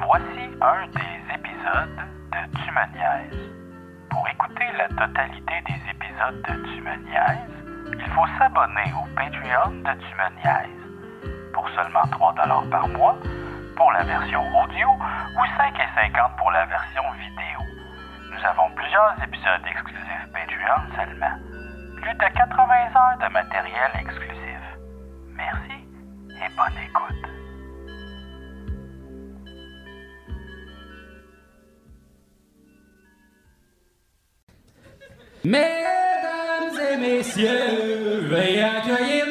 Voici un des épisodes de Tu. Pour écouter la totalité des épisodes de Tu il faut s'abonner au Patreon de Tu. Pour seulement 3 par mois, pour la version audio, ou 5,50 pour la version vidéo. Nous avons plusieurs épisodes exclusifs Patreon seulement. Plus de 80 heures de matériel exclusif. Merci et bonne écoute. Mesdames et messieurs, veuillez accueillir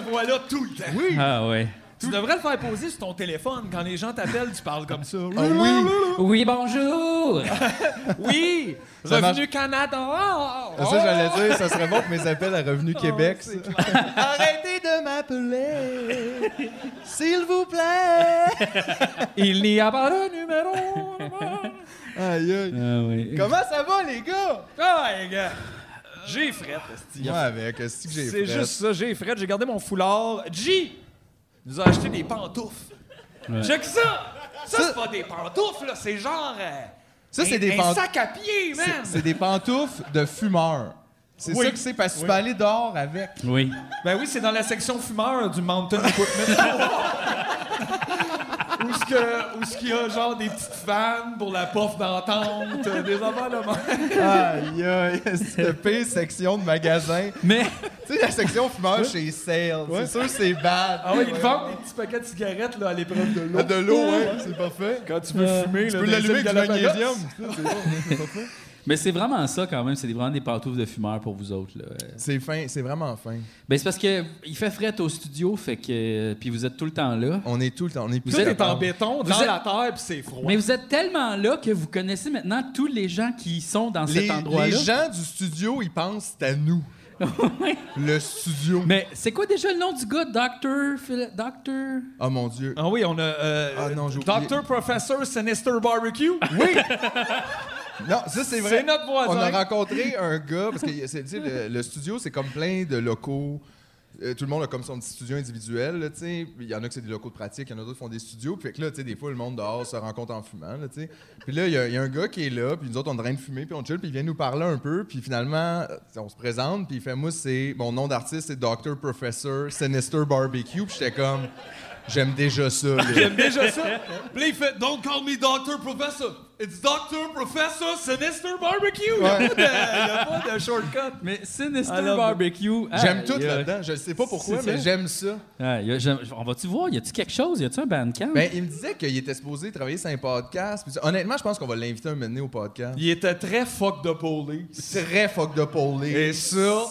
cette voix-là tout le temps. Oui. Ah ouais. Tu devrais le faire poser sur ton téléphone. Quand les gens t'appellent, tu parles comme ça. Ah oui. Oui, bonjour. Oui! Ça Revenu marche. Canada! Oh, oh. ça, j'allais dire, ça serait bon que mes appels à Revenu Québec. ça. Arrêtez de m'appeler, s'il vous plaît. Il n'y a pas de numéro. Aïe, aïe. Ah oui. Comment ça va, les gars? Ah, les gars! J'ai fret, esti. Moi, avec, que j'ai C'est juste ça, j'ai fret. J'ai gardé mon foulard. G nous a acheté des pantoufles. Ouais. Check ça! Ça, c'est pas des pantoufles, là. C'est genre. euh, Ça, c'est un- des un pantoufles. sac à pied, man! C'est c'est des pantoufles de fumeurs. C'est Oui. ça que c'est, parce que tu peux aller dehors avec. Oui. Ben oui, c'est dans la section fumeur du Mountain Equipment. où ce qu'il y a genre des petites fans pour la puff d'entente, euh, des affaires de même. Aïe, aïe, c'est pire section de magasin. Mais Tu sais, la section fumeur chez Sale. C'est sûr, c'est bad. Ah ouais, ils vendent des petits paquets de cigarettes là, à l'épreuve de l'eau. Ah, de l'eau, ouais, c'est parfait. Quand tu veux fumer, Tu là, peux l'allumer avec du magnésium. C'est bon, c'est parfait. Mais c'est vraiment ça quand même, c'est des- vraiment des pantoufles de fumeurs pour vous autres là. C'est fin, c'est vraiment fin. Ben c'est parce que il fait fret au studio, fait que puis vous êtes tout le temps là. On est tout le temps, on est plus Tout est en béton, dans êtes- la terre, puis c'est froid. Mais vous êtes tellement là que vous connaissez maintenant tous les gens qui sont dans Les, cet endroit-là. les gens du studio, ils pensent à nous. Le studio. Mais c'est quoi déjà le nom du gars, Docteur Phil- Docteur? Oh mon Dieu. Ah oui, on a euh, Ah non. Dr. Professor Sinister Barbecue. Oui! Non, ça c'est vrai. C'est notre voisin. On a rencontré un gars, parce que c'est- le, le studio, c'est comme plein de locaux. Euh, tout le monde a comme son petit studio individuel, tu sais. Il y en a que c'est des locaux de pratique, il y en a d'autres qui font des studios. Puis que là, tu sais, des fois, le monde dehors se rencontre en fumant, là, tu sais. Puis là, il y, a- il y a un gars qui est là, puis nous autres, on est en train de fumer, puis on chill, puis il vient nous parler un peu. Puis finalement, on se présente, puis il fait, moi, c'est... Mon nom d'artiste, c'est Dr. Professor Sinister Barbecue. Puis j'étais comme... J'aime déjà ça. J'aime déjà ça. Puis il fait Don't call me Dr. Professor. It's Dr. Professor Sinister Barbecue. Il n'y a, Ouais. pas de- y a pas de shortcut. Mais Sinister Barbecue. J'aime tout là-dedans. Je sais pas pourquoi, mais j'aime ça. Ah, y a- j'aime- on va-tu voir? Y a-tu quelque chose? Y a-tu un bandcamp? Ben, il me disait qu'il était supposé travailler sur un podcast. Puis, honnêtement, je pense qu'on va l'inviter un moment donné au podcast. Il était très fuck de police. Très fuck de police. Et ça,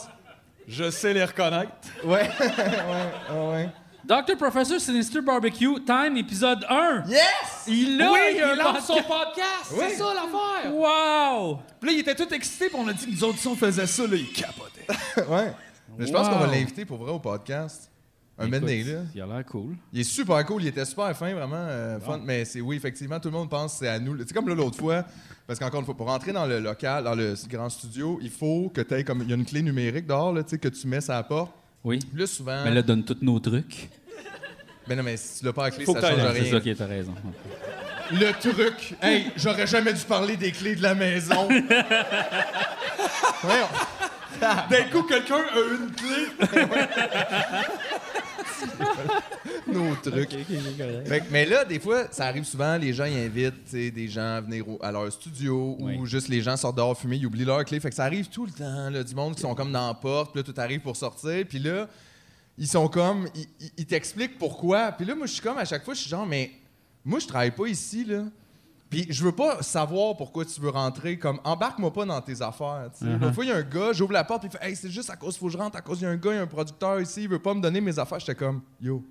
je sais les reconnaître. Ouais, ouais, ouais, ouais. Dr. Professor Sinister Barbecue, Time, épisode 1. Yes! Il a oui, il un lance son podcast. Oui. C'est ça l'affaire. Wow! Puis là, il était tout excité, puis on a dit que nous autres, si on faisait ça, là, il capotait. ouais. Mais je pense qu'on va l'inviter pour vrai au podcast. Un donné, là. Il a l'air cool. Il est super cool, il était super fin, vraiment euh, fun. Mais c'est oui, effectivement, tout le monde pense que c'est à nous. C'est comme là, l'autre fois, parce qu'encore une fois, pour rentrer dans le local, dans le grand studio, il faut que tu aies comme. Il y a une clé numérique dehors, là, tu sais, que tu mets sur la porte. Oui. Là, souvent. Mais là, donne tous nos trucs. Ben non, mais si tu l'as pas la clé, Faut ça que change là, C'est rien. ça qui est, t'as raison. Le truc. Hey, j'aurais jamais dû parler des clés de la maison. Voyons. D'un coup, quelqu'un a une clé. Nos trucs. Fait que- mais là, des fois, ça arrive souvent, les gens ils invitent tu sais, des gens à venir au- à leur studio Oui. ou juste les gens sortent dehors fumer, ils oublient leur clé. Fait que ça arrive tout le temps, là, du monde qui sont comme dans la porte, puis là, tout arrive pour sortir, puis là, ils sont comme, ils, t'expliquent pourquoi. Puis là, moi, je suis comme, à chaque fois, je suis genre, mais moi, je travaille pas ici, là. Puis je veux pas savoir pourquoi tu veux rentrer. Comme, embarque-moi pas dans tes affaires. Uh-huh. L'autre fois, il y a un gars, j'ouvre la porte, puis il fait Hey, c'est juste à cause, faut que je rentre, à cause, il y a un gars, il y a un producteur ici, il veut pas me donner mes affaires. J'étais comme, yo,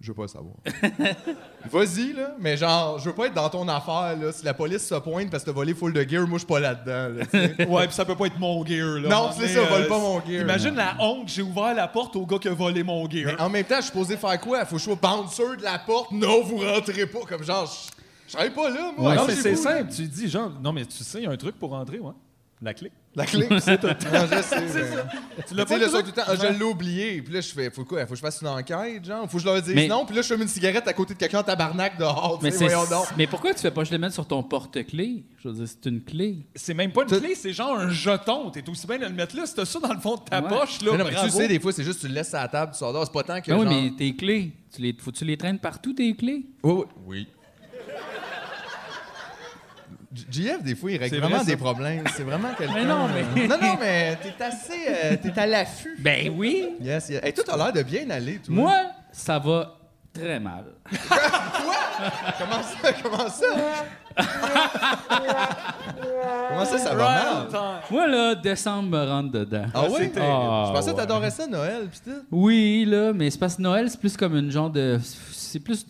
je veux pas le savoir. Vas-y, là, mais genre, je veux pas être dans ton affaire, là. Si la police se pointe parce que t'as volé full de gear, moi, je suis pas là-dedans, là. Ouais, puis ça peut pas être mon gear, là. Non, c'est ça, vole pas mon gear. Imagine la honte, j'ai ouvert la porte au gars qui a volé mon gear. Mais en même temps, je suis posé faire quoi? Faut que je sois bouncer de la porte? Non, vous rentrez pas. Comme genre, je- je serais pas là, moi. Ouais, non, mais c'est simple. Tu dis, genre, non, mais tu sais, il y a un truc pour rentrer, ouais. La clé. La clé, c'est tout. Non, je sais. mais- Tu Tu sais, là, ils sont tout le temps, ah, je l'ai oublié. Puis là, je fais, faut quoi? Faut que je fasse une enquête, genre? Faut que je leur dise Mais- non. Puis là, je fume une cigarette à côté de quelqu'un en tabarnak dehors. Mais, tu sais, c'est- voyons donc. mais pourquoi tu fais pas je le mettre sur ton porte-clés? Je veux dire, c'est une clé. C'est même pas une clé, c'est genre un jeton. T'es aussi bien de le mettre là. Si t'as ça dans le fond de ta Ouais. poche, là, Mais non, mais tu bravo. sais, des fois, c'est juste tu le laisses à la table, tu sors dehors. C'est pas tant que. Ben oui, genre- mais tes clés, tu les, faut-tu les traînes partout, tes clés? Oui, oui. Oui. JF, des fois, il règle vraiment vrai, des problèmes. C'est vraiment quelqu'un. Mais non, mais- Non, non, mais t'es assez. euh, t'es à l'affût. Ben oui! Yes, yes. Hey, toi, t'as l'air de bien aller, toi. Moi, ça va très mal. Comment ça? Comment ça? Comment ça, ça va Right mal? Moi, là, décembre me rentre dedans. Ah oui? terrible. Ah, Je pensais que ouais. t'adorais ça, Noël, pis tout. Oui, là, mais c'est parce que Noël, c'est plus comme une genre de. C'est plus.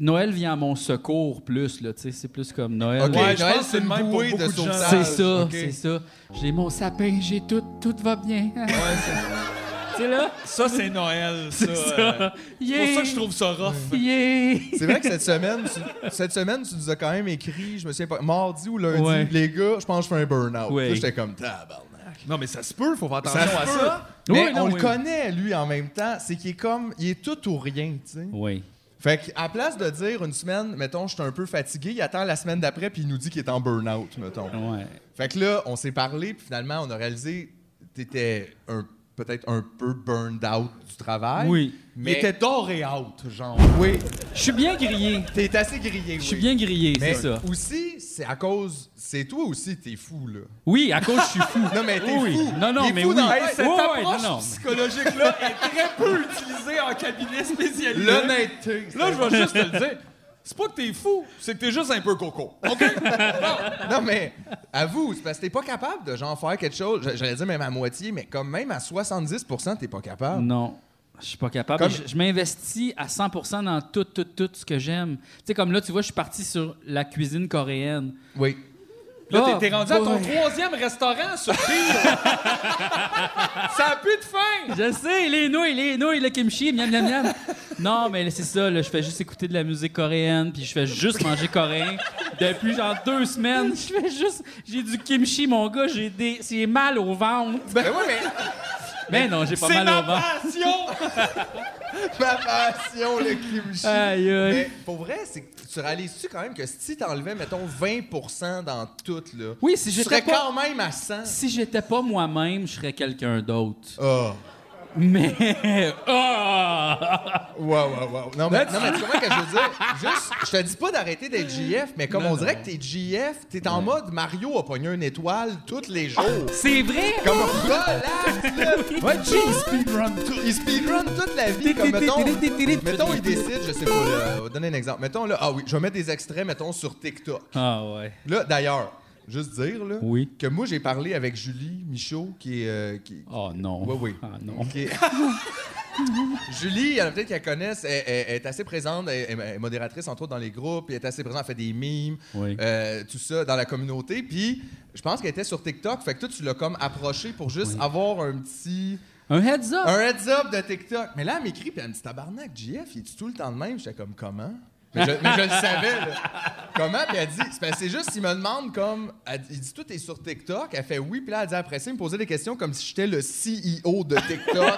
Noël vient à mon secours plus, là, tu sais. C'est plus comme Noël. Ok, Ouais, je Noël, pense que c'est c'est le même pour de de gens. C'est ça, c'est ça. J'ai mon sapin, j'ai tout, tout va bien. tu sais, là? Ça, c'est Noël, ça. C'est euh, ça. C'est pour ça que je trouve ça rough. Yeah! C'est vrai que cette semaine, tu, cette semaine, tu nous as quand même écrit, je me souviens pas, mardi ou lundi, Ouais. les gars, je pense que je fais un burn-out. Ouais. Là, j'étais comme tabarnak. Non, mais ça se peut, faut faire attention Ça se à peut. ça. Mais Oui, non, on le connaît, lui, en même temps. C'est qu'il est comme, il est tout ou rien, tu sais. Oui. Fait qu'à place de dire une semaine, mettons, je suis un peu fatigué, il attend la semaine d'après puis il nous dit qu'il est en burn-out, mettons. Ouais. Fait que là, on s'est parlé puis finalement, on a réalisé que t'étais un peut-être un peu burned out du travail. Oui. Il Mais était d'or et out, genre. oui, Je suis bien grillé. t'es assez grillé. Je suis bien grillé, Mais c'est ça. aussi, c'est à cause, c'est toi aussi, t'es fou là. Oui, à cause je suis fou. Non mais t'es Oui. fou. Non, non, Il mais fou oui. dans Hey. Cette ouais, approche non, non. psychologique-là est très peu utilisée en cabinet spécialisé. L'honnêteté. Là, je vais juste te le dire. C'est pas que t'es fou, c'est que t'es juste un peu coco. OK? Non, mais avoue, c'est parce que t'es pas capable de genre faire quelque chose, j'allais dire même à moitié, mais comme même à 70% t'es pas capable. Non. Je suis pas capable. Comme- Je, je m'investis à 100% dans tout, tout, tout ce que j'aime. Tu sais, comme là, tu vois, je suis parti sur la cuisine coréenne. Oui. Là, Ah, t'es- rendu à ton troisième restaurant sur Pire. Ça a plus de fin. Je sais, les nouilles, les nouilles, le kimchi, miam, miam, miam. Non, mais c'est ça, là, je fais juste écouter de la musique coréenne, puis je fais juste manger coréen. Depuis genre deux semaines, je fais juste. J'ai du kimchi, mon gars, j'ai des. C'est mal au ventre. Ben oui, mais Mais non, j'ai pas mal ma au ventre. passion. ma passion, le kimchi. Aïe, aïe. Mais pour vrai, c'est que tu réalises-tu quand même que si t'enlevais, mettons, 20% dans tout, là, Oui, si tu j'étais serais pas. quand même à 100. Si j'étais pas moi-même, je serais quelqu'un d'autre. Ah. Mais. Ah! Wow, wow, wow. Non, mais, non, mais tu comprends ce que je veux dire? Juste, je te dis pas d'arrêter d'être JF, mais comme on dirait que t'es JF, t'es en mode Mario a pogné une étoile tous les jours. C'est vrai! Comme relax, là. Ouais, G, il speedrun tout. Il speedrun toute la vie. Comme, mettons, mettons, il décide, je sais pas, là, donner un exemple. Mettons, là, ah oui, je vais mettre des extraits, mettons, sur TikTok. Ah ouais. Là, d'ailleurs, juste dire, là, Oui. que moi, j'ai parlé avec Julie Michaud, qui est. euh, qui, Oh non. Oui, oui. Ah non. qui est- Julie, il y en a peut-être qu'elle connaissent, elle, elle- elle est assez présente, elle, elle est modératrice entre autres dans les groupes, elle est assez présente, elle fait des mimes, Oui. euh, tout ça dans la communauté. Puis je pense qu'elle était sur TikTok, fait que toi tu l'as comme approché pour juste Oui. avoir un petit Un heads up! un heads up de TikTok. Mais là elle m'écrit puis elle me dit tabarnak, JF, il est tout le temps de même. J'étais comme comment mais je, mais je le savais, là. Comment? Puis elle dit, c'est juste, il me demande comme. elle il dit, tout est sur TikTok? Elle fait oui. Puis là, elle dit après ça, il me posait des questions comme si j'étais le CEO de TikTok.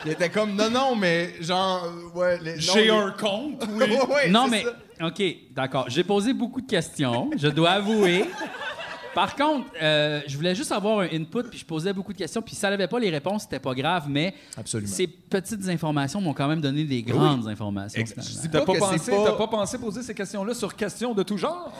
Puis il était comme, non, non, mais genre, ouais. les- non, J'ai les- un compte, oui. Ouais, ouais, non, mais. ça. OK, d'accord. J'ai posé beaucoup de questions, je dois avouer. Par contre, euh, je voulais juste avoir un input, puis je posais beaucoup de questions, puis si ça n'avait pas les réponses, c'était pas grave, mais Absolument. ces petites informations m'ont quand même donné des grandes informations. Finalement. je dis T'as pas pensé, c'est pas- t'as pas pensé poser ces questions-là sur questions de tout genre?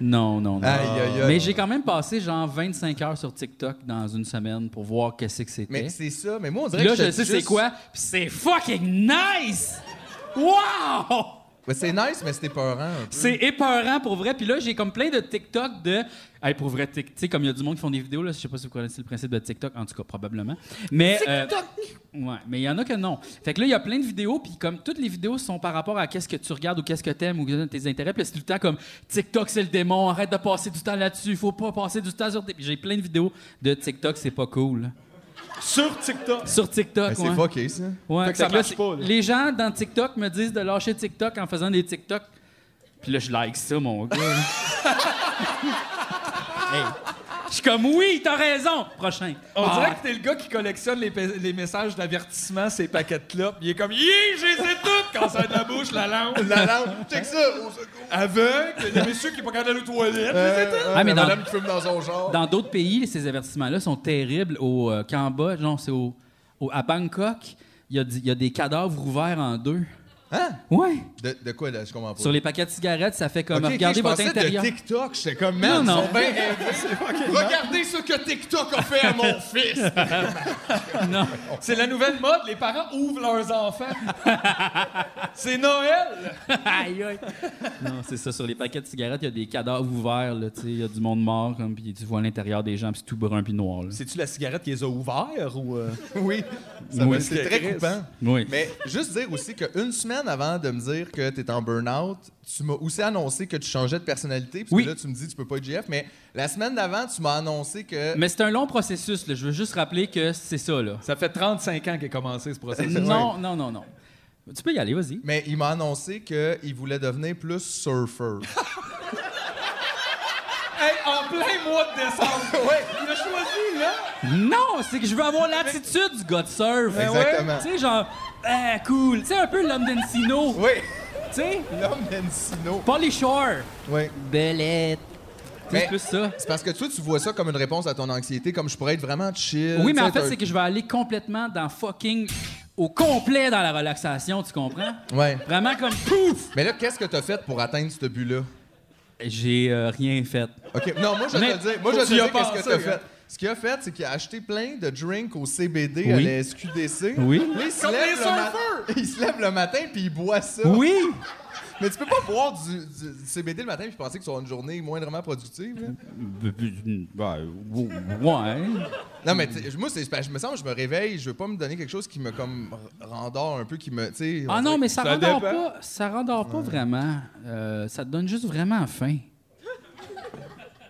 Non, non, non. Aïe, aïe, aïe. Mais j'ai quand même passé genre 25 heures sur TikTok dans une semaine pour voir qu'est-ce que c'était. Mais c'est ça. Mais moi, on dirait là, que je sais c'est quoi, puis c'est fucking nice! Wow! Ouais, c'est nice, mais c'était peurant. un peu. C'est épeurant pour vrai. Puis là, j'ai comme plein de TikTok de. Hey, pour vrai, tu sais, comme il y a du monde qui font des vidéos, là, je sais pas si vous connaissez le principe de TikTok, en tout cas, probablement. Mais. TikTok! ouais, mais il y en a que non. Fait que là, il y a plein de vidéos, puis comme toutes les vidéos sont par rapport à qu'est-ce que tu regardes ou qu'est-ce que t'aimes ou tes intérêts, puis là, c'est tout le temps comme TikTok, c'est le démon, arrête de passer du temps là-dessus, faut pas passer du temps sur. Puis j'ai plein de vidéos de TikTok, c'est pas cool. Sur TikTok. Sur TikTok, c'est ouais. fucké, ça. Ouais, Fait que fait ça là, pas, là. Les gens dans TikTok me disent de lâcher TikTok en faisant des TikTok. Puis là, je like ça, mon gars. Hey. Je suis comme, oui, t'as raison. Prochain. On Ah, dirait que t'es le gars qui collectionne les, messages d'avertissement, ces paquets de clopes. Il est comme, yeah, j'ai les ai toutes quand ça a de la bouche, la langue. La lampe, check ça! au secours. Aveugle, le monsieur qui est pas capable d'aller aux toilettes. Euh, Ah, mais la dans- madame qui fume dans son genre. Dans d'autres pays, ces avertissements-là sont terribles. Au euh, Cambodge, non, c'est au, au- à Bangkok, y, il y a des cadavres ouverts en deux. Hein? Ouais. De, de quoi, là? Je comprends pas. Sur les paquets de cigarettes, ça fait comme, Ok, ok, regardez je votre pensais intérieur. de TikTok. J'étais comme, man, Non, ils non. sont bien élevés. Regardez ce que TikTok a fait à mon fils. Non. C'est la nouvelle mode, les parents ouvrent leurs enfants. c'est Noël. Aïe, aïe. Non, c'est ça. Sur les paquets de cigarettes, il y a des cadavres ouverts. là, tu sais, Il y a du monde mort, comme, puis tu vois l'intérieur des gens, puis c'est tout brun puis noir. là. C'est-tu la cigarette qui les a ouverts ou. euh? oui, ça Oui. va- c'est très coupant. Oui. Mais juste dire aussi qu'une semaine avant de me dire que tu es en burn-out, tu m'as aussi annoncé que tu changeais de personnalité. Parce Oui. que là, tu me dis tu peux pas être GF. Mais la semaine d'avant, tu m'as annoncé que. Mais c'est un long processus. là. Je veux juste rappeler que c'est ça. là. Ça fait 35 ans qu'est commencé ce processus. Non, non, non, non. Tu peux y aller, vas-y. Mais il m'a annoncé qu'il voulait devenir plus surfer. Hey, en plein mois de décembre. ouais, Il a choisi, là. Non, c'est que je veux avoir l'attitude du gars de surf. exactement. Tu sais, genre, ah, cool. Tu sais, un peu l'homme d'Encino. Oui, Tu sais, l'homme d'Encino. Polly Shore. Oui. Belette. C'est plus ça. C'est parce que toi, tu vois ça comme une réponse à ton anxiété, comme je pourrais être vraiment chill. Oui, mais en fait, t'as- c'est que je vais aller complètement dans fucking. au complet dans la relaxation, tu comprends? Ouais. Vraiment comme pouf! Mais là, qu'est-ce que tu as fait pour atteindre ce but-là? J'ai euh, rien fait. OK. Non, moi, je vais te le dire. Moi, je te dire qu'est-ce que pensé, tu as hein. fait. Ce qu'il a fait, c'est qu'il a acheté plein de drinks au CBD à Oui. la SQDC. Oui. Là, il se, Comme lève les le ma- surfeurs. il se lève le matin puis il boit ça. Oui! Mais tu peux pas boire du, du- du CBD le matin puis penser que tu auras une journée moindrement productive. là. Ben, ouais. Non, mais tu sais, moi, c'est, je me sens je me réveille, je veux pas me donner quelque chose qui me comme rendort un peu, qui me. tu sais, on Ah non, mais ça, Ça rendort dépend. pas. Ça rendort pas vraiment. Euh, ça te donne juste vraiment faim.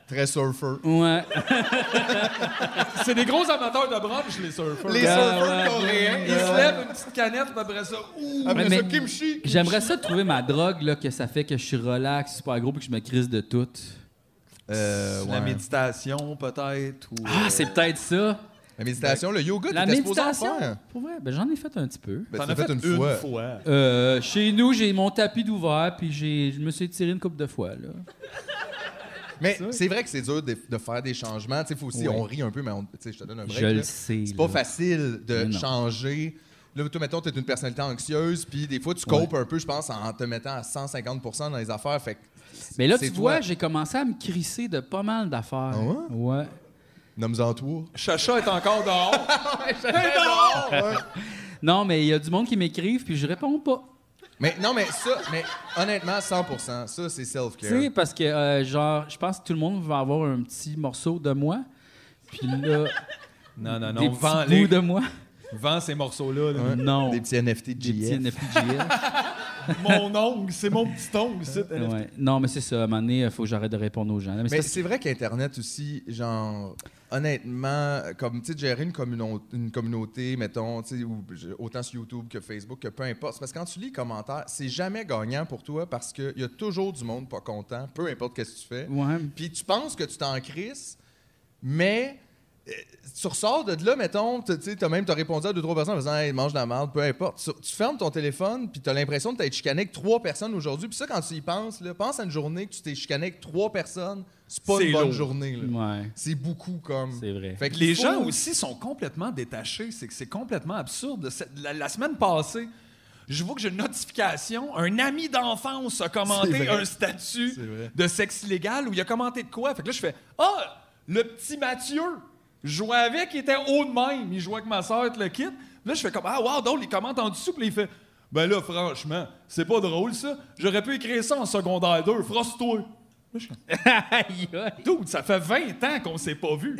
Très surfer. Ouais. C'est des gros amateurs de brunch, les surfeurs. Les Ah, surfeurs ouais. coréens. Ils se lèvent une petite canette, puis après ça, ouh, Après Mais- ça, kimchi. J'aimerais ça trouver ma drogue, là, que ça fait que je suis relax, super gros, puis que je me crise de tout. Euh, la ouais. méditation, peut-être. Ou, Ah, euh, c'est peut-être ça. La méditation, le yoga, La en méditation. faire. Pour vrai, ben, j'en ai fait un petit peu. Ben, T'en as fait, une, fois. Euh, chez nous, j'ai mon tapis d'ouvert, puis j'ai, je me suis tiré une couple de fois. Là. Mais c'est vrai que c'est dur de, de faire des changements. Tu sais, faut aussi, Oui. on rit un peu, mais on- tu je te donne un break. Je là. le sais. C'est pas facile de changer. Là, toi, mettons, t'es une personnalité anxieuse, puis des fois, tu copes un peu, je pense, en te mettant à 150% dans les affaires. Fait que Mais là, tu toi. vois, j'ai commencé à me crisser de pas mal d'affaires. Ah ouais? Ouais. Nomme-en toi. Chacha est encore dehors. Non, mais il y a du monde qui m'écrivent, puis je réponds pas. Mais non, mais ça, mais honnêtement, 100% ça, c'est Tu self-care. sais, parce que, euh, genre, je pense que tout le monde va avoir un petit morceau de moi. Puis là, non, non, des non. Petits bouts les, de moi. Vends ces morceaux-là. là. Ouais. Non. Des petits NFT Des petits GF. NFTGL. Mon ongle, c'est mon petit ongle. c'est- Ouais. Non, mais c'est ça. À un moment donné, il faut que j'arrête de répondre aux gens. là. Mais Mais c'est vrai qu'Internet aussi, genre, honnêtement, comme, tu sais, gérer une, communo- une communauté, mettons, tu sais, ou- autant sur YouTube que Facebook, que peu importe. Parce que quand tu lis les commentaires, c'est jamais gagnant pour toi parce qu'il y a toujours du monde pas content, peu importe ce que tu fais. Ouais. Puis tu penses que tu t'en crises, mais euh, tu ressors de là, mettons, tu sais, t'as même t'as répondu à deux, trois personnes en disant hey, mange de la merde, peu importe. Tu, tu fermes ton téléphone, puis tu as l'impression de t'être chicané avec trois personnes aujourd'hui. Puis ça, quand tu y penses, là, pense à une journée que tu t'es chicané avec trois personnes, c'est pas une bonne lourd. journée. Ouais. C'est beaucoup comme. C'est vrai. Fait que Les faut- gens aussi sont complètement détachés. C'est que c'est complètement absurde. Cette- La, la semaine passée, je vois que j'ai une notification. Un ami d'enfance a commenté un statut de sexe illégal où il a commenté de quoi? Fait que là, je fais Ah, le petit Mathieu, je jouais avec, il était haut de même. Il jouait avec ma soeur, le kit. Là, je fais comme Ah, wow, donc il commente en dessous. Puis il fait Ben là, franchement, c'est pas drôle, ça. J'aurais pu écrire ça en secondaire 2. Frosse-toi. Là, je suis comme. Dude, ça fait 20 ans qu'on s'est pas vu.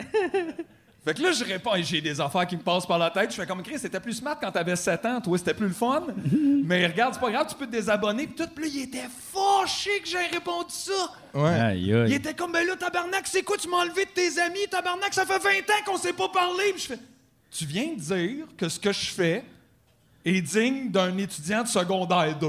Fait que là, je réponds, et j'ai des affaires qui me passent par la tête. Je fais comme Chris, c'était plus smart quand t'avais 7 ans. Toi, c'était plus le fun. Mais regarde, c'est pas grave, tu peux te désabonner. Puis tout, puis là, il était fâché que j'ai répondu ça. Ouais. Aïe, Il était comme, ben là, tabarnak, c'est quoi, tu m'as enlevé de tes amis, tabarnak, ça fait 20 ans qu'on s'est pas parlé. Puis je fais, tu viens de dire que ce que je fais est digne d'un étudiant de secondaire 2.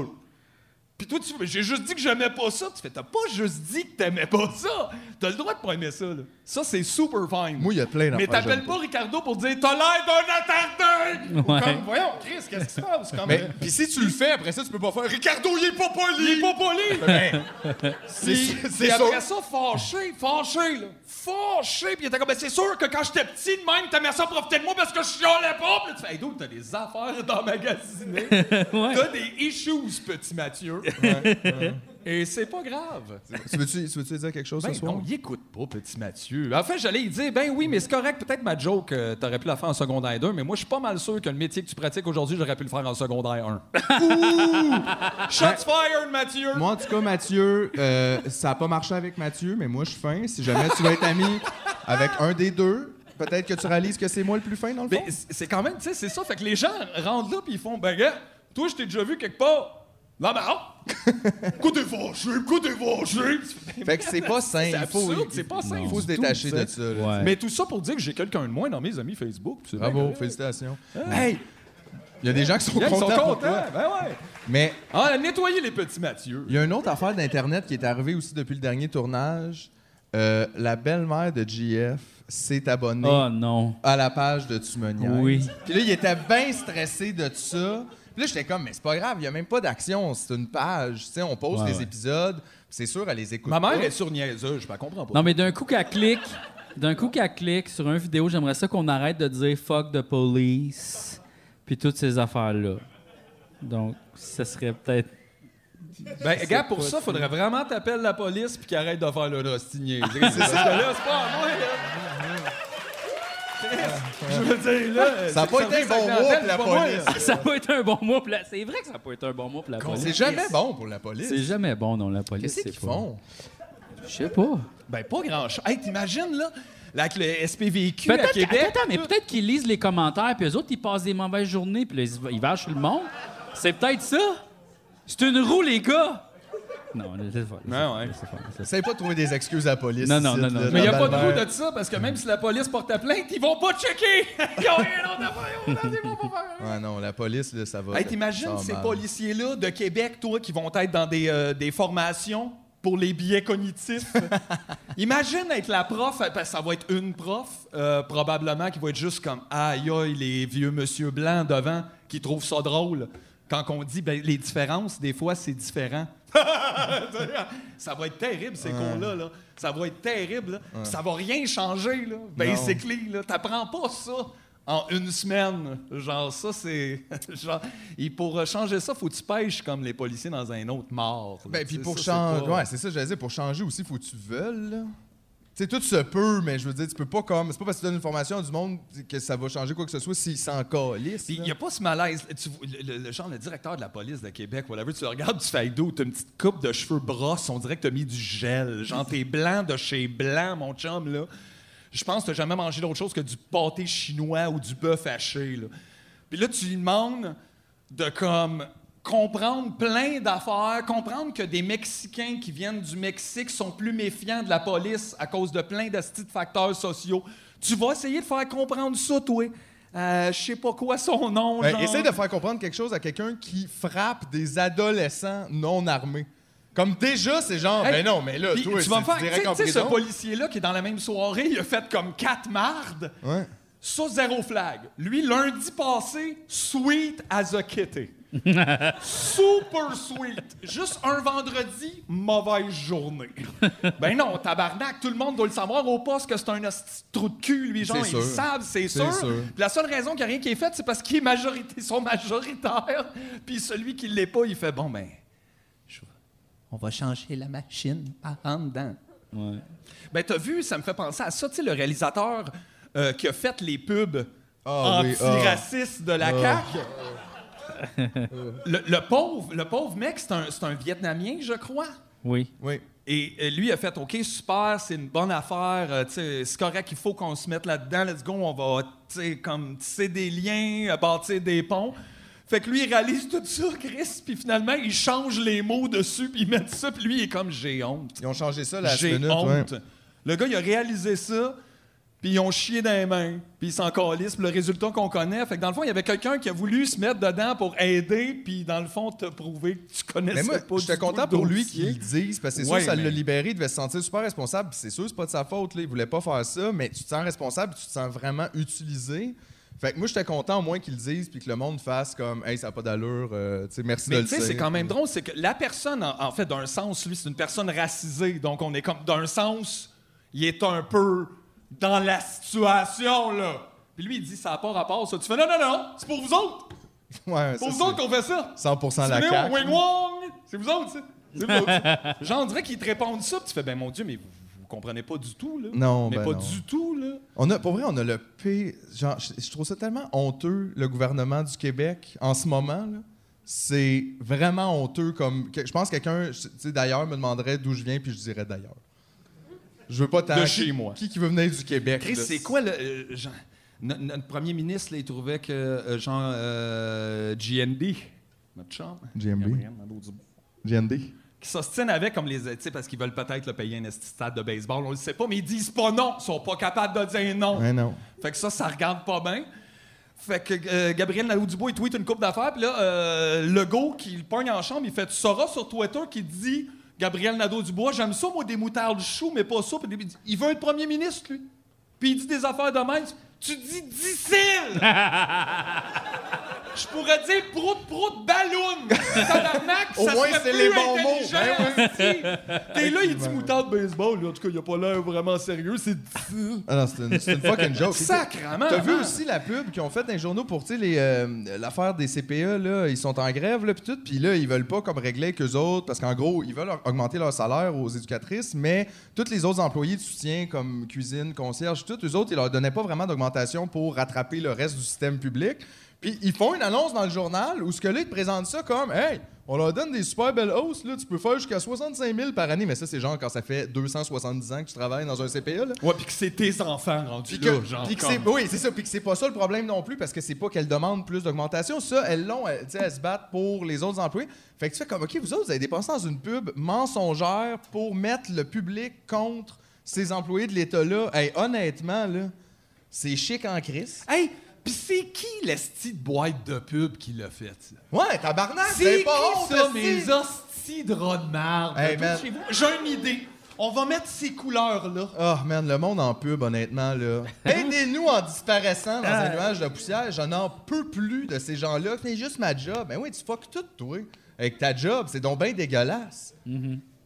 Puis toi, tu j'ai juste dit que j'aimais pas ça. Tu fais, t'as pas juste dit que t'aimais pas ça. T'as le droit de pas aimer ça, là. Ça, c'est super fine. Moi, il y a plein Mais t'appelles pas Ricardo pour dire, t'as l'air d'un attardé! Ou Ouais. comme, voyons, Chris, qu'est-ce qui se passe? Comme, Mais puis si tu le fais, après ça, tu peux pas faire Ricardo, il est pas poli! il est pas poli! C'est Puis, c'est après ça, fâché, fâché, là. Fâché. Puis il était comme, ben, c'est sûr que quand j'étais petit, de même, t'aimais ça profiter de moi parce que je chialais pas. Puis tu fais, hey, dude, t'as des affaires d'emmagasiner. T'as des issues, petit Mathieu. Et c'est pas grave. Tu veux-tu tu veux-tu dire quelque chose Ben ce soir? non, il écoute pas, petit Mathieu. En fait, j'allais lui dire, ben oui, mais c'est correct, peut-être ma joke, euh, t'aurais pu la faire en secondaire 2, mais moi, je suis pas mal sûr que le métier que tu pratiques aujourd'hui, j'aurais pu le faire en secondaire 1. Shots fired, Mathieu! Moi, en tout cas, Mathieu, euh, ça n'a pas marché avec Mathieu, mais moi, je suis fin. Si jamais tu veux être ami avec un des deux, peut-être que tu réalises que c'est moi le plus fin, dans le fond. Mais c'est quand même, tu sais, c'est ça. Fait que les gens rentrent là puis ils font, ben, gars, toi, je t'ai déjà vu quelque part. Là, ben, oh! Écoute, t'es fâché, écoute, t'es fâché. Fait que c'est pas sain. C'est Il faut, absurde, c'est pas sain Il faut se détacher de ça. là. Ouais. Mais tout ça pour dire que j'ai quelqu'un de moins dans mes amis Facebook. Bravo, félicitations. Hey, Il y a des gens qui sont ils contents. sont pour contents. toi. Ben ouais. Mais Ah, nettoyer les petits Mathieu. il y a une autre affaire d'Internet qui est arrivée aussi depuis le dernier tournage. Euh, la belle-mère de GF s'est abonnée Oh non. à la page de Tu me niaises. Oui. Puis là, il était bien stressé de ça. Puis là, j'étais comme, mais c'est pas grave, il y a même pas d'action, c'est une page. Tu sais, on pose Ouais, les ouais. épisodes, c'est sûr, elle les écoute Ma mère pas. est sur niaiseuse, je la comprends pas. Non, mais d'un coup qu'elle clique, d'un coup qu'elle clique sur une vidéo, j'aimerais ça qu'on arrête de dire fuck the police, puis toutes ces affaires-là. Donc, ça serait peut-être. Ben, gars, pour ça, faudrait vraiment t'appeler la police puis qu'ils arrêtent de faire le rostinier. C'est ça. Là, c'est pas à moi, là. Je veux dire, là. Ça a pas été un bon mois pour la police. Ça peut être un bon mot pour la... C'est vrai que ça peut être un bon mot pour la police. C'est jamais bon pour la police. C'est jamais bon, non, la police. Qu'est-ce c'est qu'ils pas- font? Je sais pas. Ben, pas grand-chose. Hey, t'imagines, là, là, avec le SPVQ à Peut-être Québec. attends, mais peut-être qu'ils lisent les commentaires, puis eux autres, ils passent des mauvaises journées, puis là, ils, ils vachent le monde. C'est peut-être ça. C'est une roue, les gars. Non, laissez faire. laissez Ouais, faire, ouais. laissez faire, laissez faire. Essaye pas de trouver des excuses à la police. Non, non, ici, non, non. Mais il n'y a pas de le roue de ça parce que même si la police porte ta plainte, ils vont pas checker. Ils ont rien d'autre à faire. Ils faire. Ouais, non, la police, là, ça va. Hey, t'imagines va ces mal. policiers-là de Québec, toi, qui vont être dans des, euh, des formations pour les biais cognitifs? Imagine être la prof, parce que ça va être une prof, euh, probablement, qui va être juste comme Aïe, aïe, les vieux monsieur blancs devant qui trouvent ça drôle. Quand on dit ben, les différences, des fois, c'est différent. ça va être terrible, ces cons-là. Là. Ça va être terrible. là. Puis Ça va rien changer. Là. Basically, là. T'apprends pas ça en une semaine. Genre, ça, c'est. genre, et pour changer ça, faut que tu pêches comme les policiers dans un autre mort. Ben, puis pour changer. pas- Ouais, c'est ça, j'allais dire. Pour changer aussi, faut que tu veuilles, sais, tout se peut, mais je veux dire, tu peux pas comme. C'est pas parce que tu donnes une formation à du monde que ça va changer quoi que ce soit s'ils s'en calissent. Il n'y a pas ce malaise. Tu le, le- le genre, le directeur de la police de Québec, whatever, tu le regardes, tu fais d'eau, tu as une petite coupe de cheveux brosse, on dirait que tu as mis du gel. Genre, t'es blanc de chez blanc, mon chum, là. Je pense que tu jamais mangé d'autre chose que du pâté chinois ou du bœuf haché, là. Puis là, tu lui demandes de comme comprendre plein d'affaires, comprendre que des Mexicains qui viennent du Mexique sont plus méfiants de la police à cause de plein de facteurs sociaux. Tu vas essayer de faire comprendre ça, toi. Euh, je sais pas quoi son nom. Ben, genre. essaye de faire comprendre quelque chose à quelqu'un qui frappe des adolescents non armés. Comme déjà, c'est genre, Hey, ben non, mais là, toi, tu vas faire. Tu sais, ce policier-là qui est dans la même soirée, il a fait comme quatre mardes. Ouais. Ça, zéro flag. Lui, lundi passé, sweet as a kitty. Super sweet. Juste un vendredi, mauvaise journée. ben non, tabarnak, tout le monde doit le savoir au poste que c'est un trou de cul, lui. Genre, C'est ils sûr. savent, c'est sûr. la seule raison qu'il n'y a rien qui est fait, c'est parce qu'ils majorité, sont majoritaires. Puis celui qui ne l'est pas, il fait bon, ben, on va changer la machine par en dedans. Ouais. Ben, t'as vu, ça me fait penser à ça, tu sais, le réalisateur euh, qui a fait les pubs Ah oui, antiracistes de la Ah. CAQ. Le, le pauvre, le pauvre mec, c'est un, c'est un Vietnamien, je crois. Oui. Oui. Et euh, lui a fait OK, super, c'est une bonne affaire, euh, tu sais, c'est correct, il faut qu'on se mette là-dedans, let's go, on va, tu sais, comme tisser des liens, euh, bâtir des ponts. Fait que lui, il réalise tout ça, Chris, puis finalement, il change les mots dessus, puis il met ça, puis lui, il est comme j'ai honte. Ils ont changé ça la J'ai minute. honte. ouais. Le gars, il a réalisé ça, puis ils ont chié dans les mains, puis ils s'en calissent, le résultat qu'on connaît. Fait que dans le fond, il y avait quelqu'un qui a voulu se mettre dedans pour aider, puis dans le fond, te prouver que tu connaissais Mais moi, pas j'étais content pour lui qu'il le dise, parce que c'est Ouais, sûr, ça mais- l'a libéré, il devait se sentir super responsable. puis C'est sûr, c'est pas de sa faute, là, il voulait pas faire ça, mais tu te sens responsable, tu te sens vraiment utilisé. Fait que moi, j'étais content au moins qu'il le dise, puis que le monde fasse comme, hey, ça n'a pas d'allure, euh, merci Mais de tu le sais, c'est dire. quand même drôle, c'est que la personne, en, en fait, d'un sens, lui, c'est une personne racisée. Donc, on est comme, d'un sens, il est un peu dans la situation, là. Puis lui, il dit, ça n'a pas rapport, ça. Tu fais, non, non, non, c'est pour vous autres. Ouais, C'est pour ça, vous autres qu'on fait ça. c'est 100% C'est la Wong. C'est vous autres, ça. C'est vous autres. Genre, on dirait qu'ils te répondent ça, puis tu fais, ben mon Dieu, mais vous, vous comprenez pas du tout, là. Non, Mais ben pas non. du tout, là. On a, pour vrai, on a le pire. Genre, je, je trouve ça tellement honteux, le gouvernement du Québec, en ce moment. là. C'est vraiment honteux. Comme, je pense que quelqu'un, je- tu sais, d'ailleurs, me demanderait d'où je viens, puis je dirais d'ailleurs. Je veux pas. De qui- chez moi. Qui, qui veut venir du Québec? Chris, c'est quoi le. euh, Jean- no- notre premier ministre, là, il trouvait que, euh, genre, euh, GND, notre chum, GNB. Gabriel Nadeau-Dubois, GND. qui s'ostinent avec comme les. Tu sais, parce qu'ils veulent peut-être le payer un esti stade de baseball, on le sait pas, mais ils disent pas non, ils sont pas capables de dire non. Ouais, non. Fait que ça, ça regarde pas bien. Fait que euh, Gabriel Nadeau-Dubois, il tweet une coupe d'affaires, puis là, euh, Legault, qui le pogne en chambre, il fait Tu sauras sur Twitter qui dit Gabriel Nadeau-Dubois, j'aime ça, moi, des moutardes chou, mais pas ça. Il veut être premier ministre, lui. Puis il dit des affaires de même. Tu dis difficile! Je pourrais dire prout prout ballon! Tabarnak, Au ça moins, serait c'est plus les bons intelligent, mots. Ben esti. T'es là, il dit moutarde baseball, en tout cas, il a pas l'air vraiment sérieux, c'est. Ah non, c'est une, c'est une fucking joke. Sacrement! T'as vu aussi la pub qu'ils ont faite dans les journaux pour tu sais, les, euh, l'affaire des CPE, là, ils sont en grève, là, puis tout, puis là, ils veulent pas comme régler qu'eux autres, parce qu'en gros, ils veulent augmenter leur salaire aux éducatrices, mais tous les autres employés de soutien, comme cuisine, concierge, tout, eux autres, ils leur donnaient pas vraiment d'augmentation pour rattraper le reste du système public. Puis ils font une annonce dans le journal où ce que là, ils te présentent ça comme Hey, on leur donne des super belles hausses, là, tu peux faire jusqu'à 65 000 par année, mais ça, c'est genre quand ça fait 270 ans que tu travailles dans un CPE, là. Ouais, puis que c'est tes enfants rendus là, genre. que comme- oui, c'est ça. Puis que c'est pas ça le problème non plus, parce que c'est pas qu'elles demandent plus d'augmentation. Ça, elles l'ont, elles, elles se battent pour les autres employés. Fait que tu fais comme, OK, vous autres, vous avez dépensé dans une pub mensongère pour mettre le public contre ces employés de l'État-là. Hey, honnêtement, là, c'est chic en crise. Hey, pis c'est qui l'esti de boîte de pub qui l'a fait, ça? Ouais, tabarnak, C'est qui pas honte, ça, mes hosties de draps de marde? Hey, Tout man. chez vous. J'ai une idée. On va mettre ces couleurs-là. Oh man, le monde en pub, honnêtement, là. Aidez-nous en disparaissant dans un nuage de poussière. Je n'en peux plus de ces gens-là. C'est juste ma job. Ben oui, tu fuck tout, toi. Avec ta job, c'est donc bien dégueulasse.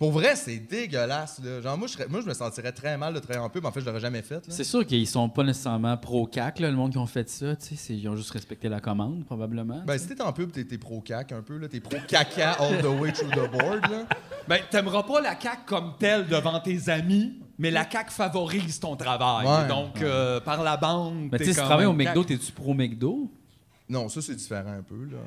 Pour vrai, c'est dégueulasse, là. Genre, moi je, serais- moi, je me sentirais très mal de travailler en pub. En fait, je l'aurais jamais fait, là. C'est sûr qu'ils sont pas nécessairement pro-CAC, là, le monde qui ont fait ça. tu sais, c'est- Ils ont juste respecté la commande, probablement. Ben, si t'es en pub, t'es, t'es pro-cac un peu, là. T'es pro-caca all the way through the board, là. Ben, t'aimeras pas la CAQ comme telle devant tes amis, mais la CAQ favorise ton travail. Ouais. Donc, euh, par la bande, Mais t'es tu sais, si tu quand travailles au même McDo, t'es-tu pro-McDo? Non, ça, c'est différent un peu, là.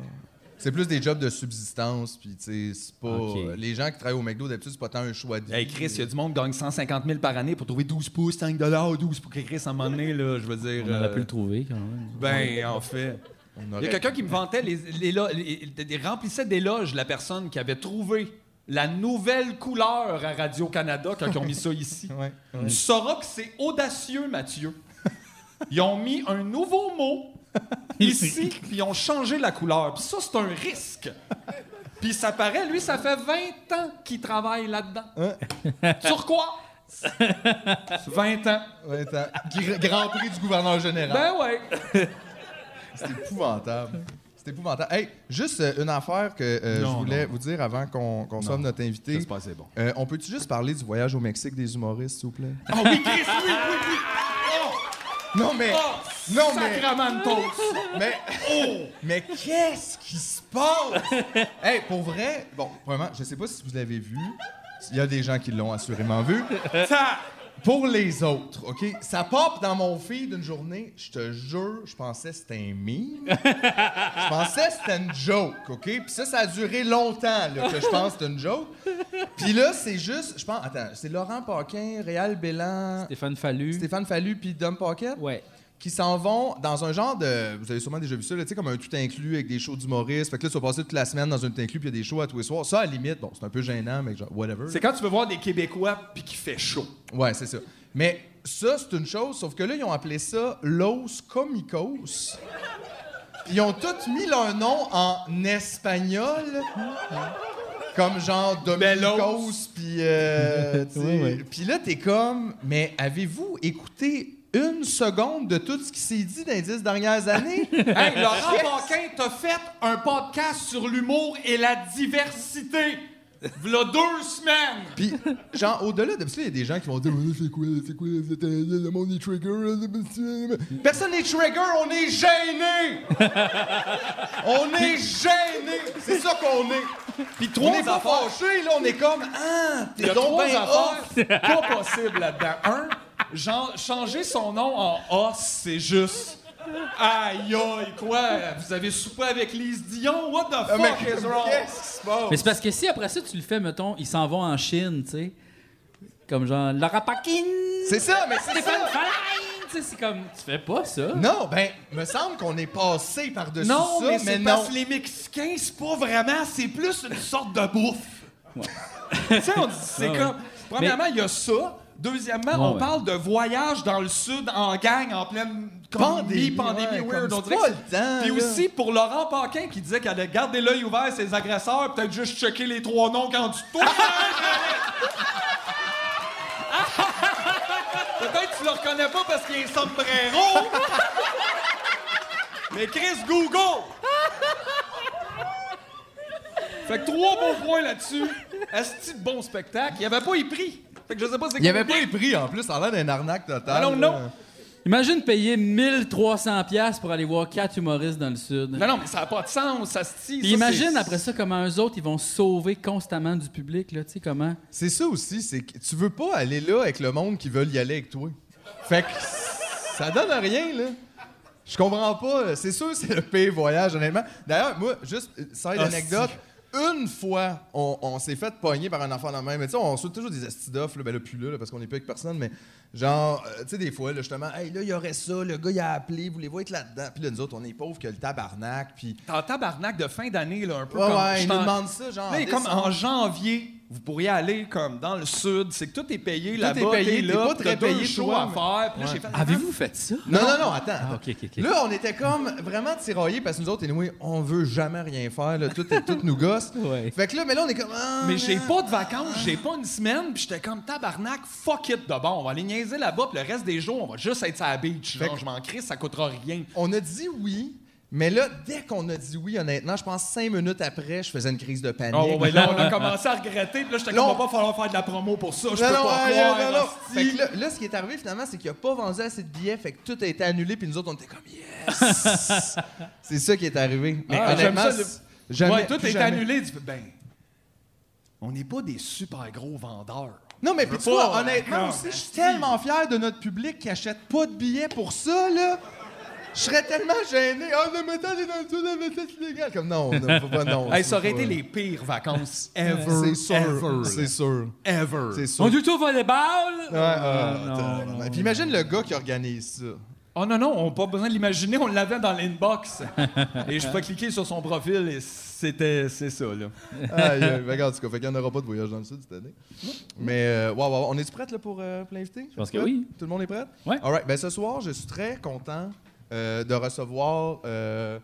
C'est plus des jobs de subsistance, puis tu sais, c'est pas... Ok. Les gens qui travaillent au McDo, d'habitude, c'est pas tant un choix de vie. Hey Chris, il y a du monde qui gagne 150 000 par année pour trouver 12 pouces, 5 12 pour que Chris, à un moment donné, là, je veux dire... On aurait euh, pu le trouver, quand même. Ben, en fait. On Il y a quelqu'un qui me vantait, les, les, les- les- remplissait d'éloges la personne qui avait trouvé la nouvelle couleur à Radio-Canada quand ils ont mis ça ici. Ouais, ouais. Tu sauras que c'est audacieux, Mathieu. Ils ont mis un nouveau mot ici, puis ils ont changé la couleur. Puis ça, c'est un risque. Puis ça paraît, lui, ça fait 20 ans qu'il travaille là-dedans. Sur quoi? 20 ans. Ouais, attends. Gr- Grand prix du gouverneur général. Ben ouais. C'est épouvantable. C'est épouvantable. Hey, juste euh, une affaire que euh, je voulais non. vous dire avant qu'on qu'on soit notre invité. Ça se passait bon. Euh, on peut-tu juste parler du voyage au Mexique des humoristes, s'il vous plaît? Ah oui, Chris, oui, oui, oui. Non, mais. Oh, non, mais. Mais. Mais qu'est-ce qui se passe? hey, pour vrai, bon, vraiment, je sais pas si vous l'avez vu. Il y a des gens qui l'ont assurément vu. Ça. Pour les autres, OK? Ça pop dans mon feed d'une journée, je te jure, je pensais que c'était un meme. je pensais que c'était une joke, OK? Puis ça, ça a duré longtemps, là, que je pense que c'était une joke. Puis là, c'est juste, je pense, attends, c'est Laurent Paquin, Réal Bélan, Stéphane Fallu. Stéphane Fallu, puis Dom Pocket Ouais. Qui s'en vont dans un genre de. Vous avez sûrement déjà vu ça, là, tu sais, comme un tout inclus avec des shows d'humoristes. Fait que là, tu vas passer toute la semaine dans un tout inclus, puis il y a des shows à tous les soirs. Ça, à la limite, bon, c'est un peu gênant, mais genre, whatever. C'est quand tu veux voir des Québécois puis qu'il fait chaud. Ouais, c'est ça. Mais ça, c'est une chose, sauf que là, ils ont appelé ça Los Comicos. Puis ils ont tous mis leur nom en espagnol. Comme genre Dominicos, puis euh, tu sais. Ouais, ouais. Puis là, t'es comme, mais avez-vous écouté une seconde de tout ce qui s'est dit dans les dix dernières années? Hey, Laurent Paquin, t'as fait un podcast sur l'humour et la diversité. V'là deux semaines. Puis, genre, au-delà de ça, il y a des gens qui vont dire C'est quoi, c'est quoi, c'est, euh, le monde est trigger Personne n'est trigger, on est gêné! on est gêné! C'est ça qu'on est! Puis On trois est pas fâchés, là, on est comme Ah, t'es donc ben off! pas possibles là-dedans. Un, genre, changer son nom en os, c'est juste. Aïe aïe, quoi? Vous avez soupé avec Lise Dion? What the Ah, fuck mais is wrong? qu'est-ce qui se passe? Mais c'est parce que si après ça, tu le fais, mettons, ils s'en vont en Chine, tu sais. Comme genre, Laura Paquin! C'est ça, mais c'est Stéphane ça! Falain! Tu sais, c'est comme, tu fais pas ça. Non, ben, me semble qu'on est passé par-dessus Non, ça, mais mais, c'est non. parce que les Mexicains, c'est pas vraiment, c'est plus une sorte de bouffe. tu sais, on dit, c'est Ouais, comme. Premièrement, il y a ça. Deuxièmement, on ouais. parle de voyage dans le sud en gang en pleine pandémie, pandémie ouais, weird. comme on c'est dirait pas que le temps, Puis là. aussi pour Laurent Paquin qui disait qu'elle allait garder l'œil ouvert sur ses agresseurs, peut-être juste checker les trois noms quand tu tournes. peut-être tu le reconnais pas parce qu'il est sombrero. Mais Chris Google! Fait que trois bons points là-dessus. Asti de bon spectacle. Il avait pas y pris. Fait que je sais pas c'est Il y avait pas les prix, en plus, ça a l'air d'un arnaque total. Ah non, là. non. Imagine payer 1300$ piastres pour aller voir quatre humoristes dans le Sud. Non, non, mais ça n'a pas de sens, Asti. Puis Ça, imagine après ça comment eux autres ils vont se sauver constamment du public là, tu sais comment? C'est ça aussi, c'est que tu veux pas aller là avec le monde qui veulent y aller avec toi. Fait que ça donne rien, là. Je comprends pas. C'est sûr, c'est le pire voyage, honnêtement. D'ailleurs, moi, juste, euh, side Ah, anecdote, une fois, on, on s'est fait pogner par un enfant de même. Mais tu sais, on saute toujours des astis d'offres, là, ben là, plus là, là, parce qu'on est pas avec personne, mais genre, euh, tu sais, des fois, là, justement, hey, là, il y aurait ça, le gars, il a appelé, voulez-vous être là-dedans? Puis là, nous autres, on est pauvres que le tabarnak, puis. T'es en tabarnak de fin d'année, là, un peu Ouais, comme. ouais, je ils nous t'en- demandent ça, genre. Là, comme en janvier, vous pourriez aller comme dans le sud. C'est que tout est payé Tout là-bas. est payé, t'es là, pas très deux payé, toi, à mais- faire. Puis là, Ouais. j'ai fait. Avez-vous fait ça? Non, non, non, attends. Ah. Là, on était comme vraiment tiraillés parce que nous autres, anyway, on veut jamais rien faire. Là. Tout, est- tout nous gosse. Ouais. Fait que là, mais là, on est comme. ah, Mais j'ai pas de vacances, j'ai pas une semaine, puis j'étais comme tabarnak, fuck it de bon. On va aller niaiser là-bas, puis le reste des jours, on va juste être sur la beach. Fait Genre, que- je m'en crisse, ça coûtera rien. On a dit oui. Mais là, dès qu'on a dit oui, honnêtement, je pense cinq minutes après, je faisais une crise de panique. Oh, ouais, là, on a commencé à regretter, puis là, on- va pas falloir faire de la promo pour ça, je Non, peux non, pas ouais, croire. non, non. Fait que là, là, ce qui est arrivé finalement, c'est qu'il a pas vendu assez de billets, fait que tout a été annulé, puis nous autres, on était comme yes! c'est ça qui est arrivé. Mais Ah, honnêtement, ça, le- c'est- jamais, ouais, tout est jamais. annulé. Fais, ben, on n'est pas des super gros vendeurs. Non, mais puis tu vois, euh, honnêtement aussi, je suis tellement fier de notre public qui achète pas de billets pour ça, là. Je serais tellement gêné. Ah, le métal est dans le sud, le métal est illégal. Comme non, non, faut pas, non. Hey, c'est ça aurait été les pires vacances ever. C'est sûr. Ever. C'est sûr. Ever. C'est sûr. On joue tout au volleyball? Ouais, ah, non, attends, non. Puis imagine le gars qui organise ça. Oh non, non, on n'a pas besoin de l'imaginer, on l'avait dans l'inbox. et je peux cliquer sur son profil et c'était, c'est ça, là. Aïe, aïe, regarde, en tout cas, fait qu'il n'y en aura pas de voyage dans le sud cette année. Mais, euh, wow, wow, on est-tu prête là, pour, euh, pour l'inviter? Je pense que oui. Tout le monde est prêt? Ouais. All right. Ben, ce soir, je suis très content euh, de recevoir. euh,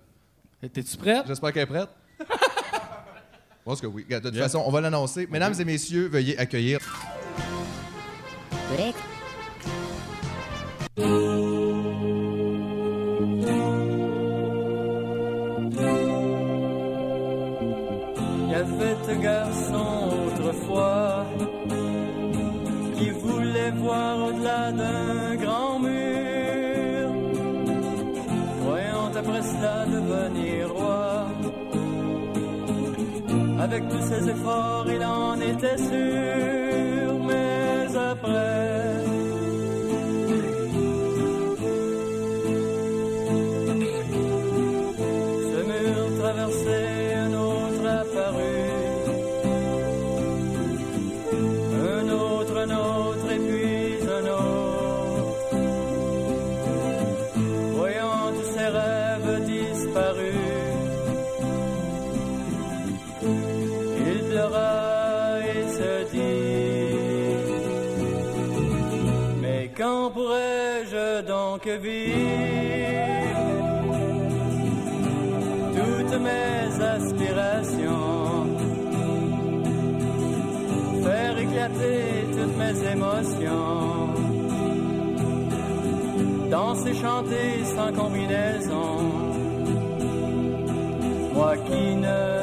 T'es-tu prête? J'espère qu'elle est prête. Je pense que oui. De toute façon, on va l'annoncer. Mesdames et messieurs, veuillez accueillir. Break. Il y avait un garçon autrefois qui voulait voir au-delà d'un grand mur, Avec tous ses efforts, il en était sûr, mais après, Franqueville toutes mes aspirations, faire éclater toutes mes émotions, danser, chanter sans combinaison, moi qui ne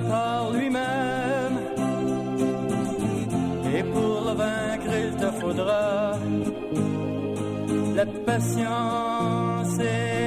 par lui-même. Et pour le vaincre, il te faudra la patience et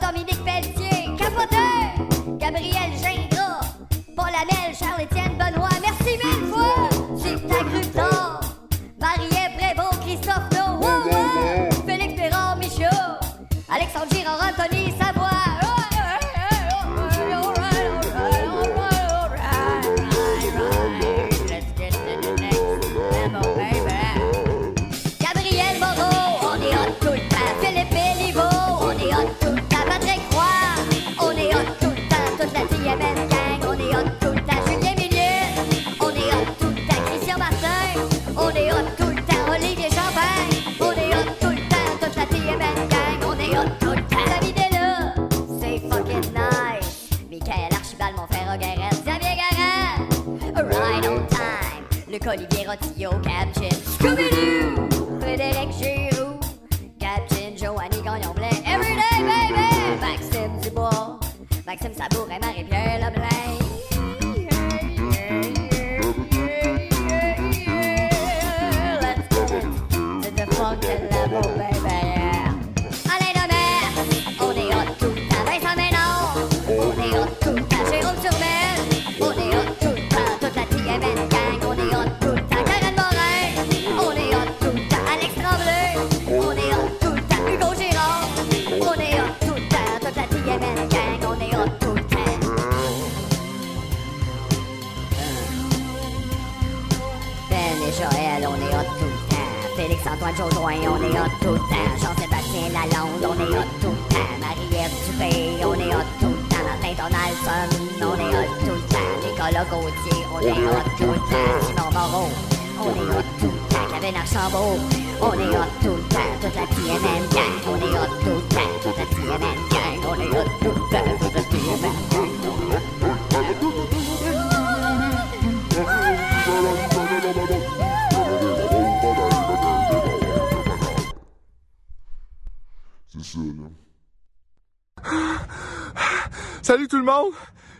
Dominique Pelletier, Capoteur, Gabriel Jean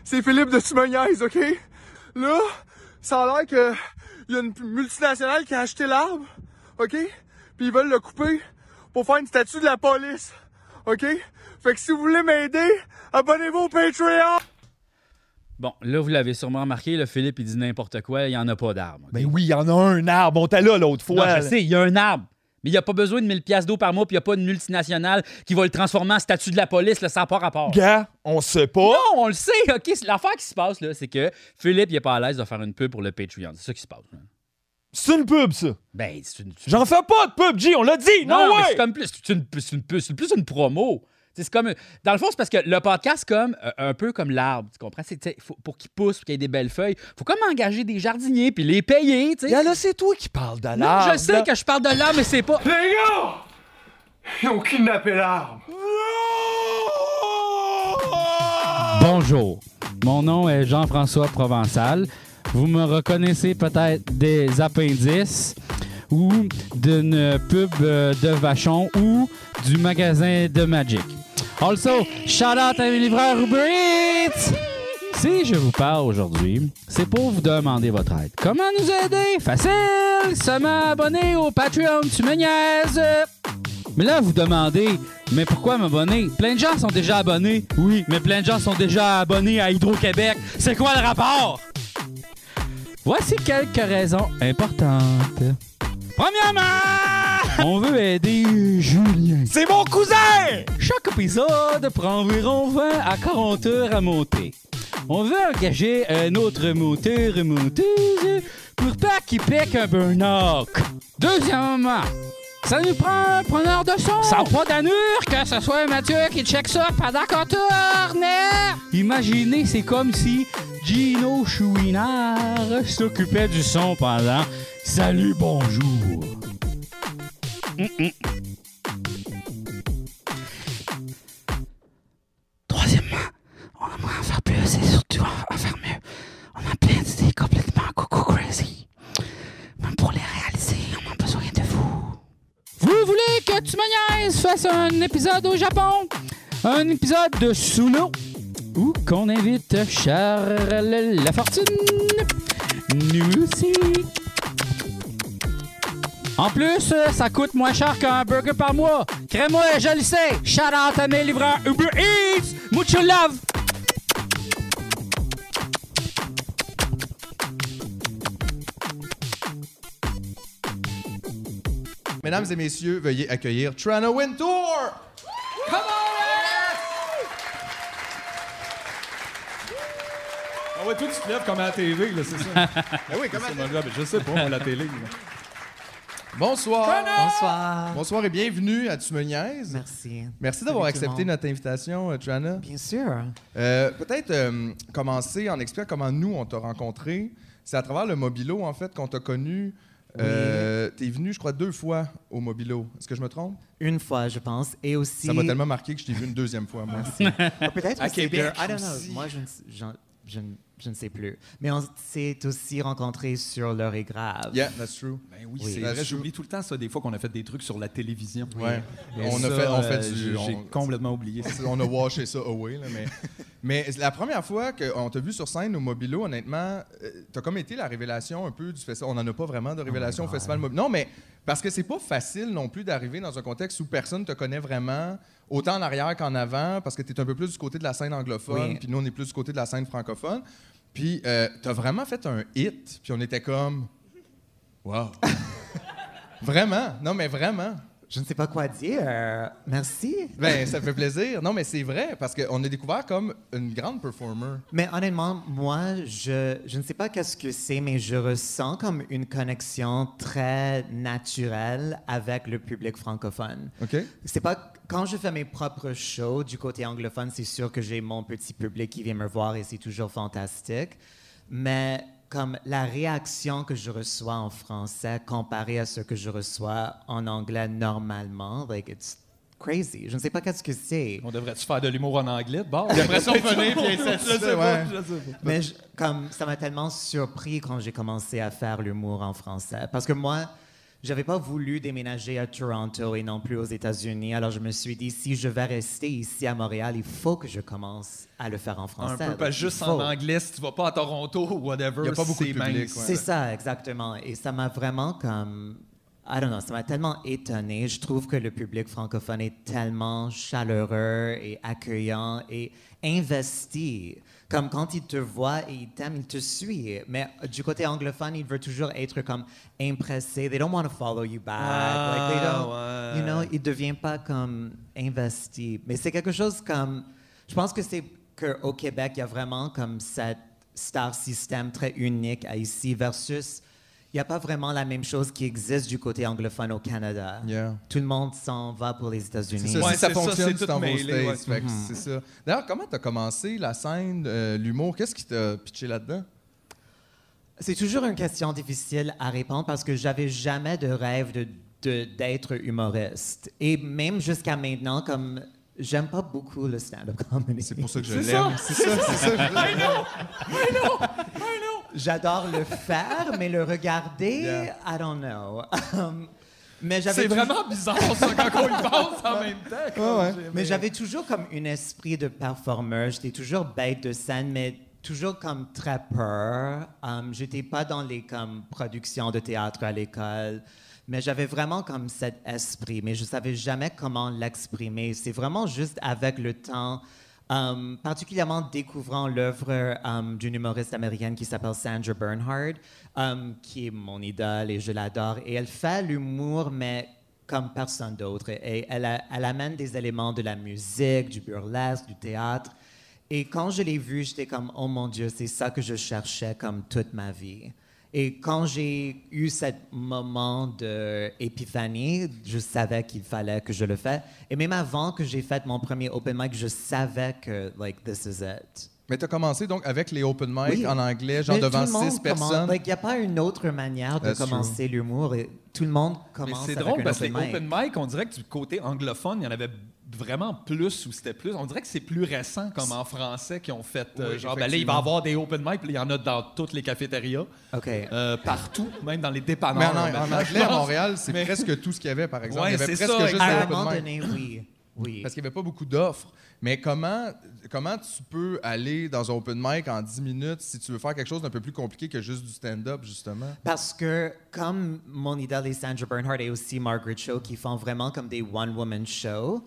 c'est Philippe de Tumoniaise, ok? Là, ça a l'air que y a une multinationale qui a acheté l'arbre, ok? Puis ils veulent le couper pour faire une statue de la police, ok? Fait que si vous voulez m'aider, abonnez-vous au Patreon! Bon, là, vous l'avez sûrement remarqué, le Philippe, il dit n'importe quoi, il n'y en a pas d'arbre. Ben oui, il y en a un arbre, on t'a là l'autre fois. Non, je sais, il y a un arbre. Mais il n'y a pas besoin de 1000 pièces d'eau par mois, puis il n'y a pas une multinationale qui va le transformer en statut de la police, là, ça n'a pas rapport. Gars, on sait pas. Non, on le sait, OK? L'affaire qui se passe, là, c'est que Philippe, il n'est pas à l'aise de faire une pub pour le Patreon. C'est ça qui se passe. là. C'est une pub, ça. Ben, c'est une... J'en fais pas de pub, G, on l'a dit. Non, Non, ouais. c'est comme plus, c'est une, une- c'est plus une promo. C'est comme, dans le fond, c'est parce que le podcast, comme euh, un peu comme l'arbre, tu comprends? Faut- pour qu'il pousse, pour qu'il y ait des belles feuilles, faut comme engager des jardiniers puis les payer. tu sais. Gars, là, c'est toi qui parles de Non, l'arbre. je sais là. que je parle de l'arbre, mais c'est pas. Les gars! Ils ont kidnappé l'arbre. Bonjour, mon nom est Jean-François Provençal. Vous me reconnaissez peut-être des appendices ou d'une pub euh, de Vachon ou du magasin de Magic. Also, shout out à mes livreurs Uber Eats! Si je vous parle aujourd'hui, c'est pour vous demander votre aide. Comment nous aider? Facile! Seulement abonner au Patreon, tu me niaises! Mais là, vous demandez, mais pourquoi m'abonner? Plein de gens sont déjà abonnés. Oui, mais plein de gens sont déjà abonnés à Hydro-Québec. C'est quoi le rapport? Voici quelques raisons importantes. Premièrement, on veut aider Julien. C'est mon cousin! Chaque épisode prend environ 20 à 40 heures à monter. On veut engager un autre monteur et monteuse pour pas qu'il pique un burn-out. Deuxièmement, ça nous prend un preneur de son. Ça n'a pas d'allure que ce soit Mathieu qui check ça pendant qu'on tourne. Imaginez, c'est comme si Gino Chouinard s'occupait du son pendant Salut, bonjour. Troisièmement, on aimerait en faire plus et surtout en, en faire mieux. On a plein d'idées complètement coco crazy. Vous voulez que Tu me niaises? Fasse un épisode au Japon? Un épisode de l'eau? Ou qu'on invite Charles Lafortune? Nous aussi. En plus, ça coûte moins cher qu'un burger par mois. Crée-moi, je le sais. Shout out à mes livreurs Uber Eats. Mucho love. Mesdames et messieurs, veuillez accueillir Trana Wintour! Ah ouais, toi, tu te lèves comme à la TV, là, c'est ça. Ah oui, C'est mon job. Je sais pas, moi, la télé. là. Bonsoir! Bonsoir. Bonsoir et bienvenue à Tu me niaises. Merci. Merci d'avoir accepté notre invitation, euh, Trana. Bien sûr. Euh, Peut-être euh, commencer en expliquant comment nous, on t'a rencontré. C'est à travers le Mobilo, en fait, qu'on t'a connu. Euh, T'es venu, je crois, deux fois au Mobilo. Est-ce que je me trompe? Une fois, je pense. Et aussi. Ça m'a tellement marqué que je t'ai vu une deuxième fois, moi. Ah, Peut-être À aussi Québec. I don't know. aussi. Moi, je ne, je, ne- sais plus. Mais on s'est aussi rencontrés sur l'heure est grave. yeah, that's true. Ben oui, Oui. c'est vrai. je- J'oublie tout le temps ça, des fois, qu'on a fait des trucs sur la télévision. Ouais. Et On a fait, on fait euh, du. J'ai complètement oublié ça. on a washé ça away. Là, mais, mais la première fois qu'on t'a vu sur scène au Mobilo, honnêtement, euh, t'as comme été la révélation un peu du festival. On n'en a pas vraiment de révélation au festival Mobilo. Non, mais parce que c'est pas facile non plus d'arriver dans un contexte où personne te connaît vraiment, autant en arrière qu'en avant, parce que tu es un peu plus du côté de la scène anglophone, Oui. puis nous, on est plus du côté de la scène francophone. Puis euh, t'as vraiment fait un hit, puis on était comme. Wow! vraiment? Non, mais vraiment. Je ne sais pas quoi dire. Euh, Merci. Ben, ça fait plaisir. Non, mais c'est vrai, parce qu'on a découvert comme une grande performer. Mais honnêtement, moi, je, je ne sais pas qu'est-ce que c'est, mais je ressens comme une connexion très naturelle avec le public francophone. OK? C'est pas quand je fais mes propres shows du côté anglophone, c'est sûr que j'ai mon petit public qui vient me voir et c'est toujours fantastique. Mais comme la réaction que je reçois en français comparée à ce que je reçois en anglais normalement, like it's crazy. Je ne sais pas qu'est-ce que c'est. On devrait-tu faire de l'humour en anglais de bord? Après ça, on revenait, puis elle Je sais s'assisait, pas, ouais. je sais pas. Mais je- comme ça m'a tellement surpris quand j'ai commencé à faire l'humour en français. Parce que moi, j'avais pas voulu déménager à Toronto et non plus aux États-Unis. Alors je me suis dit, si je vais rester ici à Montréal, il faut que je commence à le faire en Un français. peu, pas Il juste faut. en anglais, si tu vas pas à Toronto ou whatever. Y a pas beaucoup de c'est public, ouais. C'est ça, exactement. Et ça m'a vraiment comme I don't know, ça m'a tellement étonné. Je trouve que le public francophone est tellement chaleureux et accueillant et investi. Comme quand il te voit et il t'aime, il te suit. Mais du côté anglophone, il veut toujours être comme impressé. They don't want to follow you back. like they don't, Ah, you know, ouais. il devient pas comme investi. Mais c'est quelque chose comme, je pense que c'est qu'au Québec, il y a vraiment comme cette star system très unique à ici versus il n'y a pas vraiment la même chose qui existe du côté anglophone au Canada. Yeah. Tout le monde s'en va pour les États-Unis. C'est ça, Ouais, si ça c'est ça, fonctionne, c'est tu t'en vas aux mêlé, States. ouais. Fait que c'est ça. D'ailleurs, comment t'as commencé la scène, euh, l'humour? Qu'est-ce qui t'a pitché là-dedans? C'est toujours une question difficile à répondre parce que j'avais jamais de rêve de, de- d'être humoriste. Et même jusqu'à maintenant, comme j'aime pas beaucoup le stand-up comedy. C'est pour ça que je C'est l'aime. ça. C'est ça, c'est ça. J'adore le faire, mais le regarder, Yeah. I don't know. Um, mais j'avais C'est vraiment bizarre, ça, quand on y pense en même temps. ouais. Mais j'avais toujours comme un esprit de performeur. J'étais toujours bête de scène, mais toujours comme très peur. Um, J'étais pas dans les comme productions de théâtre à l'école, mais j'avais vraiment comme cet esprit, mais je savais jamais comment l'exprimer. C'est vraiment juste avec le temps. Um, particulièrement découvrant l'œuvre um, d'une humoriste américaine qui s'appelle Sandra Bernhard, um, qui est mon idole et je l'adore. Et elle fait l'humour, mais comme personne d'autre. Et elle, a- elle amène des éléments de la musique, du burlesque, du théâtre. Et quand je l'ai vue, j'étais comme, oh mon Dieu, c'est ça que je cherchais comme toute ma vie. Et quand j'ai eu ce moment d'épiphanie, je savais qu'il fallait que je le fasse. Et même avant que j'ai fait mon premier open mic, je savais que, like, this is it. Mais t'as commencé donc avec les open mic Oui. en anglais, genre Mais devant six commence- personnes. like, Il n'y a pas une autre manière de That's commencer l'humour. et Tout le monde Mais commence c'est avec drôle parce que les open mic. open mic, on dirait que du côté anglophone, il y en avait vraiment plus ou c'était plus? On dirait que c'est plus récent comme en français qui ont fait euh, Oui, genre ben là il va y avoir des open mic, puis il y en a dans toutes les cafétérias, OK. euh, partout, même dans les Mais dépanneurs. en, en anglais, à. Montréal, c'est Mais- presque tout ce qu'il y avait, par exemple. Ouais, il y avait c'est presque ça, juste À des un moment donné, oui. oui. Parce qu'il n'y avait pas beaucoup d'offres. Mais comment, comment tu peux aller dans un open mic en 10 minutes si tu veux faire quelque chose d'un peu plus compliqué que juste du stand-up, justement? Parce que comme mon idole est Sandra Bernhard et aussi Margaret Cho qui font vraiment comme des one-woman shows,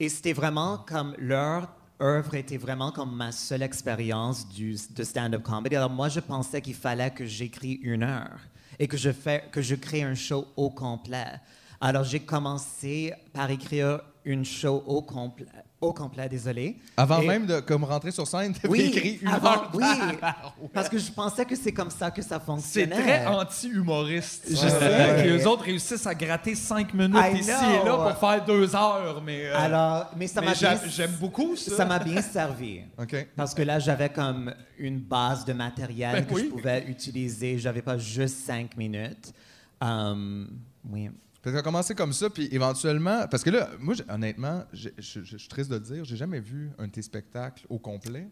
et c'était vraiment comme leur œuvre était vraiment comme ma seule expérience de stand-up comedy. Alors moi, je pensais qu'il fallait que j'écris une heure et que je, que je crée un show au complet. Alors j'ai commencé par écrire une show au complet, au complet, désolé. Avant Et- même de comme rentrer sur scène, tu oui, écrit une avant- heure. oui, parce que je pensais que c'est comme ça que ça C'est fonctionnait. très anti-humoriste. Je sais. Que Les autres réussissent à gratter cinq minutes I ici know. et là pour faire deux heures, mais, euh, Alors, mais ça m'a bien, j'a- j'aime beaucoup ça. ça m'a bien servi. OK. Parce que là, j'avais comme une base de matériel Ben que je pouvais utiliser. J'avais pas juste cinq minutes. Um, oui. Parce que commencé comme ça, puis éventuellement. Parce que là, moi, honnêtement, je suis triste de le dire, j'ai jamais vu un de tes spectacles au complet.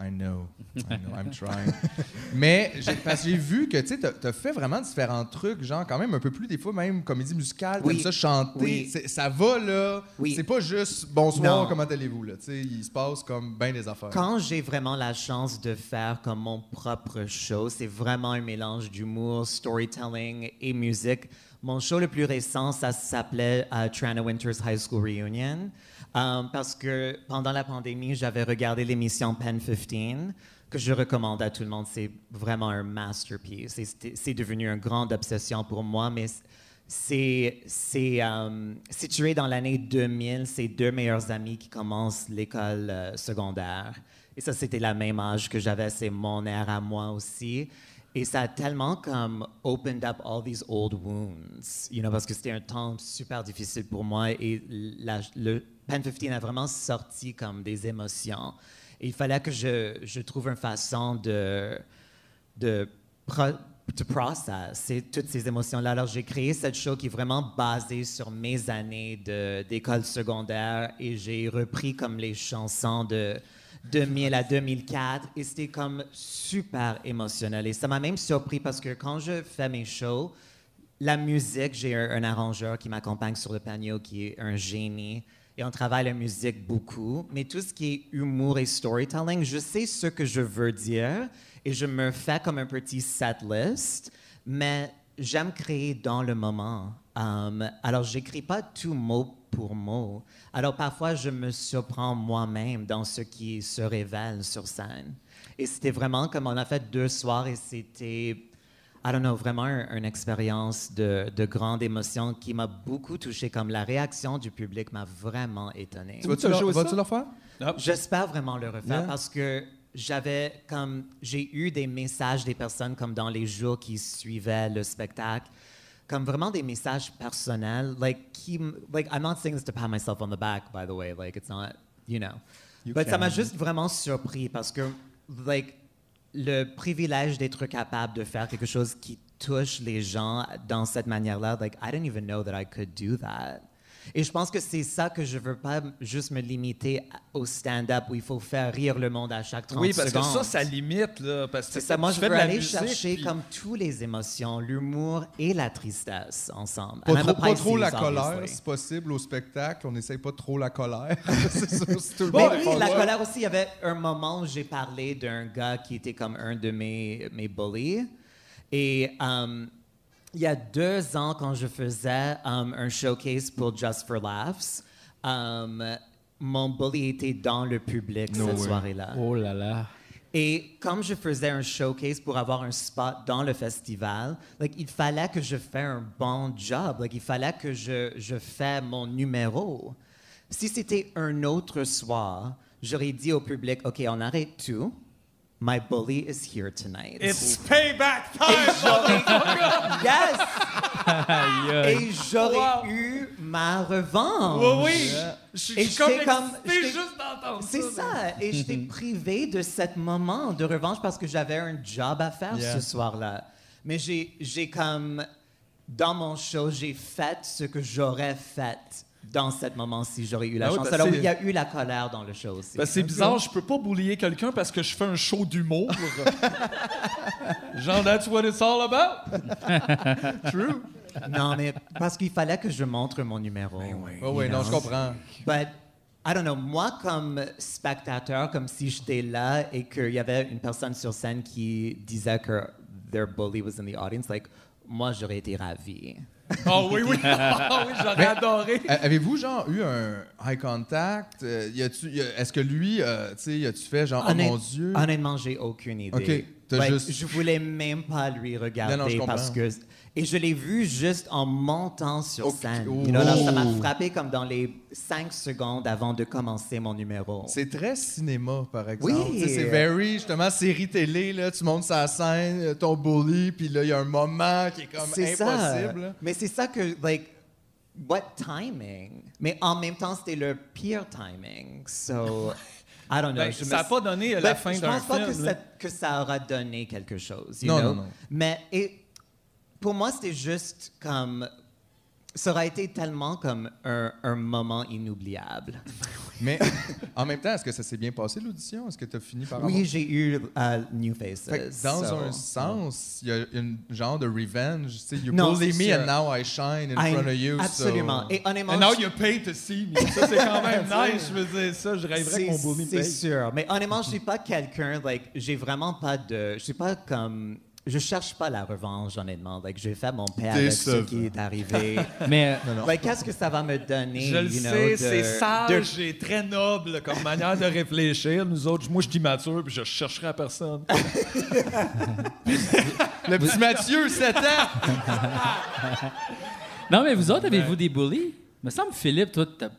I know, I know, I'm trying. Mais parce que j'ai vu que tu as, fait vraiment différents trucs, genre quand même un peu plus, des fois même comédie musicale, Oui. comme ça, chanter. Oui. Ça va là. Oui. C'est pas juste bonsoir, Non. comment allez-vous là. Tu sais, il se passe comme bien des affaires. Quand j'ai vraiment la chance de faire comme mon propre show, c'est vraiment un mélange d'humour, storytelling et musique. Mon show le plus récent, ça s'appelait Trana Winters High School Reunion, euh, parce que pendant la pandémie, j'avais regardé l'émission Pen 15, que je recommande à tout le monde. C'est vraiment un masterpiece. C'est devenu une grande obsession pour moi, mais c'est euh, situé dans l'année 2000. C'est deux meilleurs amis qui commencent l'école euh, secondaire. Et ça, c'était la même âge que j'avais. C'est mon ère à moi aussi. Et ça a tellement comme opened up all these old wounds, you know, parce que c'était un temps super difficile pour moi. Et le Pen 15 a vraiment sorti comme des émotions. Et il fallait que je, trouve une façon de de, de processer toutes ces émotions-là. Alors, j'ai créé cette show qui est vraiment basée sur mes années d'école secondaire et j'ai repris comme les chansons de 2000 à 2004 et c'était comme super émotionnel. Et ça m'a même surpris parce que quand je fais mes shows, la musique, j'ai un, arrangeur qui m'accompagne sur le piano qui est un génie. Et on travaille la musique beaucoup. Mais tout ce qui est humour et storytelling, je sais ce que je veux dire et je me fais comme un petit set list. Mais j'aime créer dans le moment. Um, alors, j'écris pas tout mot pour mot. Alors, parfois, je me surprends moi-même dans ce qui se révèle sur scène. Et c'était vraiment comme on a fait deux soirs et c'était, I don't know, vraiment un- une expérience de, de grande émotion qui m'a beaucoup touché. Comme la réaction du public m'a vraiment étonné. Tu vas-tu le, le refaire? J'espère vraiment le refaire Yeah. parce que j'avais comme j'ai eu des messages des personnes comme dans les jours qui suivaient le spectacle comme vraiment des messages personnels like qui like I'm not saying this to pat myself on the back by the way like it's not you know. But ça m'a juste vraiment surpris parce que like le privilège d'être capable de faire quelque chose qui touche les gens dans cette manière-là like I didn't even know that I could do that et je pense que c'est ça que je veux pas juste me limiter au stand-up où il faut faire rire le monde à chaque 30 Oui, parce que secondes. ça, ça limite, là. Parce que C'est ça, moi je veux aller musique, chercher puis- comme toutes les émotions, l'humour et la tristesse ensemble. Pas trop, a pas trop la colère, si possible, au spectacle. On n'essaye pas trop la colère. c'est sûr, tout le Mais monde oui, fait la colère aussi. Il y avait un moment où j'ai parlé d'un gars qui était comme un de mes, mes bullies. Et euh, il y a deux ans, quand je faisais euh, un showcase pour Just for Laughs, euh, mon bully était dans le public cette soirée-là. Oh là là. Et comme je faisais un showcase pour avoir un spot dans le festival, like, il fallait que je fasse un bon job. Like, il fallait que je, je fasse mon numéro. Si c'était un autre soir, j'aurais dit au public, OK, on arrête tout. My bully is here tonight. It's payback time! j'aurais- yes! Et j'aurais Wow. eu ma revanche. Oui, oui! Je Et je suis comme comme- excité j'étais- juste d'entendre ça. C'est ça. Et j'étais privé de ce moment de revanche parce que j'avais un job à faire Yeah. ce soir-là. Mais j'ai, j'ai comme, dans mon show, j'ai fait ce que j'aurais fait dans ce moment si j'aurais eu la Ah oui, chance. parce Alors, il y a eu la colère dans le show aussi. Ben, c'est bizarre, je peux pas boulier quelqu'un parce que je fais un show d'humour. Genre, that's what it's all about. True. non, mais parce qu'il fallait que je montre mon numéro. Oh, oui, you non, know? je comprends. But I don't know, moi comme spectateur, comme si j'étais là et qu'il y avait une personne sur scène qui disait que their bully was in the audience, like moi j'aurais été ravi. Oh oui, oui. Ah oui, j'aurais adoré. A- Avez-vous, genre, eu un eye contact? Euh, y a-tu- y a- Est-ce que lui, euh, tu sais, as-tu fait genre, oh mon Dieu? Honnêtement, j'ai aucune idée. Ok, t'as Like, juste- Je voulais même pas lui regarder Non, non, je parce comprends. que et je l'ai vu juste en montant sur Ok, scène. oh. You know, là, ça m'a frappé comme dans les cinq secondes avant de commencer mon numéro. C'est très cinéma, par exemple. Oui. Tu sais, C'est very, justement, série télé, là, tu montes sa scène, euh, ton bully, puis là, il y a un moment qui est comme C'est ça. impossible. Mais c'est ça que, like, what timing? Mais en même temps, c'était le pire timing. So, I don't know. Ben, je ça me- a pas donné Ben, la fin Je d'un pense pas que film. ça, là. que ça aura donné quelque chose. you Non, know? non, non. Mais et, pour moi, c'était juste comme. Ça aurait été tellement comme un, un moment inoubliable. Mais en même temps, est-ce que ça s'est bien passé, l'audition? Est-ce que tu as fini par Oui, avoir- j'ai eu euh, New Faces. Fait que dans so- un sens, il y a une genre de revenge. Tu sais, you Non, bully me sûr. and now I shine in front of you. so- Absolument. Et honnêtement, And now je- you pay to see me. Ça, c'est quand même nice. Je veux dire, ça, je rêverais que mon bully me C'est sûr. Mais honnêtement, je suis pas quelqu'un, like, j'ai vraiment pas de. Je suis pas comme. Je cherche pas la revanche, honnêtement. Like, j'ai fait mon père avec ce qui est arrivé. Mais like, qu'est-ce que ça va me donner? Je le you know, sais, de- c'est de- sage et très noble comme manière de réfléchir. Nous autres, moi, je suis immature puis je chercherai à personne. Le petit Mathieu, 7 ans! non, mais vous autres, avez-vous des bullies? Me semble, Philippe, toi, t'as.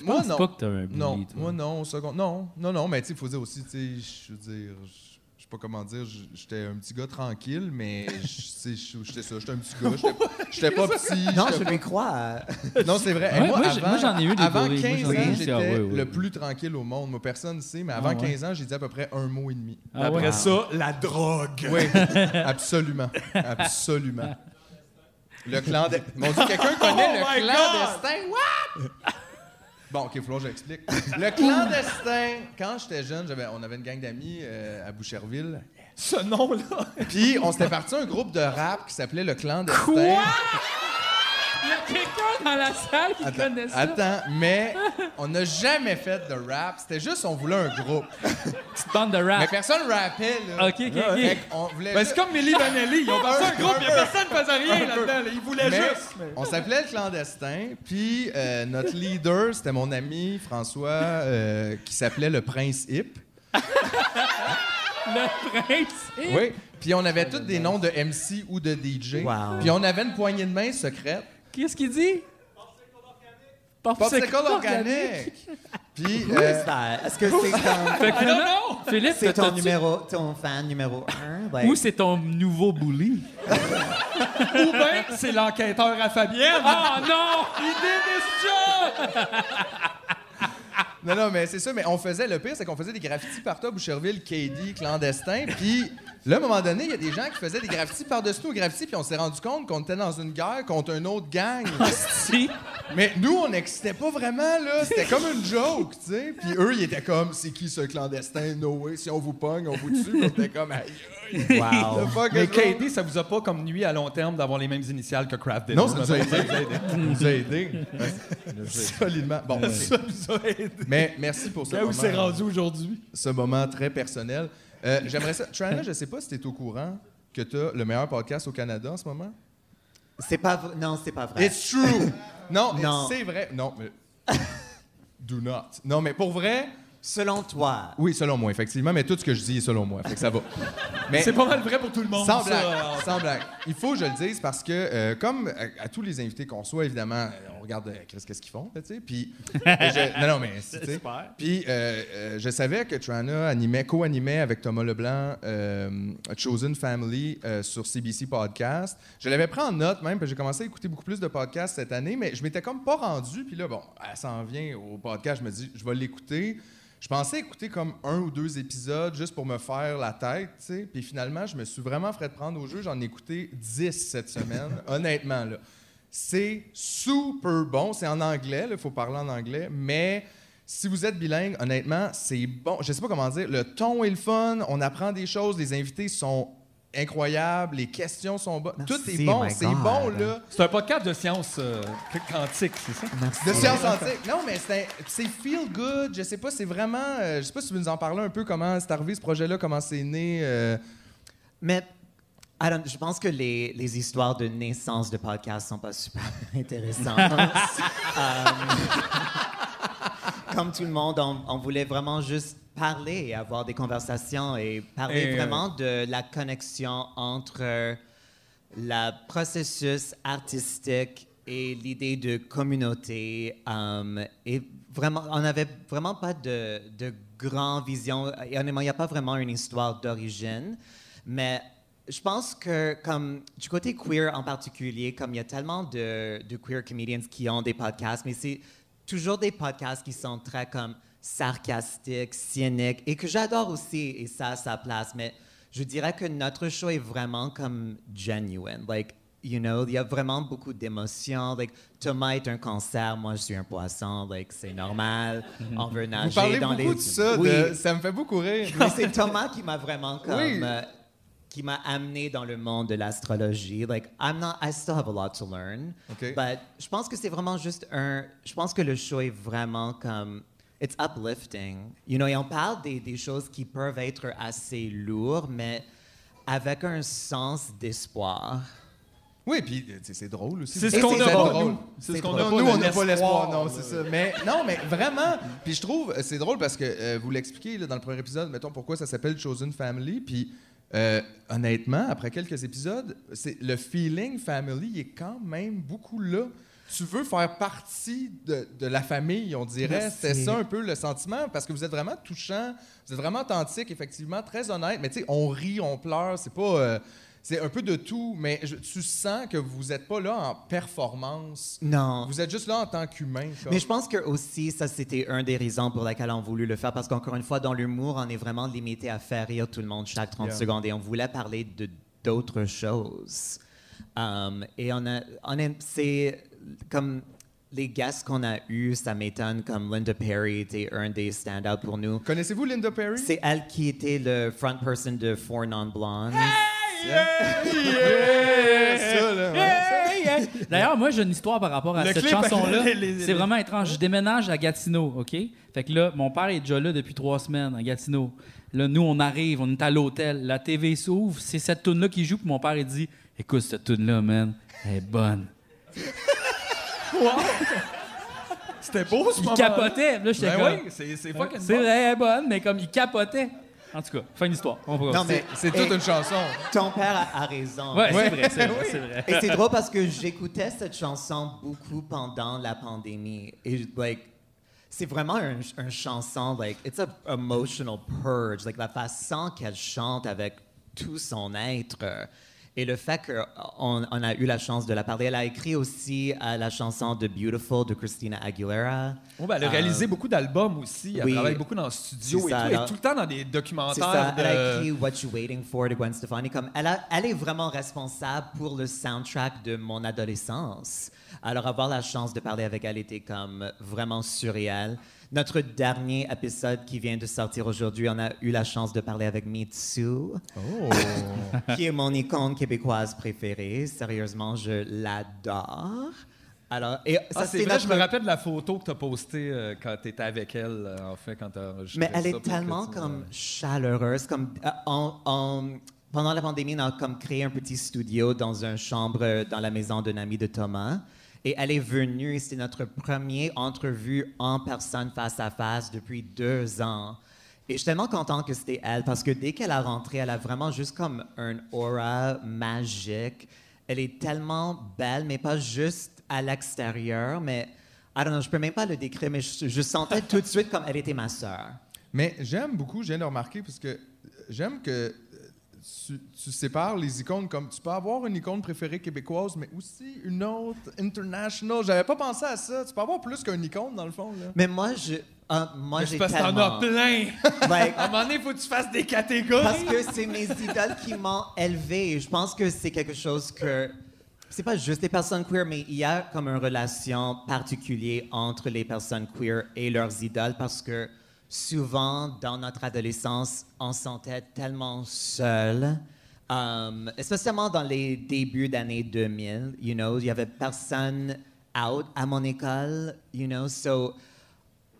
Je Moi, pense non. pas que t'as un bully. Non, toi. moi, non, au second. Non, non, non, mais tu sais, il faut dire aussi, tu sais, je veux dire, je je sais pas comment dire, je- j'étais un petit gars tranquille, mais je- je- j'étais ça, j'étais un petit gars, j'étais pas- petit. Non, je lui crois. Non, c'est vrai. Ouais, moi, moi, j'ai- avant, moi, j'en ai eu des avant bullies. Moi, 15 j'en ai ans, j'étais ah, ouais, ouais, le plus tranquille au monde. Moi, personne ne sait, mais avant Ah, ouais? 15 ans, j'ai dit à peu près un mot et demi. Ah Après ouais. ça, la drogue. Oui, absolument. Absolument. Le clandestin. Mon Dieu, quelqu'un connaît Oh le clandestin? What? Bon, OK, il faut que j'explique. Le clandestin, quand j'étais jeune, j'avais, on avait une gang d'amis euh, à Boucherville. Ce nom-là. Puis, on s'était parti un groupe de rap qui s'appelait Le Clandestin. Il y a quelqu'un dans la salle qui Attends, connaît ça. attends, mais on n'a jamais fait de rap. C'était juste, on voulait un groupe. Petite bande de rap. Mais personne rappait, là. Ok, ok, ok. Fait qu'on voulait Ben, juste- c'est comme Milli Vanelli. Ils ont parti un groupe, il y a personne qui faisait rien là-dedans. là. Ils voulaient Mais juste. mais- On s'appelait le clandestin, puis euh, notre leader, c'était mon ami François, euh, qui s'appelait le Prince Hip. Le prince. Oui. Puis on avait tous des noms de MC ou de DJ. Wow. Puis on avait une poignée de main secrète. Qu'est-ce qu'il dit? Popsicle organique. Puis Who euh, is that? Est-ce que c'est comme... Fait que finalement, Philippe, C'est ton t'as-tu- numéro, ton fan numéro un? Like, Ou c'est ton nouveau bully? Ou bien c'est l'enquêteur à Fabienne. Oh non! Il job! Non, non, mais c'est ça. Mais on faisait, le pire, c'est qu'on faisait des graffitis partout à Boucherville, KD, clandestin. Puis là, à un moment donné, il y a des gens qui faisaient des graffitis par-dessus nos graffitis. Puis on s'est rendu compte qu'on était dans une guerre contre une autre gang. Si. mais nous, on n'existait pas vraiment, là. C'était comme une joke, tu sais. Puis eux, ils étaient comme, c'est qui ce clandestin? No way. Si on vous pogne, on vous tue. Puis on était comme, aïe, aïe. Wow. Fuck Mais? KD, ça vous a pas comme nuit à long terme d'avoir les mêmes initiales que Kraft Dinner? Non, ça nous a aidé. Ça nous a aidé. Solidement. Bon, mais- Ça vous a aidé. Mais merci pour ce Là où c'est moment, rendu aujourd'hui. ce moment très personnel. Euh, J'aimerais ça. Trana, je sais pas si tu es au courant que tu as le meilleur podcast au Canada en ce moment. C'est pas vrai. Non, c'est pas vrai. It's true! Non, Non. c'est vrai. Non, mais. Do not. Non, mais pour vrai, Selon toi. oui, selon moi, effectivement, mais tout ce que je dis est selon moi. Fait que ça va. Mais C'est pas mal vrai pour tout le monde. sans ça. blague, sans blague. Il faut que je le dise parce que, euh, comme à, à tous les invités qu'on reçoit, évidemment, euh, on regarde euh, qu'est-ce qu'ils font, là, tu sais. Puis. je- non, non, mais. tu sais. Puis, euh, euh, je savais que Trana animait, co-animait avec Thomas Leblanc euh, Chosen Family euh, sur CBC Podcast. Je l'avais pris en note même, que j'ai commencé à écouter beaucoup plus de podcasts cette année, mais je m'étais comme pas rendu. Puis là, bon, elle s'en vient au podcast, je me dis, je vais l'écouter. Je pensais écouter comme un ou deux épisodes juste pour me faire la tête, tu sais. Puis finalement, je me suis vraiment fait prendre au jeu. J'en ai écouté 10 cette semaine, honnêtement, là. C'est super bon. C'est en anglais, il faut parler en anglais, mais si vous êtes bilingue, honnêtement, c'est bon. Je sais pas comment dire. Le ton est le fun, on apprend des choses, les invités sont incroyables, les questions sont bonnes. Tout est bon, c'est bon, là. C'est un podcast de science euh, quantique, c'est ça? Merci. De science antique. Non, mais c'est feel good. Je sais pas, c'est vraiment. euh, je sais pas si tu veux nous en parler un peu, comment c'est arrivé ce projet-là, comment c'est né. euh, Mais I don't- je pense que les, les histoires de naissance de podcasts sont pas super intéressantes. Euh, comme tout le monde, on, on voulait vraiment juste parler et avoir des conversations et parler Et, euh, vraiment de la connexion entre euh, le processus artistique et l'idée de communauté. euh, et vraiment, on n'avait vraiment pas de, de grand vision. Et honnêtement, il n'y a pas vraiment une histoire d'origine. Mais je pense que, comme du côté queer en particulier, comme il y a tellement de, de queer comedians qui ont des podcasts, mais c'est toujours des podcasts qui sont très comme sarcastiques, cyniques, et que j'adore aussi, et ça a sa place. Mais je dirais que notre show est vraiment comme genuine. Like, you know, il y a vraiment beaucoup d'émotions. Like, Thomas est un cancer, moi je suis un poisson. Like, c'est normal. On veut nager Vous parlez dans beaucoup les... de ça, Oui. de- ça me fait beaucoup rire. Mais c'est Thomas qui m'a vraiment comme Oui. euh, qui m'a amené dans le monde de l'astrologie. Like I'm not I still have a lot to learn. OK. But je pense que c'est vraiment juste un je pense que le show est vraiment comme it's uplifting. You know, et on parle des, des choses qui peuvent être assez lourdes mais avec un sens d'espoir. Oui, puis euh, c'est drôle aussi. C'est ce qu'on a drôle. pas, nous. C'est ce qu'on a pas. nous, on n'a pas l'espoir, non, c'est ça. Mais non, mais vraiment. Puis je trouve, euh, c'est drôle parce que euh, vous l'expliquez dans le premier épisode, mettons pourquoi ça s'appelle Chosen Family. Puis euh, honnêtement, après quelques épisodes, c'est le feeling family il est quand même beaucoup là. Tu veux faire partie de, de la famille, on dirait. C'est ça un peu le sentiment parce que vous êtes vraiment touchant, vous êtes vraiment authentique, effectivement, très honnête. Mais tu sais, on rit, on pleure, c'est pas. euh, c'est un peu de tout, mais je- tu sens que vous n'êtes pas là en performance. Non. Vous êtes juste là en tant qu'humain. Mais je pense que aussi, ça, c'était un des raisons pour lesquelles on voulu le faire. Parce qu'encore une fois, dans l'humour, on est vraiment limité à faire rire tout le monde chaque 30 Yeah. secondes. Et on voulait parler de d'autres choses. Um, et on a, on a- c'est comme les guests qu'on a eus, ça m'étonne, comme Linda Perry était un des stand-out pour nous. Connaissez-vous Linda Perry? C'est elle qui était le front person de Four Non Blondes. Yeah, ça, là, ouais. D'ailleurs, moi, j'ai une histoire par rapport à Le cette chanson-là. C'est vraiment étrange. Je déménage à Gatineau, OK? Fait que là, mon père est déjà là depuis trois semaines à Gatineau. Là, nous, on arrive, on est à l'hôtel. La TV s'ouvre, c'est cette tune-là qui joue, puis mon père, il dit Écoute, cette tune-là, man, elle est bonne. C'était beau, ce Il moment capotait. Là, j'étais Ben comme. oui, c'est c'est fucking C'est bon. vrai, bonne, mais comme il capotait. En tout cas, fin d'histoire. On va Non, mais C'est et toute une chanson. Ton père a, a raison. Ouais, c'est vrai, c'est vrai, c'est vrai. Et c'est drôle parce que j'écoutais cette chanson beaucoup pendant la pandémie. Et, like, c'est vraiment une un chanson, like, it's a emotional purge. Like, la façon qu'elle chante avec tout son être. Euh, Et le fait qu'on on a eu la chance de la parler. Elle a écrit aussi euh, la chanson de Beautiful de Christina Aguilera. Oh, ben, elle a Euh, réalisé beaucoup d'albums aussi. Elle oui. travaille beaucoup dans le studio et ça, tout. Alors- tout le temps dans des documentaires ça, de... elle a écrit What You Waiting For de Gwen Stefani. Comme elle, a- elle est vraiment responsable pour le soundtrack de mon adolescence. Alors avoir la chance de parler avec elle était comme vraiment surréel. Notre dernier épisode qui vient de sortir aujourd'hui, on a eu la chance de parler avec Mitsu, qui est mon icône québécoise préférée. Sérieusement, je l'adore. Alors, et ça, Ah, c'est vrai, je me rappelle de la photo que tu as postée euh, quand tu étais avec elle, euh, en fait, quand tu as Mais elle est tellement comme chaleureuse. Comme, euh, on- pendant la pandémie, on a comme créé un petit studio dans une chambre euh, dans la maison d'un ami de Thomas. Et elle est venue, c'était notre première entrevue en personne face à face depuis deux ans. Et je suis tellement content que c'était elle parce que dès qu'elle a rentré, elle a vraiment juste comme un aura magique. Elle est tellement belle, mais pas juste à l'extérieur, mais I don't know, je peux même pas le décrire, mais je, sentais tout de suite comme elle était ma sœur. Mais j'aime beaucoup, je viens de remarquer, parce que j'aime que tu, tu sépares les icônes comme tu peux avoir une icône préférée québécoise, mais aussi une autre international. J'avais pas pensé à ça. Tu peux avoir plus qu'une icône dans le fond. Là. Mais moi, je, ah, moi, j'ai c'est parce que t'en tellement... as plein. Like, À un moment donné, il faut que tu fasses des catégories. parce que c'est mes idoles qui m'ont élevé. Je pense que c'est quelque chose que c'est pas juste les personnes queer, mais il y a comme une relation particulière entre les personnes queer et leurs idoles parce que souvent dans notre adolescence, on se sentait tellement seul. Um, especially dans les débuts d'année 2000, you know, il y avait personne out à mon école, you know, so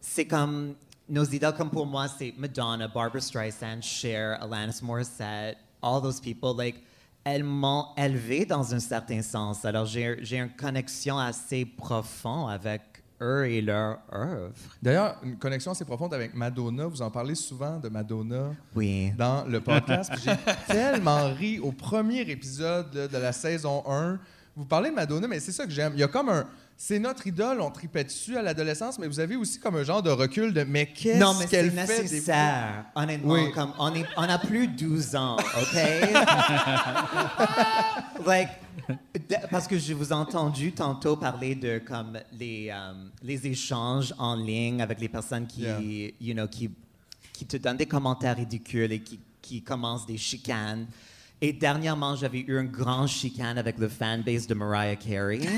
c'est comme nos idoles comme pour moi c'est Madonna, Barbara Streisand, Cher, Alanis Morissette, all those people like elles m'ont élevé dans un certain sens. Alors j'ai une connexion assez profonde avec eux et leur œuvre. D'ailleurs, une connexion assez profonde avec Madonna. Vous en parlez souvent de Madonna Oui. dans le podcast. J'ai tellement ri au premier épisode de la saison 1. Vous parlez de Madonna, mais c'est ça que j'aime. Il y a comme un. C'est notre idole, on tripait dessus à l'adolescence, mais vous avez aussi comme un genre de recul de mais qu'est-ce Non, mais c'est qu'elle fait des fois? nécessaire. Honnêtement, Oui. comme on, est, on a plus 12 ans, OK? like, parce que je vous ai entendu tantôt parler de comme les, euh, les échanges en ligne avec les personnes qui, Yeah. you know, qui, qui te donnent des commentaires ridicules et qui, qui commencent des chicanes. Et dernièrement, j'avais eu un grand chicane avec le fanbase de Mariah Carey,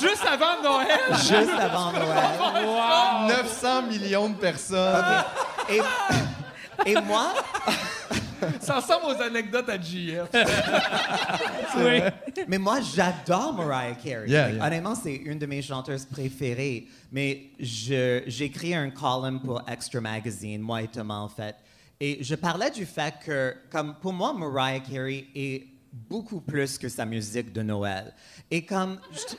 Juste avant Noël. juste avant Noël. 900 millions de personnes. Et, et moi, Ça ressemble aux anecdotes à JF. Oui. Mais moi, j'adore Mariah Carey. Yeah. Honnêtement, c'est une de mes chanteuses préférées. Mais je- j'écris un column pour Extra Magazine, moi et Thomas, en fait. Et je parlais du fait que, comme pour moi, Mariah Carey est beaucoup plus que sa musique de Noël. Et comme... je-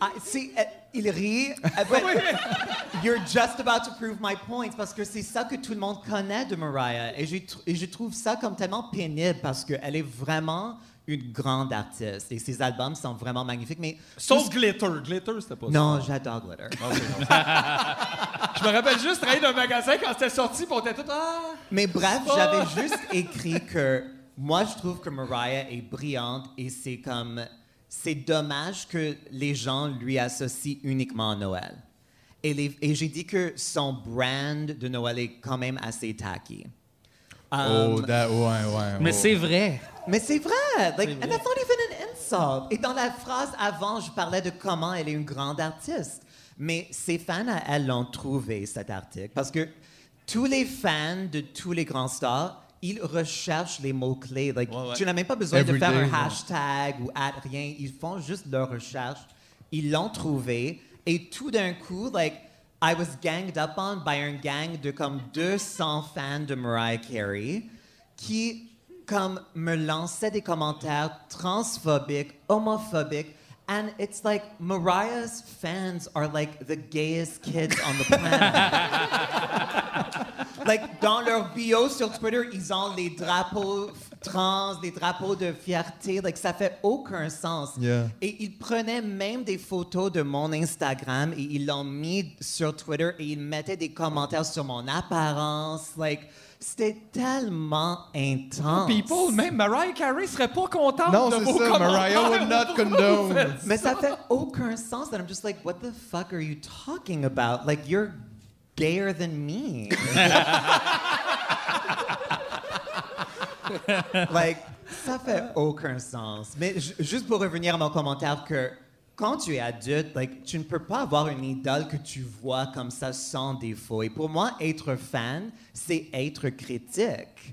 ah, c'est- euh, il rit. euh, but You're just about to prove my point parce que c'est ça que tout le monde connaît de Mariah. Et je, tr- et je trouve ça comme tellement pénible parce qu'elle est vraiment une grande artiste et ses albums sont vraiment magnifiques. Mais Sauf Glitter. Glitter, c'était pas non, j'adore Glitter. ça. Je me rappelle juste travailler dans un magasin quand c'était sorti, puis on était tous Ah! Mais bref, Oh! j'avais juste écrit que moi, je trouve que Mariah est brillante et c'est comme. C'est dommage que les gens lui associent uniquement à Noël. Et, les- et j'ai dit que son brand de Noël est quand même assez tacky. Oh, Um, that- ouais, ouais. Mais oh. c'est vrai. mais c'est vrai. Like, and that's not even an insult. Et dans la phrase avant, je parlais de comment elle est une grande artiste. Mais ses fans, à elle, l'ont trouvé, cet article. Parce que tous les fans de tous les grands stars, ils recherchent les mots-clés. Like, Ouais, ouais. Tu n'as même pas besoin Every de faire day, un ouais. hashtag ou rien. Ils font juste leur recherche. Ils l'ont trouvé. Et tout d'un coup, like, I was ganged up on by un gang de comme 200 fans de Mariah Carey qui comme me lançaient des commentaires transphobiques, homophobiques. And it's like Mariah's fans are like the gayest kids on the planet. like, dans leur bio sur Twitter, ils ont les drapeaux trans, les drapeaux de fierté. Like, ça fait aucun sens. Yeah. Et ils prenaient même des photos de mon Instagram et ils l'ont mis sur Twitter et ils mettaient des commentaires sur mon apparence. Like, c'était tellement intense. People, même Mariah Carey serait pas contente Non, de vos ça, commentaires. Mariah would not condone. Mais ça fait aucun sens. And I'm just like, what the fuck are you talking about? Like, you're gayer than me. like, ça fait aucun sens. Mais ju- juste pour revenir à mon commentaire que quand tu es adulte, like, tu ne peux pas avoir une idole que tu vois comme ça sans défaut. Et pour moi, être fan, c'est être critique.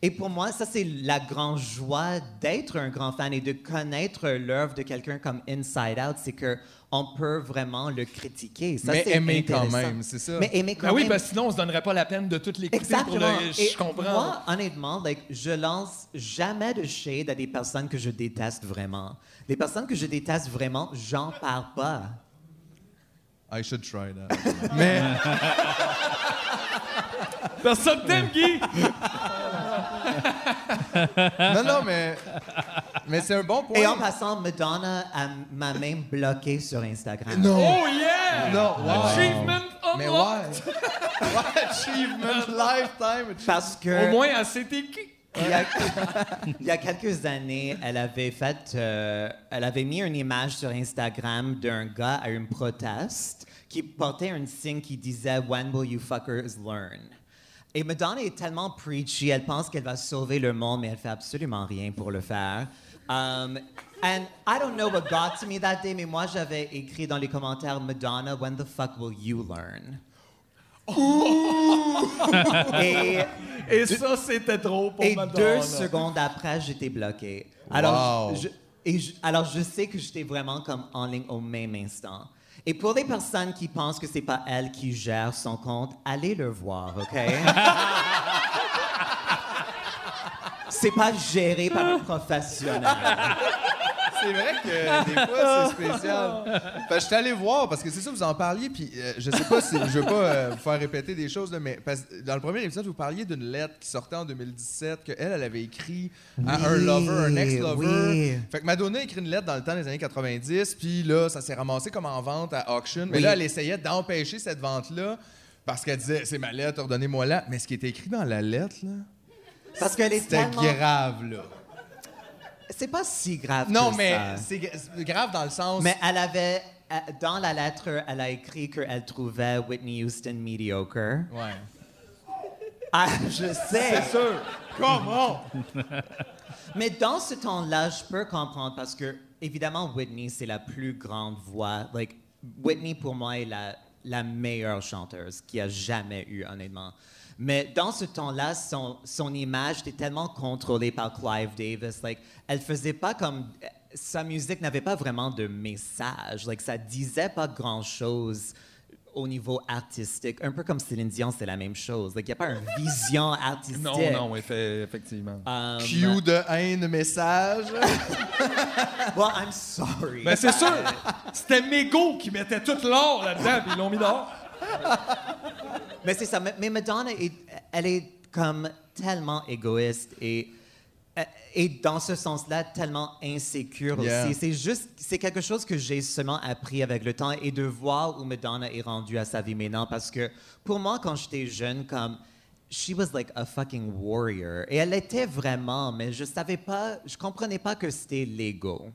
Et pour moi, ça, c'est la grande joie d'être un grand fan et de connaître l'œuvre de quelqu'un comme Inside Out, c'est que on peut vraiment le critiquer. Ça, Mais c'est aimer quand même, c'est ça. Mais aimer quand Ben oui, même. parce que sinon, on se donnerait pas la peine de toutes pour Exactement. le... Et Je comprends. Moi, honnêtement, like, je lance jamais de shade à des personnes que je déteste vraiment. Les personnes que je déteste vraiment, j'en parle pas. I should try that. Mais Personne t'aime, Guy! non, non, mais mais c'est un bon point. Et en passant, Madonna m'a même bloqué sur Instagram. non. Oh yeah! Non, wow. Achievement Mais? Why achievement? Lifetime? Parce que Au moins, elle il y, a, il y a quelques années, elle avait fait, euh, elle avait mis une image sur Instagram d'un gars à une proteste qui portait un signe qui disait When will you fuckers learn? Et Madonna est tellement preachy, elle pense qu'elle va sauver le monde, mais elle fait absolument rien pour le faire. Um, and I don't know what got to me that day, mais moi j'avais écrit dans les commentaires Madonna, when the fuck will you learn? Et Et ça, c'était trop pour et Madonna. deux secondes après, j'étais bloqué. Alors, Wow. je, et je- alors, je sais que j'étais vraiment comme en ligne au même instant. Et pour les personnes qui pensent que c'est pas elle qui gère son compte, allez le voir, OK? c'est pas géré par un professionnel. C'est vrai que des fois, c'est spécial. Fait je suis allé voir, parce que c'est ça, vous en parliez, puis euh, je sais pas si je veux pas euh, vous faire répéter des choses, là, mais parce dans le premier épisode, vous parliez d'une lettre qui sortait en 2017 qu'elle, elle avait écrit à un Oui, lover, un ex-lover. oui. Fait que Madonna a écrit une lettre dans le temps des années 90, puis là, ça s'est ramassé comme en vente à auction. Mais Oui. là, elle essayait d'empêcher cette vente-là. Parce qu'elle disait, c'est ma lettre, ordonnez-moi là. Mais ce qui était écrit dans la lettre, là, Parce c'était grave, là. C'est pas si grave Non, que mais ça. c'est c'est grave dans le sens. Mais elle avait... euh, Dans la lettre, elle a écrit qu'elle trouvait Whitney Houston mediocre. Ouais. Ah, je sais. C'est sûr. Comment? Mais dans ce temps-là, je peux comprendre parce que, évidemment, Whitney, c'est la plus grande voix. Like, Whitney, pour moi, est la, la meilleure chanteuse qu'il y a jamais eu, honnêtement. Mais dans ce temps-là, son, son image était tellement contrôlée par Clive Davis. Like, elle faisait pas comme. Sa musique n'avait pas vraiment de message. Like, ça disait pas grand-chose au niveau artistique. Un peu comme Céline Dion, c'est la même chose. Like, il n'y a pas une vision artistique. Non, non, effe- effectivement. Um, Q de haine message. Well, I'm sorry. Ben, c'est sûr! C'était Mego qui mettait tout l'or là-dedans, puis ils l'ont mis dehors. Mais c'est ça. Mais, Madonna, est, elle est comme tellement égoïste et, et dans ce sens-là, tellement insécure Yeah. aussi. C'est juste, c'est quelque chose que j'ai seulement appris avec le temps et de voir où Madonna est rendue à sa vie maintenant. Parce que pour moi, quand j'étais jeune, comme she was like a fucking warrior. Et elle était vraiment, mais je savais pas, je comprenais pas que c'était l'ego.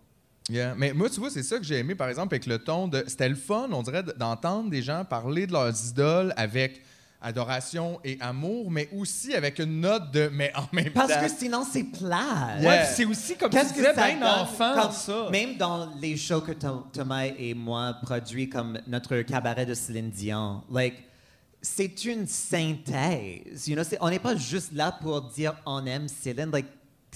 Yeah. Mais moi, tu vois, c'est ça que j'ai aimé, par exemple, avec le ton de. C'était le fun, on dirait, d'entendre des gens parler de leurs idoles avec adoration et amour, mais aussi avec une note de. Mais en même Parce temps. que sinon, c'est plat. Yeah. Ouais, c'est aussi comme tu Qu'est-ce que disais, ça bien enfant, comme- ça. Même dans les shows que Tho- Thomas et moi produit comme notre cabaret de Céline Dion, like c'est une synthèse. You know, c'est- on n'est pas juste là pour dire on aime Céline. Like,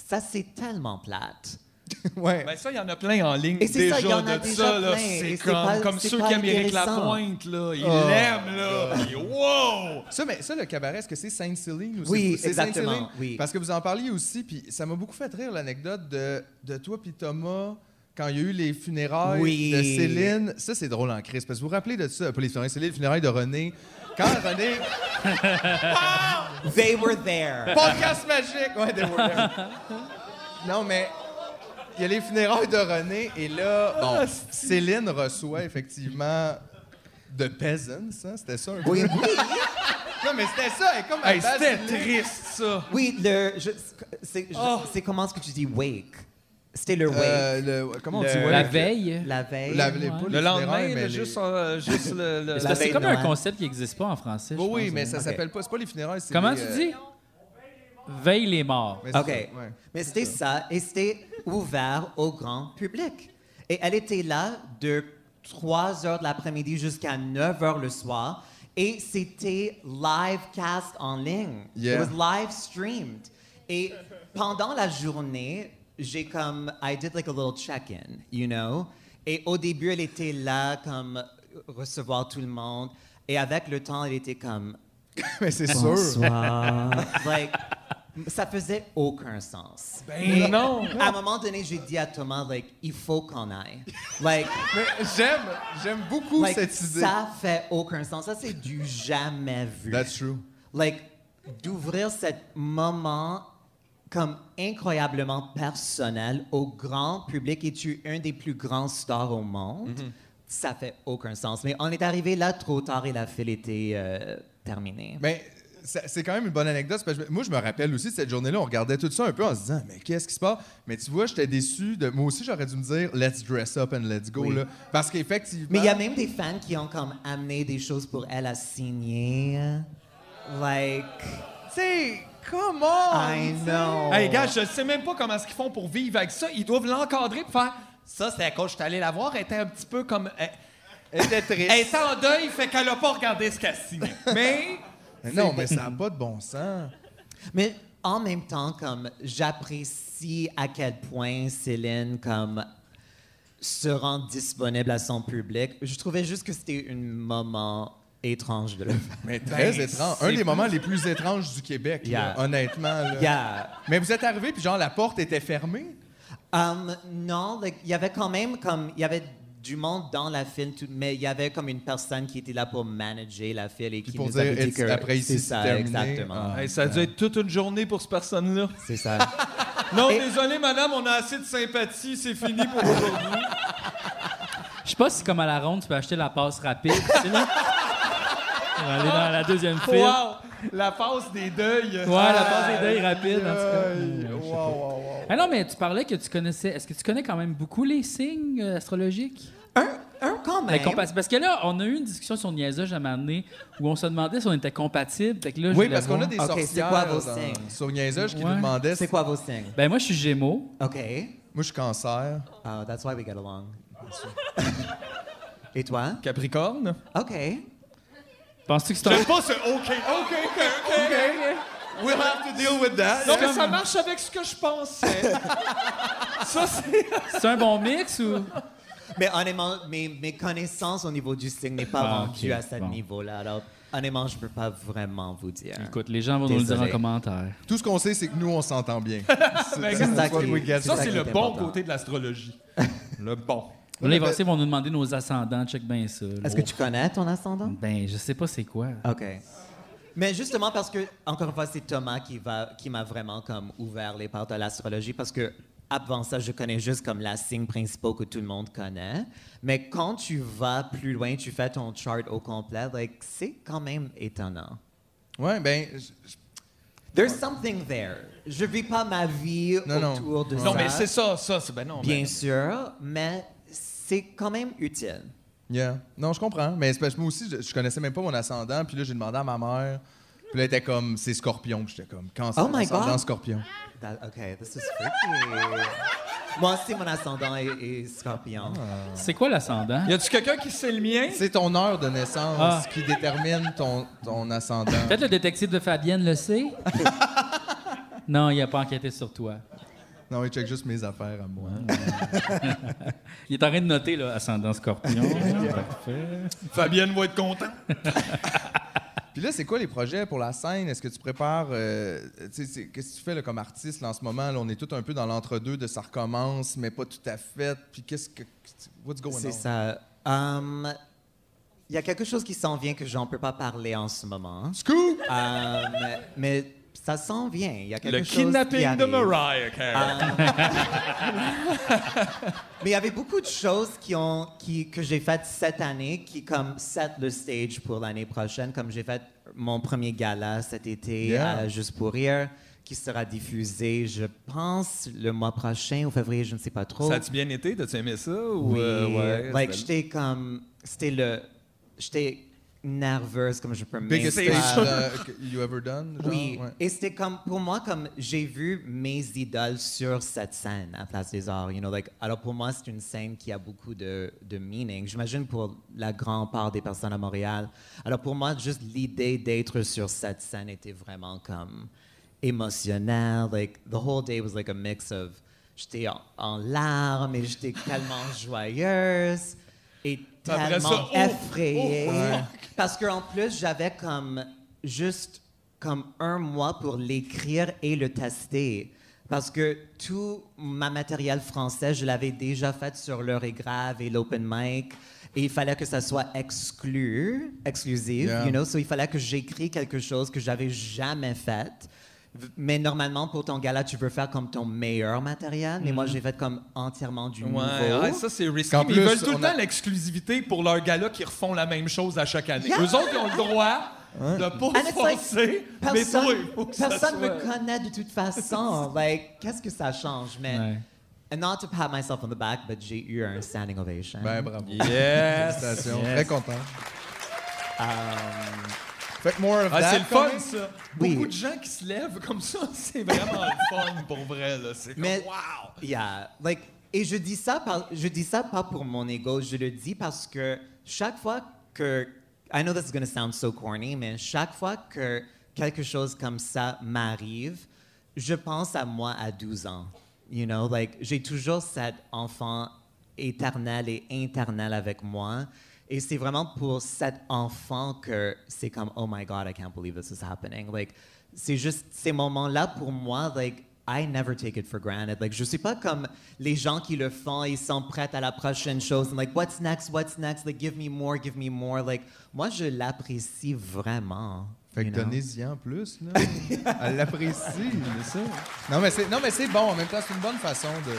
ça, c'est tellement plate. Ouais. Ben ça, il y en a plein en ligne Et c'est déjà ça, y en a de déjà ça. là. plein. C'est Et c'est comme, pas- comme c'est ceux qui aiment Éric. Lapointe, là. Ils Oh, l'aiment, là. Wow! Ça, mais ça, le cabaret, est-ce que c'est Sainte-Céline ou Oui, c'est c'est exactement, Sainte-Céline? oui. Parce que vous en parliez aussi, puis ça m'a beaucoup fait rire l'anecdote de, de toi puis Thomas quand il y a eu les funérailles Oui. de Céline. Ça, c'est drôle en crise. Parce que vous vous rappelez de ça, pas les funérailles, c'est les funérailles de René. Quand René. They were there. Podcast magique! Ouais, they were there. Non, mais. Il y a les funérailles de René, et là, bon, Céline reçoit effectivement de Peasants, hein? C'était ça un peu? Oui, oui. Non, mais c'était ça, elle est comme à Hey, base c'était triste, ça. Oui, le, c'est Oh. c'est comment est-ce que tu dis wake? C'était le wake. Euh, le- comment on Le- dit ouais? La veille? la veille. La- les- Ouais. Le lendemain, mais les- juste, euh, juste le... C'est comme un concept qui n'existe pas en français. Oui, oui, pense, mais hein. ça s'appelle pas. C'est pas les funérailles, c'est. Comment les, tu euh, dis? Veille les morts. mais OK. ça, ouais. Mais c'était ça, et c'était ouvert au grand public. Et elle était là de 3 heures de l'après-midi jusqu'à 9 heures le soir. Et c'était live cast en ligne. Yeah. It was live streamed. Et pendant la journée, j'ai comme, I did like a little check-in, you know? Et au début, elle était là comme recevoir tout le monde. Et avec le temps, elle était comme, Mais c'est sûr. Bonsoir. like, ça faisait aucun sens. Ben non. À un moment donné, j'ai dit à Thomas, like, il faut qu'on aille. Like, Mais j'aime, j'aime beaucoup like, cette idée. ça fait aucun sens. Ça, c'est du jamais vu. That's true. Like, d'ouvrir ce moment comme incroyablement personnel au grand public et tu es un des plus grands stars au monde, Mm-hmm. ça fait aucun sens. Mais on est arrivé là trop tard et la file était euh, terminée. Mais c'est quand même une bonne anecdote. parce que moi, je me rappelle aussi de cette journée-là. On regardait tout ça un peu en se disant, mais qu'est-ce qui se passe? Mais tu vois, j'étais déçu. De... Moi aussi, j'aurais dû me dire, let's dress up and let's go. Oui. Là. Parce qu'effectivement. Mais il y a même des fans qui ont comme amené des choses pour elle à signer. Like, Tu sais, come on! I know. Hey, gars, je sais même pas comment est-ce qu'ils font pour vivre avec ça. Ils doivent l'encadrer pour faire... Ça, c'est à cause je suis allé la voir. Elle était un petit peu comme... Elle, Elle était triste. elle était en deuil, fait qu'elle a pas regardé ce qu'elle signait. Mais... Non, mais ça n'a pas de bon sens. Mais en même temps, comme j'apprécie à quel point Céline comme se rend disponible à son public. Je trouvais juste que c'était un moment étrange de le faire. Mais très Ben, étrange. c'est Un des moments les plus étranges du Québec, là, honnêtement. là. Yeah. Mais vous êtes arrivé, puis genre, la porte était fermée? Um, non, like, il y avait quand même comme il y avait du monde dans la file, tout- mais il y avait comme une personne qui était là pour manager la file et qui pour nous dire, avait dit que après ici, c'est c'est ça, terminé? exactement. Ah. Hey, ça a dû être toute une journée pour cette personne-là. C'est ça. Non, Et- désolé, madame, on a assez de sympathie. C'est fini pour aujourd'hui. Je sais pas si, comme à la ronde, tu peux acheter la passe rapide. Pour aller dans la deuxième file. wow! La passe des deuils. Ouais, la passe des deuils rapide, en tout cas. Aïe, wow, wow, wow. Ah non, mais tu parlais que tu connaissais. Est-ce que tu connais quand même beaucoup les signes euh, astrologiques? un, un quand La même. compa- Parce que là, on a eu une discussion sur Niaisage à un moment donné où on se demandait si on était compatibles. Fait que là, je Oui, parce qu'on a des Ok, c'est sorcières quoi vos dans- signes? sur Niaisage qui Ouais. nous demandaient. C'est quoi vos signes? Ben, moi, je suis Gémeaux. OK. Moi, je suis cancer. Oh, that's why we get along. Et toi? Capricorne. OK. Penses-tu que c'est un. J'aime pas ce OK, OK, OK, OK. We'll have to deal with that. Non, mais ça marche avec ce que je pensais. ça, c'est. C'est un bon mix ou? Mais honnêtement, mes, mes connaissances au niveau du signe n'est pas Ah, rendues ok, à ce bon. niveau-là. Alors, honnêtement, je peux pas vraiment vous dire. Écoute, les gens vont nous le dire en Désolé. commentaire. Tout ce qu'on sait, c'est que nous, on s'entend bien. Ben, C'est ça what qui- we get. Ça, ça c'est qui le est bon important. côté de l'astrologie. le bon. Là, les Français vont nous demander nos ascendants. Check bien ça. Est-ce que tu connais ton ascendant? Ben, je sais pas c'est quoi. OK. Mais justement parce que, encore une fois, c'est Thomas qui, va, qui m'a vraiment comme ouvert les portes de l'astrologie parce que avant ça, je connais juste comme la signe principal que tout le monde connaît. Mais quand tu vas plus loin, tu fais ton chart au complet, like, c'est quand même étonnant. Ouais, ben, je- There's something there. Je vis pas ma vie Non, non. autour de ça. Non, mais c'est ça, ça, c'est ben non. Bien ben- sûr, mais c'est quand même utile. yeah. Non, je comprends. Mais parce que moi aussi, je, je connaissais même pas mon ascendant. Puis là, j'ai demandé à ma mère. Puis là, elle était comme, c'est scorpion. Puis j'étais comme, cancer, Oh my ascendant God. scorpion. That- okay, this is freaky. Moi aussi, mon ascendant est, est scorpion. C'est quoi l'ascendant? Y a-tu quelqu'un qui sait le mien? C'est ton heure de naissance Ah. qui détermine ton, ton ascendant. Peut-être le détective de Fabienne le sait? non, il a pas enquêté sur toi. Non, il check juste mes affaires à moi. Il est en train de noter, là, ascendant scorpion. Parfait. Fabienne va être contente. Puis là, c'est quoi les projets pour la scène? Est-ce que tu prépares. euh, Qu'est-ce que tu fais là, comme artiste là, en ce moment? Là, on est tout un peu dans l'entre-deux de ça recommence, mais pas tout à fait. Puis qu'est-ce que. What's going on? C'est ça. Hum, Il y a quelque chose qui s'en vient que j'en peux pas parler en ce moment. Scoop! Hum, mais ça s'en vient. Il y a quelque Le chose qui kidnapping de. Mariah Carey. Mais il y avait beaucoup de choses qui ont, qui, que j'ai faites cette année qui comme set le stage pour l'année prochaine. Comme j'ai fait mon premier gala cet été Yeah. à Juste pour rire, qui sera diffusé, je pense, le mois prochain ou février, je ne sais pas trop. Ça a-tu bien été? T'as-tu aimé ça? Ou, Oui, euh, ouais, like, j'étais comme, c'était le, j'étais nerveuse comme je peux Biggest stage euh, que you ever done? genre? Oui, Ouais. et c'était comme pour moi comme j'ai vu mes idoles sur cette scène à Place des Arts, you know, like alors pour moi c'est une scène qui a beaucoup de, de meaning. J'imagine pour la grande part des personnes à Montréal. Alors pour moi juste l'idée d'être sur cette scène était vraiment comme émotionnel. Like the whole day was like a mix of j'étais en, en larmes et j'étais tellement joyeuse et tellement ça, oh, effrayée. oh, Parce qu'en plus, j'avais comme juste comme un mois pour l'écrire et le tester. Parce que tout ma matériel français, je l'avais déjà fait sur l'heure est grave et l'open mic. Et il fallait que ça soit exclu, exclusif, Yeah. you know? So il fallait que j'écris quelque chose que j'avais jamais fait. Mais normalement, pour ton gala, tu veux faire comme ton meilleur matériel. Mais moi, j'ai fait comme entièrement du nouveau. Ouais, ouais, ça c'est risqué. Ils veulent tout le a- temps l'exclusivité pour leurs gars qui refont la même chose à chaque année. Yeah. Eux autres, ils ont le droit de pas And it's like, forcer, mais personne, toi, il faut que ça personne soit... me connaît de toute façon. like, qu'est-ce que ça change? Mais, Ouais. and not to pat myself on the back, but j'ai eu un standing ovation. Ben, bravo. Yes! Yes. Très content. Um, Fait que more of Ah, that c'est le fun, ça. Oui. Beaucoup de gens qui se lèvent comme ça, c'est vraiment le fun pour vrai. là. C'est comme, Mais- wow! Yeah, like, et je dis ça, par, je dis ça pas pour mon ego, je le dis parce que chaque fois que, I know this is gonna sound so corny, mais chaque fois que quelque chose comme ça m'arrive, je pense à moi à 12 ans. You know, like, j'ai toujours cet enfant éternel et internel avec moi. Et c'est vraiment pour cet enfant que c'est comme, oh my God, I can't believe this is happening. Like, c'est juste ces moments-là pour moi, like, I never take it for granted. Like, je suis pas comme les gens qui le font, ils sont prêts à la prochaine chose. And like, what's next? What's next? Like, give me more, give me more. Like, moi, je l'apprécie vraiment. Fait que donnez-y en plus, là. Elle l'apprécie, c'est ça. Non, mais c'est, non, mais c'est bon. En même temps, c'est une bonne façon de,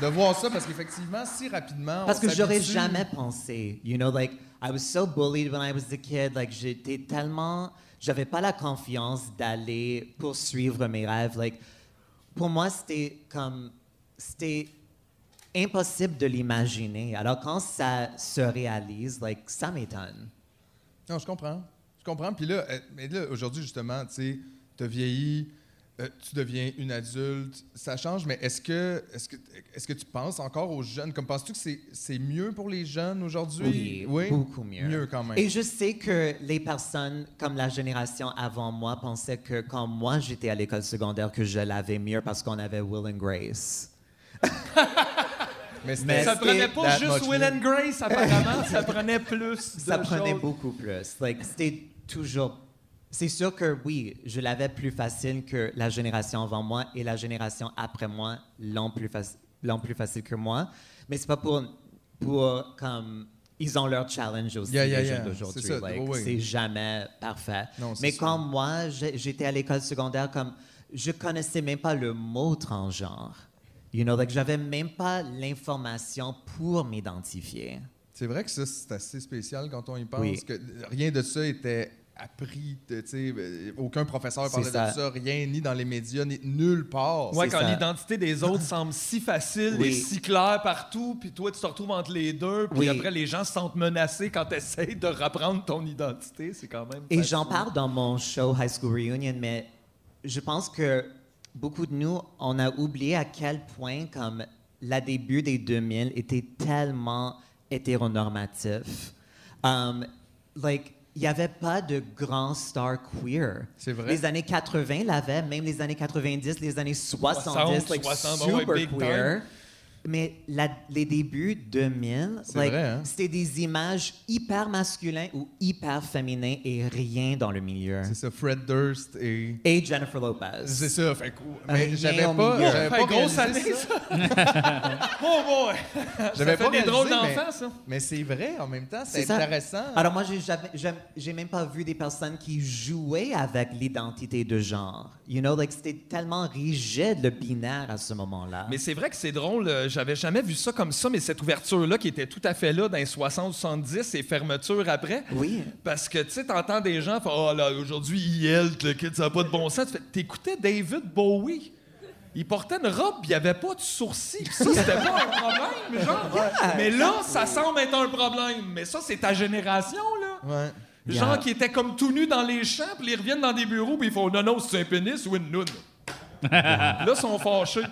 de voir ça parce qu'effectivement, si rapidement. Parce on que j'aurais jamais pensé. You know, like, I was so bullied when I was a kid. Like, j'étais tellement. J'avais pas la confiance d'aller poursuivre mes rêves. Like, pour moi, c'était comme. C'était impossible de l'imaginer. Alors, quand ça se réalise, like, ça m'étonne. Non, je comprends. Je comprends. Puis là, mais là, aujourd'hui, justement, tu sais, tu vieillis, euh, tu deviens une adulte, ça change, mais est-ce que, est-ce que, est-ce que tu penses encore aux jeunes? Comme penses-tu que c'est, c'est mieux pour les jeunes aujourd'hui? Oui, beaucoup mieux. Mieux quand même. Et je sais que les personnes comme la génération avant moi pensaient que quand moi j'étais à l'école secondaire que je l'avais mieux parce qu'on avait Will and Grace. mais mais- Ça prenait pas juste Will and Grace, apparemment. ça prenait plus Ça prenait choses. beaucoup plus. Like, c'était toujours. C'est sûr que oui, je l'avais plus facile que la génération avant moi et la génération après moi l'ont plus, faci- plus facile que moi. Mais c'est pas pour, pour comme. Ils ont leur challenge aussi, Yeah, yeah, les yeah. jeunes d'aujourd'hui. C'est Like, oui. Jamais parfait. Non, Mais sûr. quand moi, j'étais à l'école secondaire, comme je connaissais même pas le mot transgenre. You know, like, j'avais même pas l'information pour m'identifier. C'est vrai que ça, c'est assez spécial quand on y pense, Oui. que rien de ça était appris, tu sais, euh, aucun professeur parlait ça. de ça, rien, ni dans les médias, ni nulle part. Ouais, quand ça. l'identité des autres semble si facile Oui. et si claire partout, puis toi, tu te retrouves entre les deux, puis Oui. après, les gens se sentent menacés quand tu essaies de reprendre ton identité. C'est quand même. Et j'en parle dans mon show High School Reunion, mais je pense que beaucoup de nous, on a oublié à quel point comme la début des 2000 était tellement hétéronormatif. Um, like, il n'y avait pas de grands stars queer. C'est vrai. Les années 80 l'avaient, même les années 90, les années 70, 60, like, 60, ouais, super queer. Mais la- les débuts 2000, C'est like, vrai, hein? c'était des images hyper masculins ou hyper féminins et rien dans le milieu. C'est ça, Fred Durst et. Et Jennifer Lopez. C'est ça, fait Mais j'avais pas. milieu. J'avais pas grosse année, ça. Oh boy! J'avais fait pas des drôles d'enfants, mais- ça. Mais c'est vrai, en même temps, c'est ça. intéressant. Alors moi, j'ai même pas vu des personnes qui jouaient avec l'identité de genre. You know, like c'était tellement rigide le binaire à ce moment-là. Mais c'est vrai que c'est drôle, euh, j'avais jamais vu ça comme ça, mais cette ouverture-là qui était tout à fait là dans les 60-70 et fermeture après. Oui. Parce que, tu sais, t'entends des gens faire Oh là, aujourd'hui, IL, le kid, ça n'a pas de bon sens. T'écoutais David Bowie. Il portait une robe, puis il n'y avait pas de sourcils. Ça, c'était pas un problème, genre. Mais là, ça semble être un problème. Mais ça, c'est ta génération, là. Ouais. Genre Yeah. qui étaient comme tout nus dans les champs, puis ils reviennent dans des bureaux, puis ils font non, non, c'est un pénis ou une noune. Là, ils sont fâchés.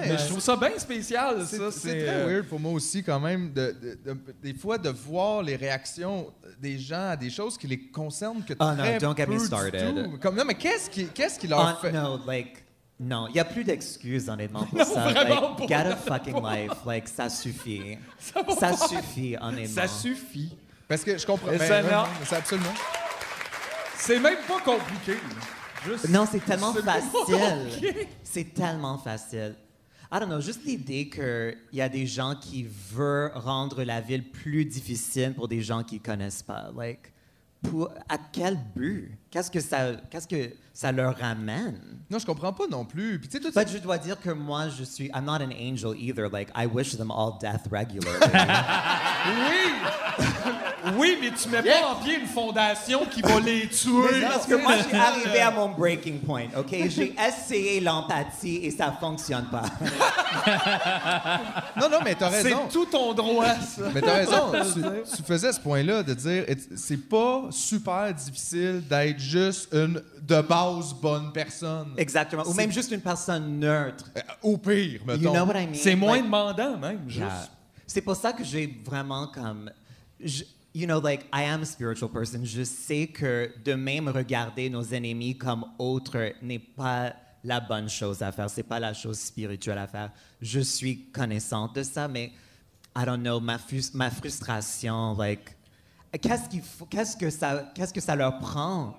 Mais je trouve ça bien spécial, C'est ça. c'est très euh, weird pour moi aussi, quand même, de, de- de- des fois, de voir les réactions des gens à des choses qui les concernent que Oh non, très don't get me du started. tout. Comme, non, mais qu'est-ce qui, qu'est-ce qui leur Ah, fait... no, like, non, il n'y a plus d'excuses, honnêtement, pour Non, ça. vraiment like, pas, get a fucking life. Like, ça suffit. Ça Ça suffit, honnêtement. Ça suffit. Parce que je comprends... Ben, ouais, c'est absolument... C'est même pas compliqué. Juste- Non, c'est tellement facile. C'est tellement facile. I don't know, juste l'idée qu'il y a des gens qui veulent rendre la ville plus difficile pour des gens qui connaissent pas. Like, pour, à quel but? Qu'est-ce que ça, qu'est-ce que ça leur ramène? Non, je comprends pas non plus. Puis tu sais, tout But je dois dire que moi, je suis, I'm not an angel either. Like, I wish them all death regularly. Oui! oui, mais tu mets pas en pied une fondation qui va les tuer. Parce que moi, j'ai arrivé à mon breaking point, OK? J'ai essayé l'empathie et ça fonctionne pas. Non, non, mais t'as raison. C'est tout ton droit, ça. Mais t'as raison, tu, tu faisais ce point-là de dire c'est pas super difficile d'être juste une de base bonne personne. Exactement. Ou même juste une personne neutre. Euh, Au pire, mettons. You know what I mean? C'est moins Like, demandant, même, juste. yeah. C'est pour ça que j'ai vraiment comme... je- you know, like, I am a spiritual person. Je sais que de même regarder nos ennemis comme autres n'est pas la bonne chose à faire. C'est pas la chose spirituelle à faire. Je suis connaissante de ça, mais I don't know, ma, ma frustration, like, qu'est-ce faut, qu'est-ce que ça, qu'est-ce que ça leur prend?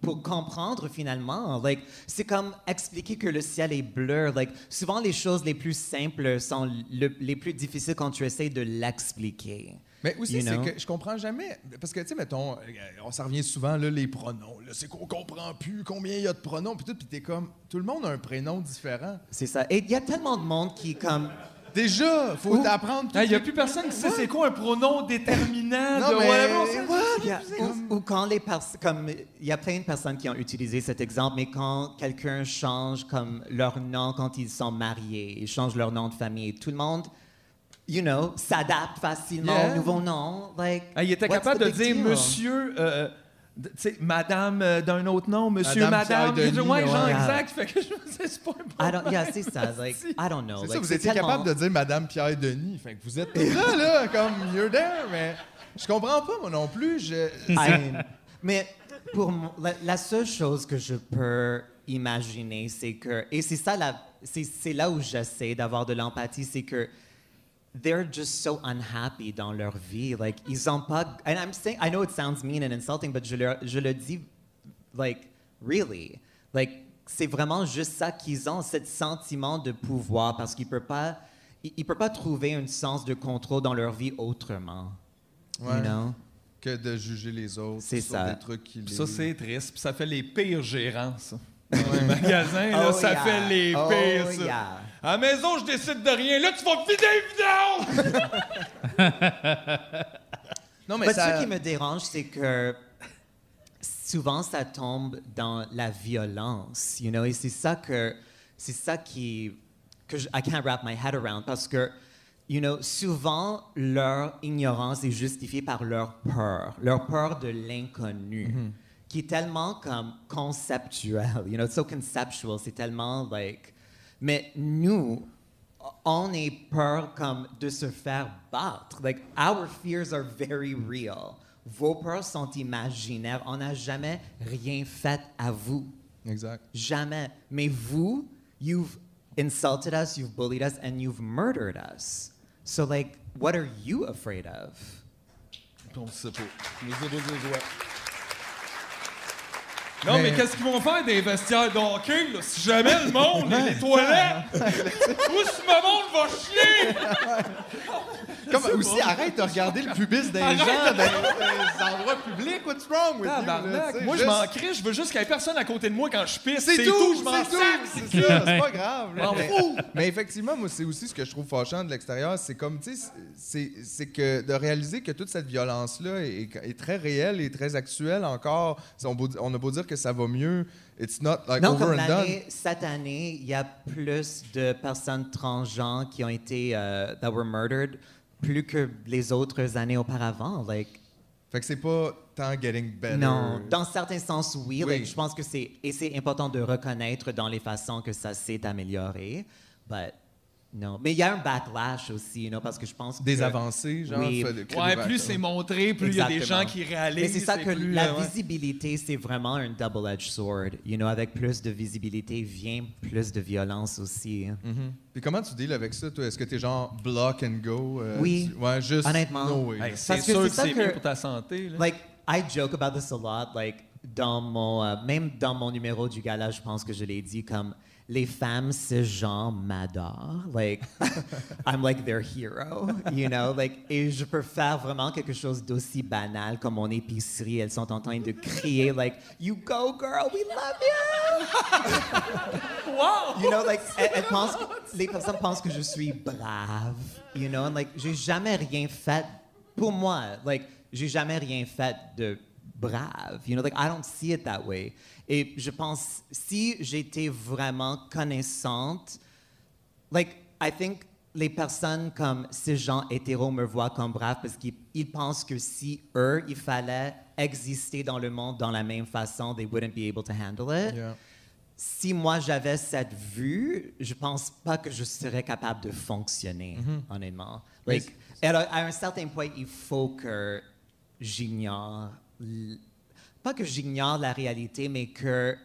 Pour comprendre finalement? Like, c'est comme expliquer que le ciel est bleu. Like, souvent les choses les plus simples sont le- les plus difficiles quand tu essaies de l'expliquer. Mais aussi, You c'est que je comprends jamais. Parce que, tu sais, mettons, euh, on s'en revient souvent, là, les pronoms. C'est qu'on comprend plus combien il y a de pronoms. Puis tout, puis t'es comme. Tout le monde a un prénom différent. C'est ça. Et il y a tellement de monde qui comme Déjà, faut t'apprendre. Il n'y a plus personne qui sait c'est quoi un pronom déterminant. Non, de mais- whatever, What? A- ou, ou quand les personnes, comme il y a plein de personnes qui ont utilisé cet exemple, mais quand quelqu'un change comme leur nom quand ils sont mariés, ils changent leur nom de famille, tout le monde, you know, s'adapte facilement Yeah. au nouveau nom. Like, Ah, il était capable de dire deal? monsieur, euh, tu sais, madame euh, d'un autre nom, monsieur, Madame madame. Ouais, genre ouais. exact. Fait que je me disais, c'est pas un I don't, yeah, c'est ça. Like, I don't know. C'est ça, vous étiez tellement- capable de dire Madame Pierre Denis. Fait que vous êtes là, là, comme you're there, mais je comprends pas, moi non plus. Je... I- mais pour moi, la, la seule chose que je peux imaginer, c'est que, et c'est ça, la- c'est c'est là où j'essaie d'avoir de l'empathie, c'est que they're just so unhappy dans leur vie. Like, ils ont pas. And I'm saying, I know it sounds mean and insulting, but je le, je le dis, like, really. Like, c'est vraiment juste ça qu'ils ont, ce sentiment de pouvoir, parce qu'ils ne peuvent pas. Ils ils peuvent pas trouver un sens de contrôle dans leur vie autrement. Ouais. You know? Que de juger les autres. C'est sur ça. Des trucs qui les... Ça, c'est triste. Puis ça fait les pires gérants, ça. Dans les magasins, là, Oh, ça yeah. fait les Oh, pires, ça. yeah. À la maison, je décide de rien. Là, tu vas vider les vidanges! Non, mais Mais ça... ce qui me dérange, c'est que souvent ça tombe dans la violence, you know, et c'est ça que c'est ça qui que je, I can't wrap my head around parce que you know, souvent leur ignorance est justifiée par leur peur, leur peur de l'inconnu, qui est tellement comme conceptuel, you know, it's so conceptual, c'est tellement like mais nous on est peur comme de se faire battre. Like, our fears are very real. Vos peurs sont imaginaires. On n'a jamais rien fait à vous. Exact. Jamais. Mais vous, you've insulted us, you've bullied us, and you've murdered us. So, like, what are you afraid of? On sait pas. Les autres, les doigts. Non, mais, Mais- qu'est-ce qu'ils vont faire des vestiaires de hockey, là? Si jamais le monde, les, les toilettes, où ce monde va chier? Comme aussi, arrête de regarder le pubis des Arrête gens de- dans les endroits publics. What's wrong with you? là, Moi, je m'en crie, je veux juste qu'il y ait personne à côté de moi quand je pisse. C'est tout, je m'en c'est sac. tout, c'est ça, c'est pas grave. là. Mais, effectivement, moi, c'est aussi ce que je trouve fâchant de l'extérieur, c'est comme, tu sais, c'est que de réaliser que toute cette violence-là est, est très réelle et très actuelle encore. On, beau- on a beau dire que ça va mieux, it's not like non, over comme and done. cette année, il y a plus de personnes transgenres qui ont été, euh, that were murdered, plus que les autres années auparavant. Like, Fait que c'est pas tant getting better. non, dans certains sens, oui. Oui. Like, je pense que c'est, et c'est important de reconnaître dans les façons que ça s'est amélioré. But, non. Mais il y a un backlash aussi, you know, parce que je pense Des que- avancées, genre. Oui. Ouais, des plus c'est montré, plus il y a des gens qui réalisent. Mais c'est ça que plus, la euh, ouais. visibilité, c'est vraiment un double-edged sword. You know, avec plus de visibilité vient plus de violence aussi. Mhm. Puis comment tu deals avec ça, toi? Est-ce que t'es genre block and go? euh, Oui. tu- Ouais, juste. Honnêtement. No way. Hey, c'est que sûr c'est que ça c'est mieux pour ta santé. Là. Like, I joke about this a lot. Like, dans mon, euh, même dans mon numéro du gala, je pense que je l'ai dit comme les femmes cisgenres m'adorent. Like, I'm like their hero, you know? Like, et je peux faire vraiment quelque chose d'aussi banal comme mon épicerie. Elles sont en train de crier like, "You go, girl, we love you." wow! You know, like, elles, elles pensent, les personnes pensent que je suis brave, you know, and like, j'ai jamais rien fait pour moi. Like, j'ai jamais rien fait de brave, you know, like, I don't see it that way. Et je pense, si j'étais vraiment connaissante, like, I think les personnes comme ces gens hétéros me voient comme brave parce qu'ils ils pensent que si eux, il fallait exister dans le monde dans la même façon, they wouldn't be able to handle it Yeah. si moi j'avais cette vue, je pense pas que je serais capable de fonctionner, honnêtement. Like, à, à un certain point, il faut que j'ignore, pas que j'ignore la réalité, mais que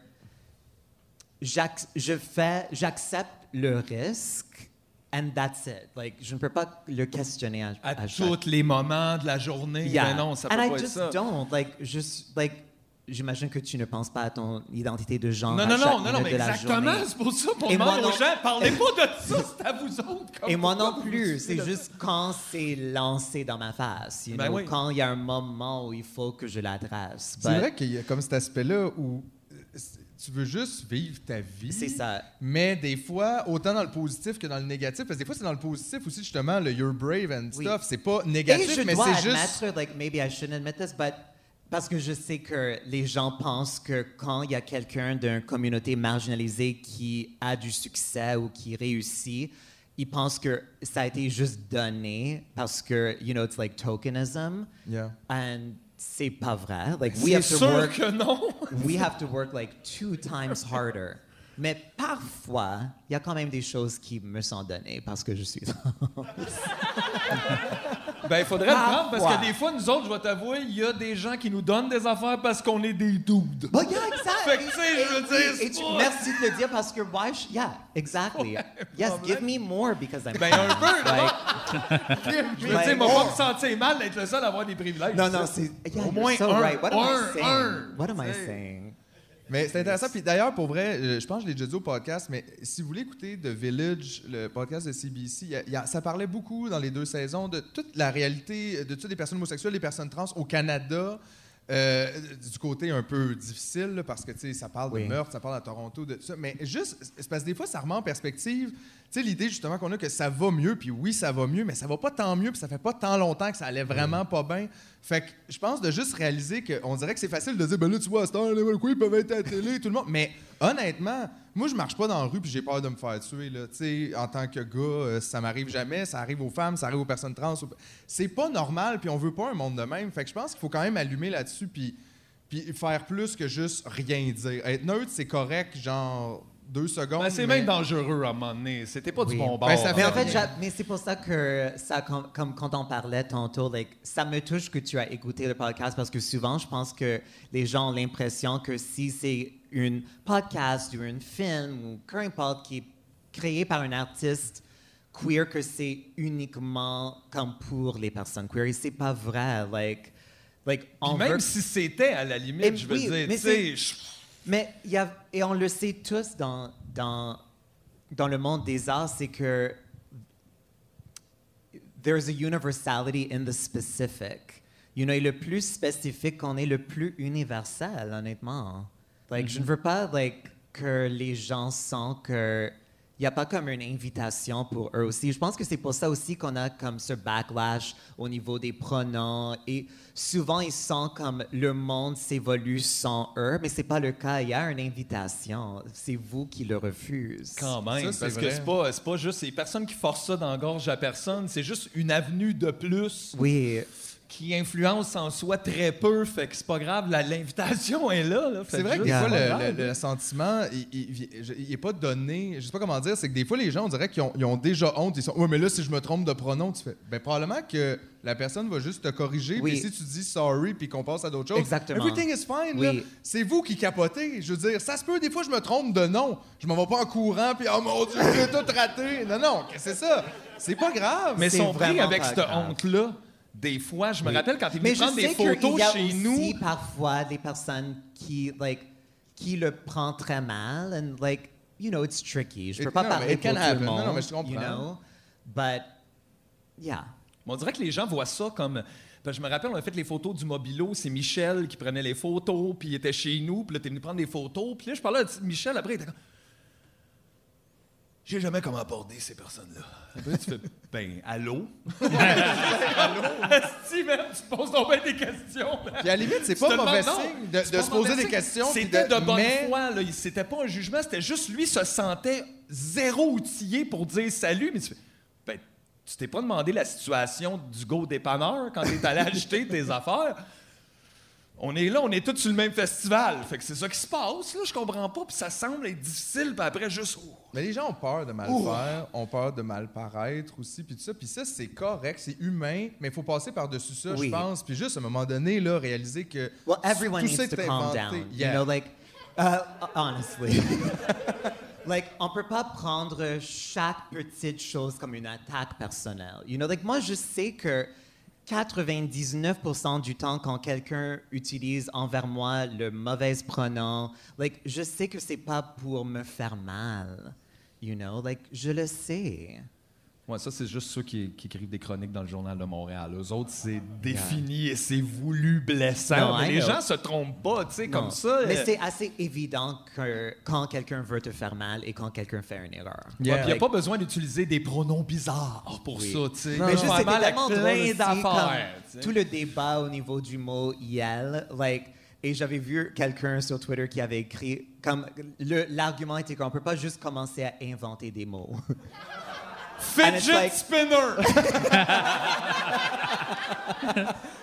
je fais, j'accepte le risque, and that's it. Like, je ne peux pas le questionner à, À à chaque tous les moments de la journée. Yeah. Mais non, ça peut And pas I être just ça. don't. Like, just, like, j'imagine que tu ne penses pas à ton identité de genre. Non, à non, chaque non, non, non, mais exactement. C'est pour ça qu'on Et moi demande aux non- gens, parlez pas de ça, c'est à vous autres. comme Et moi non plus. C'est juste quand c'est lancé dans ma face. you Ben know, oui. Quand il y a un moment où il faut que je l'adresse. C'est But vrai qu'il y a comme cet aspect-là où euh, tu veux juste vivre ta vie. C'est ça. Mais des fois, autant dans le positif que dans le négatif, parce que des fois, c'est dans le positif aussi, justement, le you're brave and Oui. stuff. C'est pas Et négatif, je mais c'est juste. like, maybe I shouldn't admit this, but parce que je sais que les gens pensent que quand il y a quelqu'un d'une communauté marginalisée qui a du succès ou qui réussit, ils pensent que ça a été juste donné parce que, you know, it's like tokenism. Yeah. And c'est pas vrai. Like, we have to sûr work. que non. we have to work like two times harder. Mais parfois, il y a quand même des choses qui me sont données parce que je suis Ben, il faudrait le Parfois. prendre parce que des fois, nous autres, je vais t'avouer, il y a des gens qui nous donnent des affaires parce qu'on est des dudes. Bah, yeah, exact. Fait que, tu sais, je veux dire, Et- tu- merci de le dire parce que why sh- yeah, exactly. yes, give me more because I'm Ben, un peu, là. Je veux dire, moi, pas me sentir mal d'être le seul à avoir des privilèges. non, non, c'est yeah, Au moins so un, right. What am un, I saying? un. What am I saying? Mais c'est intéressant. Puis d'ailleurs, pour vrai, euh, je pense que je l'ai déjà dit au podcast, mais si vous voulez écouter The Village, le podcast de CBC, il y a- il y a- ça parlait beaucoup dans les deux saisons de toute la réalité de toutes les personnes homosexuelles, les personnes trans au Canada. euh, du côté un peu difficile, là, parce que ça parle Oui. de meurtre, ça parle à Toronto, de tout ça. Mais juste, c'est parce que des fois, ça remet en perspective. Tu sais, l'idée justement qu'on a que ça va mieux, puis oui, ça va mieux, mais ça va pas tant mieux, puis ça fait pas tant longtemps que ça allait vraiment pas bien. Fait que je pense de juste réaliser qu'on dirait que c'est facile de dire, ben là, tu vois, à cette heure, quoi, ils peuvent être à la télé, tout le monde. Mais honnêtement, moi, je marche pas dans la rue, puis j'ai peur de me faire tuer, là. Tu sais, en tant que gars, euh, ça m'arrive jamais, ça arrive aux femmes, ça arrive aux personnes trans. C'est pas normal, puis on veut pas un monde de même. Fait que je pense qu'il faut quand même allumer là-dessus, puis, puis faire plus que juste rien dire. Être neutre, c'est correct, genre deux secondes. Ben, c'est mais- même dangereux à un moment donné. C'était pas du bon bord. Ben, ça Mais en fait fait, j'a- mais c'est pour ça que ça, comme, comme quand on parlait tantôt, like, ça me touche que tu as écouté le podcast parce que souvent, je pense que les gens ont l'impression que si c'est une podcast ou un film ou peu importe qui est créé par un artiste queer, que c'est uniquement comme pour les personnes queer. Et c'est pas vrai. Like, like, on même veut- si c'était à la limite, Et je veux oui, dire, tu sais, Mais il y a, et on le sait tous dans, dans, dans le monde des arts, c'est que there's a universality in the specific. You know, et le plus spécifique qu'on est, le plus universel, honnêtement. Like, je ne veux pas like, que les gens sentent que n'y a pas comme une invitation pour eux aussi. Je pense que c'est pour ça aussi qu'on a comme ce backlash au niveau des pronoms. Et souvent, ils sentent comme le monde s'évolue sans eux, mais c'est pas le cas. Il y a une invitation. C'est vous qui le refusez. quand même, Ça, c'est parce que c'est pas, c'est pas juste, c'est personne qui force ça dans la gorge à personne, c'est juste une avenue de plus Oui. Qui influence en soi très peu, fait que c'est pas grave, la- l'invitation est là. C'est vrai que des fois, le, le- le sentiment, il, il, il- est pas donné. Je sais pas comment dire. C'est que des fois, les gens, on dirait qu'ils ont, ils ont déjà honte. Ils sont, ouais, mais là, si je me trompe de pronom, tu fais. Ben, probablement que la personne va juste te corriger. Oui. Puis si tu dis sorry, puis qu'on passe à d'autres choses, Exactement. everything is fine. Oui. C'est vous qui capotez. Je veux dire, ça se peut, des fois, je me trompe de nom. Je m'en vais pas en courant, puis oh mon Dieu, j'ai tout raté. Non, non, c'est ça. C'est pas grave. Mais c'est sont pris avec cette honte-là. Des fois, je me rappelle quand il je prendre des sais qu'il photos y a chez aussi nous. parfois des personnes qui, like, qui le prennent très mal. And, like, you know, it's tricky. Je It- peux pas non, parler pour tout happen. Non, monde. non, mais je comprends. You know? But, yeah. On dirait que les gens voient ça comme. Ben, je me rappelle, on a fait les photos du Mobilo, c'est Michel qui prenait les photos, puis il était chez nous, puis là, t'es venu prendre des photos, puis là, je parlais à Michel, après, il était comme. Je sais jamais comment aborder ces personnes-là. Après, tu fais, ben, allô? allô? Esti, man, tu te poses donc bien des questions. Puis à la limite, c'est pas mauvais signe de, se poser des questions. C'était de, bonne mais- foi, là. C'était pas un jugement, c'était juste lui se sentait zéro outillé pour dire salut, mais tu fais, ben, tu t'es pas demandé la situation du go dépanneur quand t'es allé acheter tes affaires. On est là, on est tous sur le même festival. Fait que c'est ça qui se passe, là, je comprends pas, puis ça semble être difficile, puis après, juste... oh. Mais les gens ont peur de mal Ouh. faire, ont peur de mal paraître aussi, puis tout ça. Puis ça, c'est correct, c'est humain, mais il faut passer par-dessus ça, Oui. je pense. Puis juste, à un moment donné, là, réaliser que Well, everyone tout needs ça to calm inventé. down. Yeah. You know, like, uh, honestly. like, on peut pas prendre chaque petite chose comme une attaque personnelle. You know, like, moi, je sais que 99% du temps, quand quelqu'un utilise envers moi le mauvais pronom, like, je sais que c'est pas pour me faire mal. You know, like, je le sais. Ouais, ça, c'est juste ceux qui, qui écrivent des chroniques dans le Journal de Montréal. Eux autres, c'est défini et c'est voulu blessant. I les gens se trompent pas, tu sais, comme ça. Mais euh, c'est assez évident que quand quelqu'un veut te faire mal et quand quelqu'un fait une erreur. Il n'y a Like, pas besoin d'utiliser des pronoms bizarres pour Oui. ça, tu sais. Mais juste, c'était tellement plein d'affaires. Tout le débat au niveau du mot YEL, like, et j'avais vu quelqu'un sur Twitter qui avait écrit, comme le- l'argument était qu'on peut pas juste commencer à inventer des mots. Fidget like- spinner!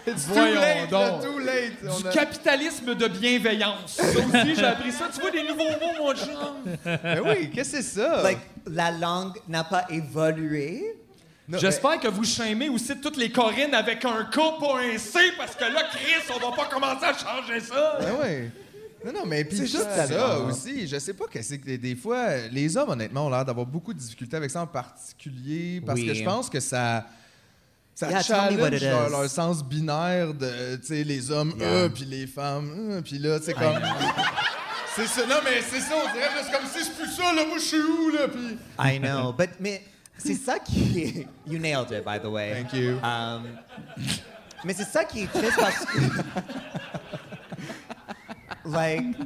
It's too late, donc. too late. On Du a- capitalisme de bienveillance. Ça aussi, j'ai appris ça. Tu vois des nouveaux mots, mon chum? Ben oui, qu'est-ce que c'est ça? like, la langue n'a pas évolué. Non, J'espère que vous chaimez aussi toutes les Corinnes avec un K, pas un C, parce que là, Chris, on va pas commencer à changer ça. Ben oui. Non, non, mais puis C'est juste ça, ça. aussi. Je sais pas que c'est que des fois, les hommes, honnêtement, ont l'air d'avoir beaucoup de difficultés avec ça en particulier parce Oui. que je pense que ça. Ça Yeah, challenge leur, sens binaire de, tu sais, les hommes, Yeah. euh, puis les femmes, euh, puis là, c'est comme. C'est ça, non, mais c'est ça, on dirait, c'est comme si je plus ça, là, moi, je suis où, là, puis. I know, but mais c'est ça qui est... You nailed it, by the way. Thank you. Um, mais c'est ça qui est triste parce que... like,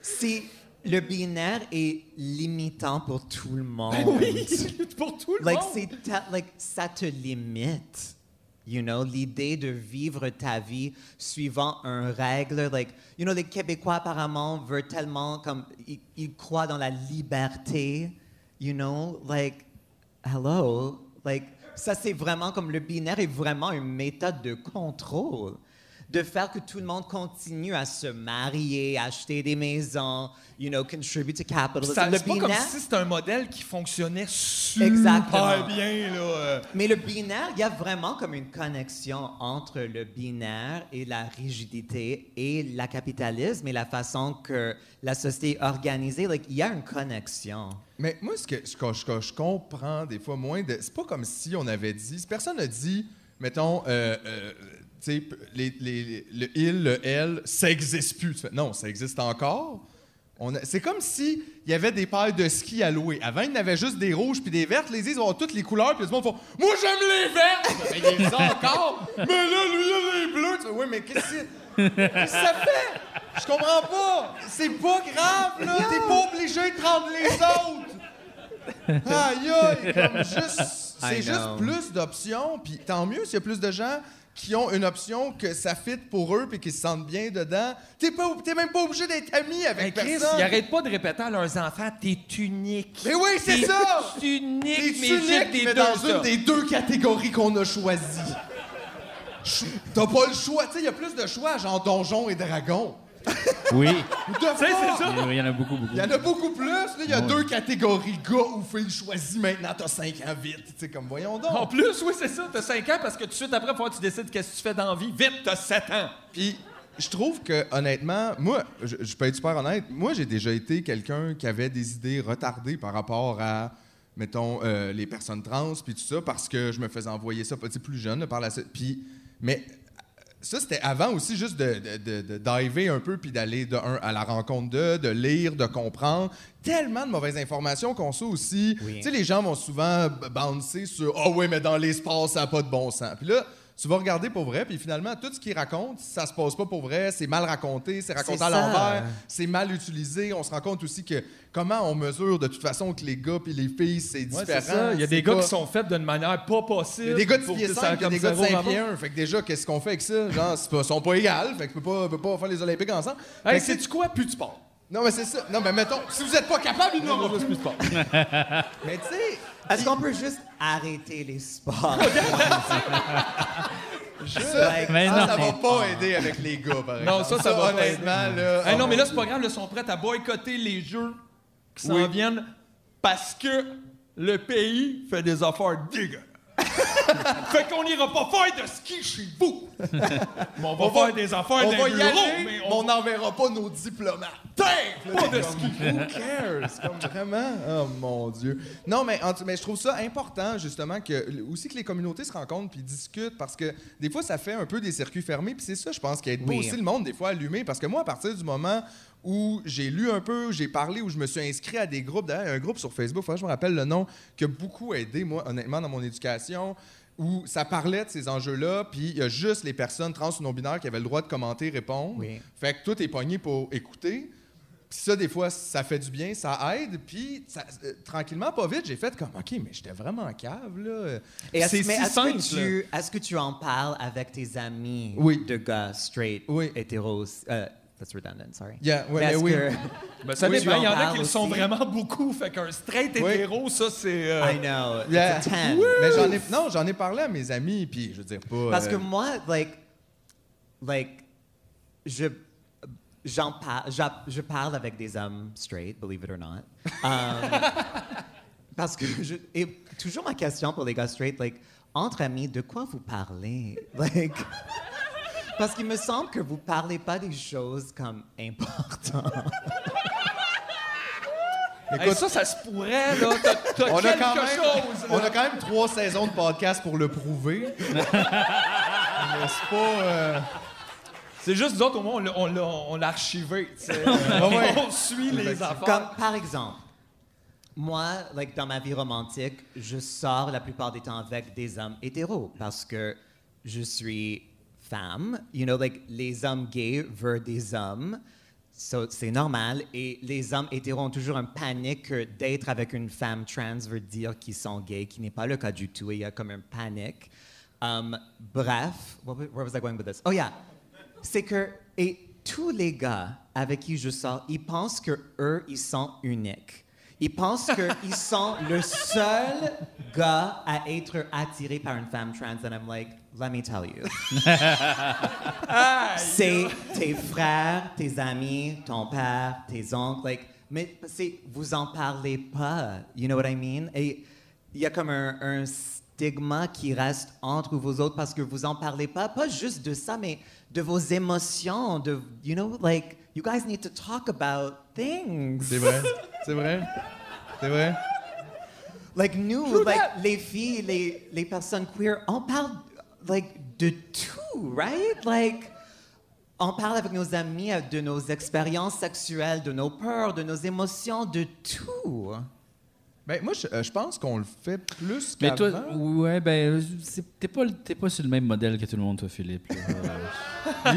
si le binaire est limitant pour tout le monde. Pour tout le like, monde. c'est ta- like, ça te limite. You know, l'idée de vivre ta vie suivant un règle, like, you know, les Québécois apparemment veulent tellement, comme, ils, ils croient dans la liberté, you know, like, hello, like, ça c'est vraiment comme le binaire est vraiment une méthode de contrôle. De faire que tout le monde continue à se marier, acheter des maisons, you know, contribute to capitalism. Ça- C'est pas comme si c'était un modèle qui fonctionnait super Exactement. bien. Là. mais le binaire, il y a vraiment comme une connexion entre le binaire et la rigidité et la capitalisme et la façon que la société est organisée. Like, il y a une connexion. Mais moi, ce que je, comprends des fois moins, de, c'est pas comme si on avait dit. Si personne n'a dit, mettons, euh, euh, tu sais, p- les, les- le il, le elle, ça existe plus. Tu fais, non, ça existe encore. C'est comme si il y avait des paires de ski à louer. Avant, il y avait juste des rouges puis des vertes. Les ils ont toutes les couleurs. Puis tout le monde font Moi, j'aime les vertes! Mais il les encore! Mais là, lui, il a les bleus! Tu fais, oui, mais qu'est-ce que Qu'est-ce que ça fait? Je comprends pas! C'est pas grave, là! T'es pas obligé de prendre les autres! Aïe, aïe! Juste. C'est juste know. plus d'options, puis tant mieux s'il y a plus de gens qui ont une option que ça fit pour eux puis qui se sentent bien dedans. T'es, pas, t'es même pas obligé d'être ami avec Mais Chris, personne. ils arrêtent pas de répéter à leurs enfants T'es unique. Mais oui, c'est T'es ça! unique, T'es mais unique, j'ai des mais deux, dans ça. une des deux catégories qu'on a choisies. Ch- T'as pas le choix. Tu sais, il y a plus de choix, genre donjon et dragon. Oui. C'est ça. Il y en a beaucoup, beaucoup. Il y en a beaucoup plus. Là, il y a Ouais. deux catégories, gars ou filles choisies maintenant. T'as 5 ans vite. Tu sais, comme voyons donc. En plus, oui, c'est ça. T'as 5 ans parce que tout de suite après, faut que tu décides qu'est-ce que tu fais dans la vie. Vite, t'as 7 ans. Puis, je trouve que, honnêtement, moi, je, je peux être super honnête, moi, j'ai déjà été quelqu'un qui avait des idées retardées par rapport à, mettons, euh, les personnes trans, puis tout ça, parce que je me faisais envoyer ça petit plus jeune, là, par la suite. Puis, mais ça, c'était avant aussi juste de, de, de- un peu, puis d'aller de un à la rencontre de, de lire, de comprendre. Tellement de mauvaises informations qu'on sait aussi. Oui. Tu sais, les gens vont souvent bouncer sur Ah ouais, mais dans l'espace, ça n'a pas de bon sens. Puis là, tu vas regarder pour vrai, puis finalement, tout ce qu'ils racontent, ça se passe pas pour vrai, c'est mal raconté, c'est raconté C'est à l'envers, c'est mal utilisé. On se rend compte aussi que comment on mesure de toute façon que les gars puis les filles, c'est Ouais, différent. c'est ça. Il y a C'est des gars pas- qui sont faits d'une manière pas possible. Il y a des gars de 6 pour pieds que ça 5, il y a des gars de zéro 5 rapport. pieds 1. Fait que déjà, qu'est-ce qu'on fait avec ça? Genre, c'est pas, sont pas égales, fait qu'on peut pas, peut pas faire les Olympiques ensemble. Hey, Fait que sais-tu quoi? Plus de sport? Non, mais c'est ça. Non, mais mettons, si vous êtes pas capable, n'auront plus. Plus de sport. Mais tu sais, Est-ce qu'on peut juste arrêter les sports? ça, Like, Mais ça, non. ça va pas aider avec les gars, par exemple. Non, ça, ça va pas honnêtement, aider. là. Hey, non, mais là, c'est pas grave. Ils sont prêts à boycotter les jeux qui s'en Oui. viennent parce que le pays fait des affaires dégueulasses. fait qu'on n'ira pas faire de ski chez vous. mais on va On va- faire des affaires On va y aller, mais on n'enverra pas nos diplomates. Tain! Pas de ski. Who cares? Comme vraiment? Oh mon Dieu. Non, mais, en tout- mais je trouve ça important, justement, que, aussi que les communautés se rencontrent puis discutent parce que des fois, ça fait un peu des circuits fermés. Puis c'est ça, je pense, qui aide Oui. aussi le monde, des fois, allumé. Parce que moi, à partir du moment où j'ai lu un peu, j'ai parlé, où je me suis inscrit à des groupes, d'ailleurs, un groupe sur Facebook, je me rappelle le nom, qui a beaucoup aidé, moi, honnêtement, dans mon éducation où ça parlait de ces enjeux-là, puis il y a juste les personnes trans ou non-binaires qui avaient le droit de commenter, répondre. Oui. Fait que tout est pogné pour écouter. Puis ça, des fois, ça fait du bien, ça aide. Puis ça- euh, tranquillement, pas vite, j'ai fait comme, OK, mais j'étais vraiment cave, là. Et est-ce, si est-ce que, tu, est-ce que tu en parles avec tes amis Oui. de gars straight, Oui. hétéros? euh, that's redundant, sorry. Yeah, ouais, Mais oui. que- Ben, ça Oui, dépend. tu Il y en a qui le sont aussi. vraiment beaucoup. Fait qu'un straight Oui. hétéro, ça, c'est. euh, I know. Yeah. It's a 10. Mais j'en ai, non, j'en ai parlé à mes amis, puis je veux dire pas. Parce que euh, moi, like, like, je, j'en par- je parle avec des hommes straight, believe it or not. Um, parce que je, et toujours ma question pour les gars straight, like, entre amis, de quoi vous parlez? Like, parce qu'il me semble que vous parlez pas des choses comme importantes. hey, ça, ça se pourrait, là. T'as, t'as on a, quand même, chose. on là. a quand même trois saisons de podcast pour le prouver. Mais c'est pas. euh, C'est juste, nous autres, au moins, on l'a, on l'a, on l'a archivé. Ah ouais. On suit les affaires. Comme, par exemple, moi, like, dans ma vie romantique, je sors la plupart des temps avec des hommes hétéros parce que je suis femme. You know, like, les hommes gays veulent des hommes. C'est normal. Et les hommes hétéros ont toujours un panique que d'être avec une femme trans veut dire qu'ils sont gays, qui n'est pas le cas du tout. Il y a comme un panique. Um, bref, where was I going with this? Oh yeah, c'est que et tous les gars avec qui je sors, ils pensent que eux ils sont uniques. Ils pensent qu'ils sont le seul gars à être attiré par une femme trans. And I'm like, let me tell you. c'est tes frères, tes amis, ton père, tes oncles. Like, mais c'est, vous en parlez pas. You know what I mean? Et il y a comme un, un stigma qui reste entre vous autres parce que vous en parlez pas. Pas juste de ça, mais de vos émotions. De, you know, like, you guys need to talk about things. C'est vrai. C'est vrai. C'est vrai. Like nous, like les filles, les, les personnes queer, on parle like de tout, right? Like on parle avec nos amis euh, de nos expériences sexuelles, de nos peurs, de nos émotions, de tout. Ben, moi, je, euh, je pense qu'on le fait plus Mais toi, ouais, ben, c'est- t'es pas, t'es pas sur le même modèle que tout le monde, toi, Philippe. là.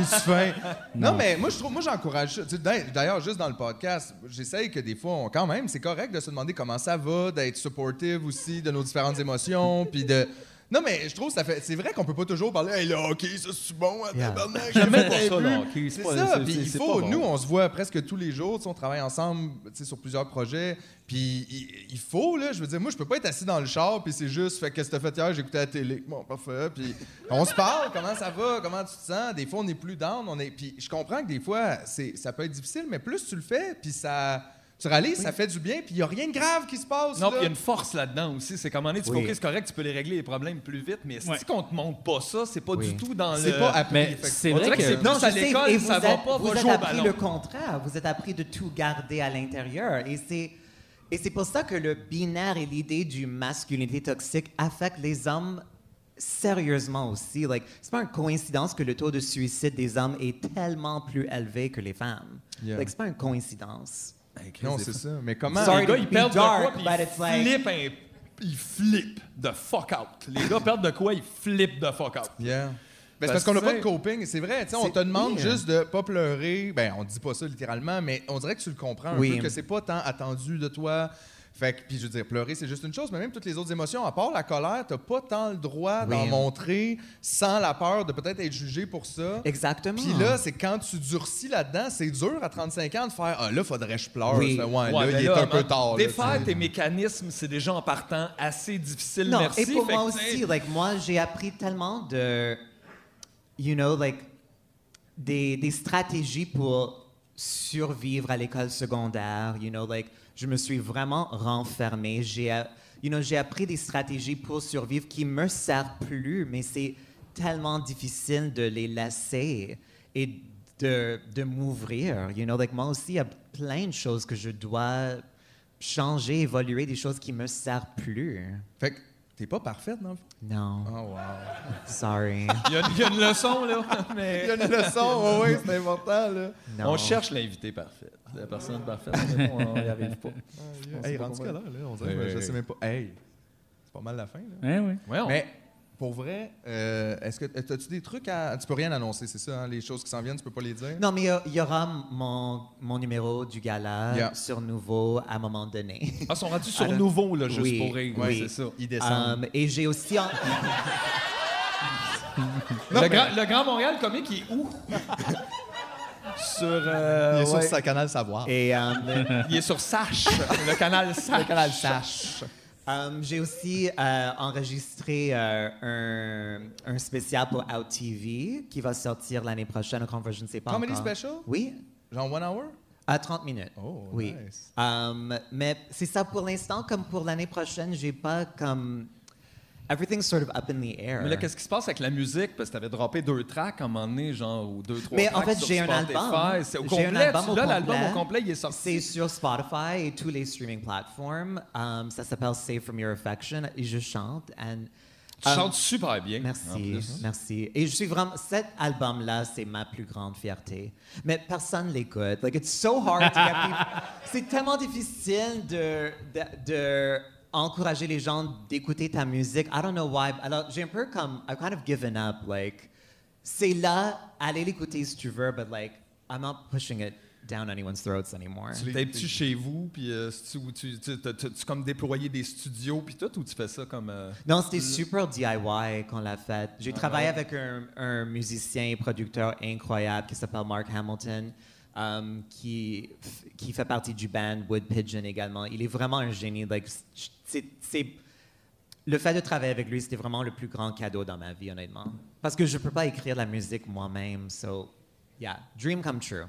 Non, Non. mais moi, je trouve, moi, j'encourage ça. Tu sais, d'ailleurs- D'ailleurs, juste dans le podcast, j'essaye que des fois, on- quand même, c'est correct de se demander comment ça va, d'être supportive aussi de nos différentes émotions, puis de. Non, mais je trouve que ça fait. C'est vrai qu'on peut pas toujours parler, hey, le hockey, ça, c'est bon, hein, Yeah. tabarnak, Jamais fait ça, le hockey, c'est pas- ça. c'est- Puis il c'est faut. bon. Nous, on se voit presque tous les jours, tu sais, on travaille ensemble, tu sais, sur plusieurs projets. Puis il, il faut, là, je veux dire, moi, je peux pas être assis dans le char, puis c'est juste, fait qu'est-ce que t'as fait hier, écouté la télé. Bon, parfait. Puis on se parle, comment ça va, comment tu te sens? Des fois, on est plus down. On est... Puis je comprends que des fois, c'est, ça peut être difficile, mais plus tu le fais, puis ça. Tu réalises, ça fait du bien, puis il n'y a rien de grave qui se passe. Non, puis il y a une force là-dedans aussi. C'est comme on est, tu Oui. c'est correct, tu peux les régler les problèmes plus vite, mais si Ouais. qu'on te montre pas ça, c'est pas Oui. du tout dans C'est le. pas appris. C'est vrai que que... c'est- Non, Plus à l'école, et ça vous va êtes, pas, vous êtes appris le contraire. Vous êtes appris de tout garder à l'intérieur. Et c'est, et c'est pour ça que le binaire et l'idée du masculinité toxique affectent les hommes sérieusement aussi. Like, c'est pas une coïncidence que le taux de suicide des hommes est tellement plus élevé que les femmes. Yeah. Like, c'est pas une coïncidence. Non, c'est ça. Mais comment. Sorry les gars, ils perdent dark, de quoi, puis ils flippent un- Ils flippent de fuck out. Les gars perdent de quoi, ils flippent de fuck out. Yeah. Ben, c'est Parce qu'on n'a pas de coping. C'est vrai, tu sais, on te demande juste de pas pleurer. Ben, on dit pas ça littéralement, mais on dirait que tu le comprends un Oui. peu, que c'est pas tant attendu de toi. Fait que, puis je veux dire, pleurer, c'est juste une chose, mais même toutes les autres émotions, à part la colère, t'as pas tant le droit d'en montrer sans la peur de peut-être être jugé pour ça. Exactement. Puis là, c'est quand tu durcis là-dedans, c'est dur à 35 ans de faire Ah là, faudrait que je pleure. Oui. Ça fait, ouais, Ouais, là, il est là, un peu tard. Défaire tes mécanismes, c'est déjà en partant assez difficile. Non, Merci. et pour moi aussi, like, moi, j'ai appris tellement de, you know, like, des, des stratégies pour survivre à l'école secondaire, you know, like, je me suis vraiment renfermé. J'ai, euh, you know, j'ai appris des stratégies pour survivre qui me servent plus, mais c'est tellement difficile de les laisser et de, de m'ouvrir, you know, like, moi aussi, il y a plein de choses que je dois changer, évoluer, des choses qui me servent plus. Fait que t'es pas parfaite, non? Non. Oh, wow. Sorry. Il y, a, il y a une leçon, là. Mais Il y a une leçon, oui, c'est important, là. Non. On cherche l'invité parfait. La personne parfaite, mais bon, on n'y arrive pas. Hey, rendu quelle heure, là? On dirait, je ouais, sais même pas. Hey, c'est pas mal la fin, là. Ouais, ouais. Ouais, on- Mais pour vrai, euh, est-ce que as-tu des trucs à. Tu peux rien annoncer, c'est ça, hein? Les choses qui s'en viennent, tu peux pas les dire? Non, mais il y aura mon, mon numéro du gala Yeah. sur Nouveau à un moment donné. Ah, ils sont rendus sur Alors- nouveau, là, juste Oui, pour rire. oui. c'est ça. Ils descendent. Um, et j'ai aussi... en- le, grand, le Grand Montréal comique, il est où? sur. euh, Il est sur sa canal Savoir. et um, Il est sur Sash, le canal Sash. Le canal Sache. Um, j'ai aussi euh, enregistré euh, un, un spécial pour Out TV qui va sortir l'année prochaine, encore je ne sais pas Comedy encore. special? Oui, Genre one hour? à 30 minutes. Oh, oui. nice. Um, mais c'est ça pour l'instant. Comme pour l'année prochaine, j'ai pas comme. Everything's sort of up in the air. Mais là, qu'est-ce qui se passe avec la musique? Parce que t'avais droppé deux tracks à un moment donné, genre, ou deux, trois Mais en tracks fait, sur j'ai un Spotify. album. C'est au complet. un album tu- au là, l'album au complet, il est C'est sorti. sur Spotify et tous les streaming platforms. Um, ça s'appelle Save From Your Affection et je chante. And, Tu um, chantes super bien. en Merci, merci. Et je suis vraiment. Cet album-là, c'est ma plus grande fierté. Mais personne l'écoute. Like, it's so hard to get people- C'est tellement difficile de, de, de encourager les gens d'écouter ta musique. I don't know why. Alors, j'ai un peu comme. I've kind of given up. Like, c'est là, allez l'écouter si tu veux, but like, I'm not pushing it down anyone's throats anymore. T'es-tu chez vous, puis euh, tu, tu, tu, tu, tu- tu comme déployé des studios, puis tout, ou tu fais ça comme. euh, Non, c'était super DIY qu'on l'a fait. J'ai travaillé avec un, un musicien et producteur incroyable qui s'appelle Mark Hamilton. um, qui, qui fait partie du band Wood Pigeon également. Il est vraiment un génie. Like, c'est- le fait de travailler avec lui, c'était vraiment le plus grand cadeau dans ma vie, honnêtement. Parce que je ne peux pas écrire la musique moi-même. So, yeah, dream come true.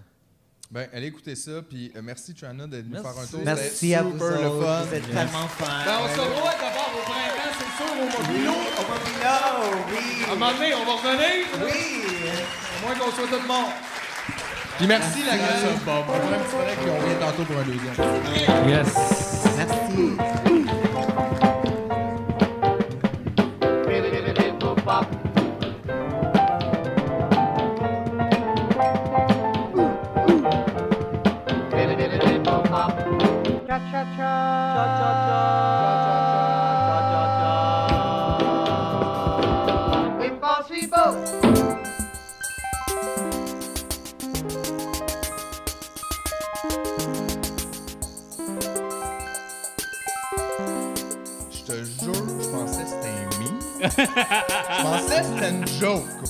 Ben, allez écouter ça, puis euh, merci, Trana, d'être venu faire un tour. Merci C'était à vous super le fun. Êtes tellement fun. Ben, on se revoit d'abord au printemps, c'est sûr, au Mobilo. oui. À un moment donné, on va revenir. Oui. À moins qu'on soit tout le monde. Puis merci, la Bob. On prend un petit break, on revient tantôt pour un deuxième. Yes. Merci. Je te jure, je pensais que c'était un meme. Je pensais que c'était une joke.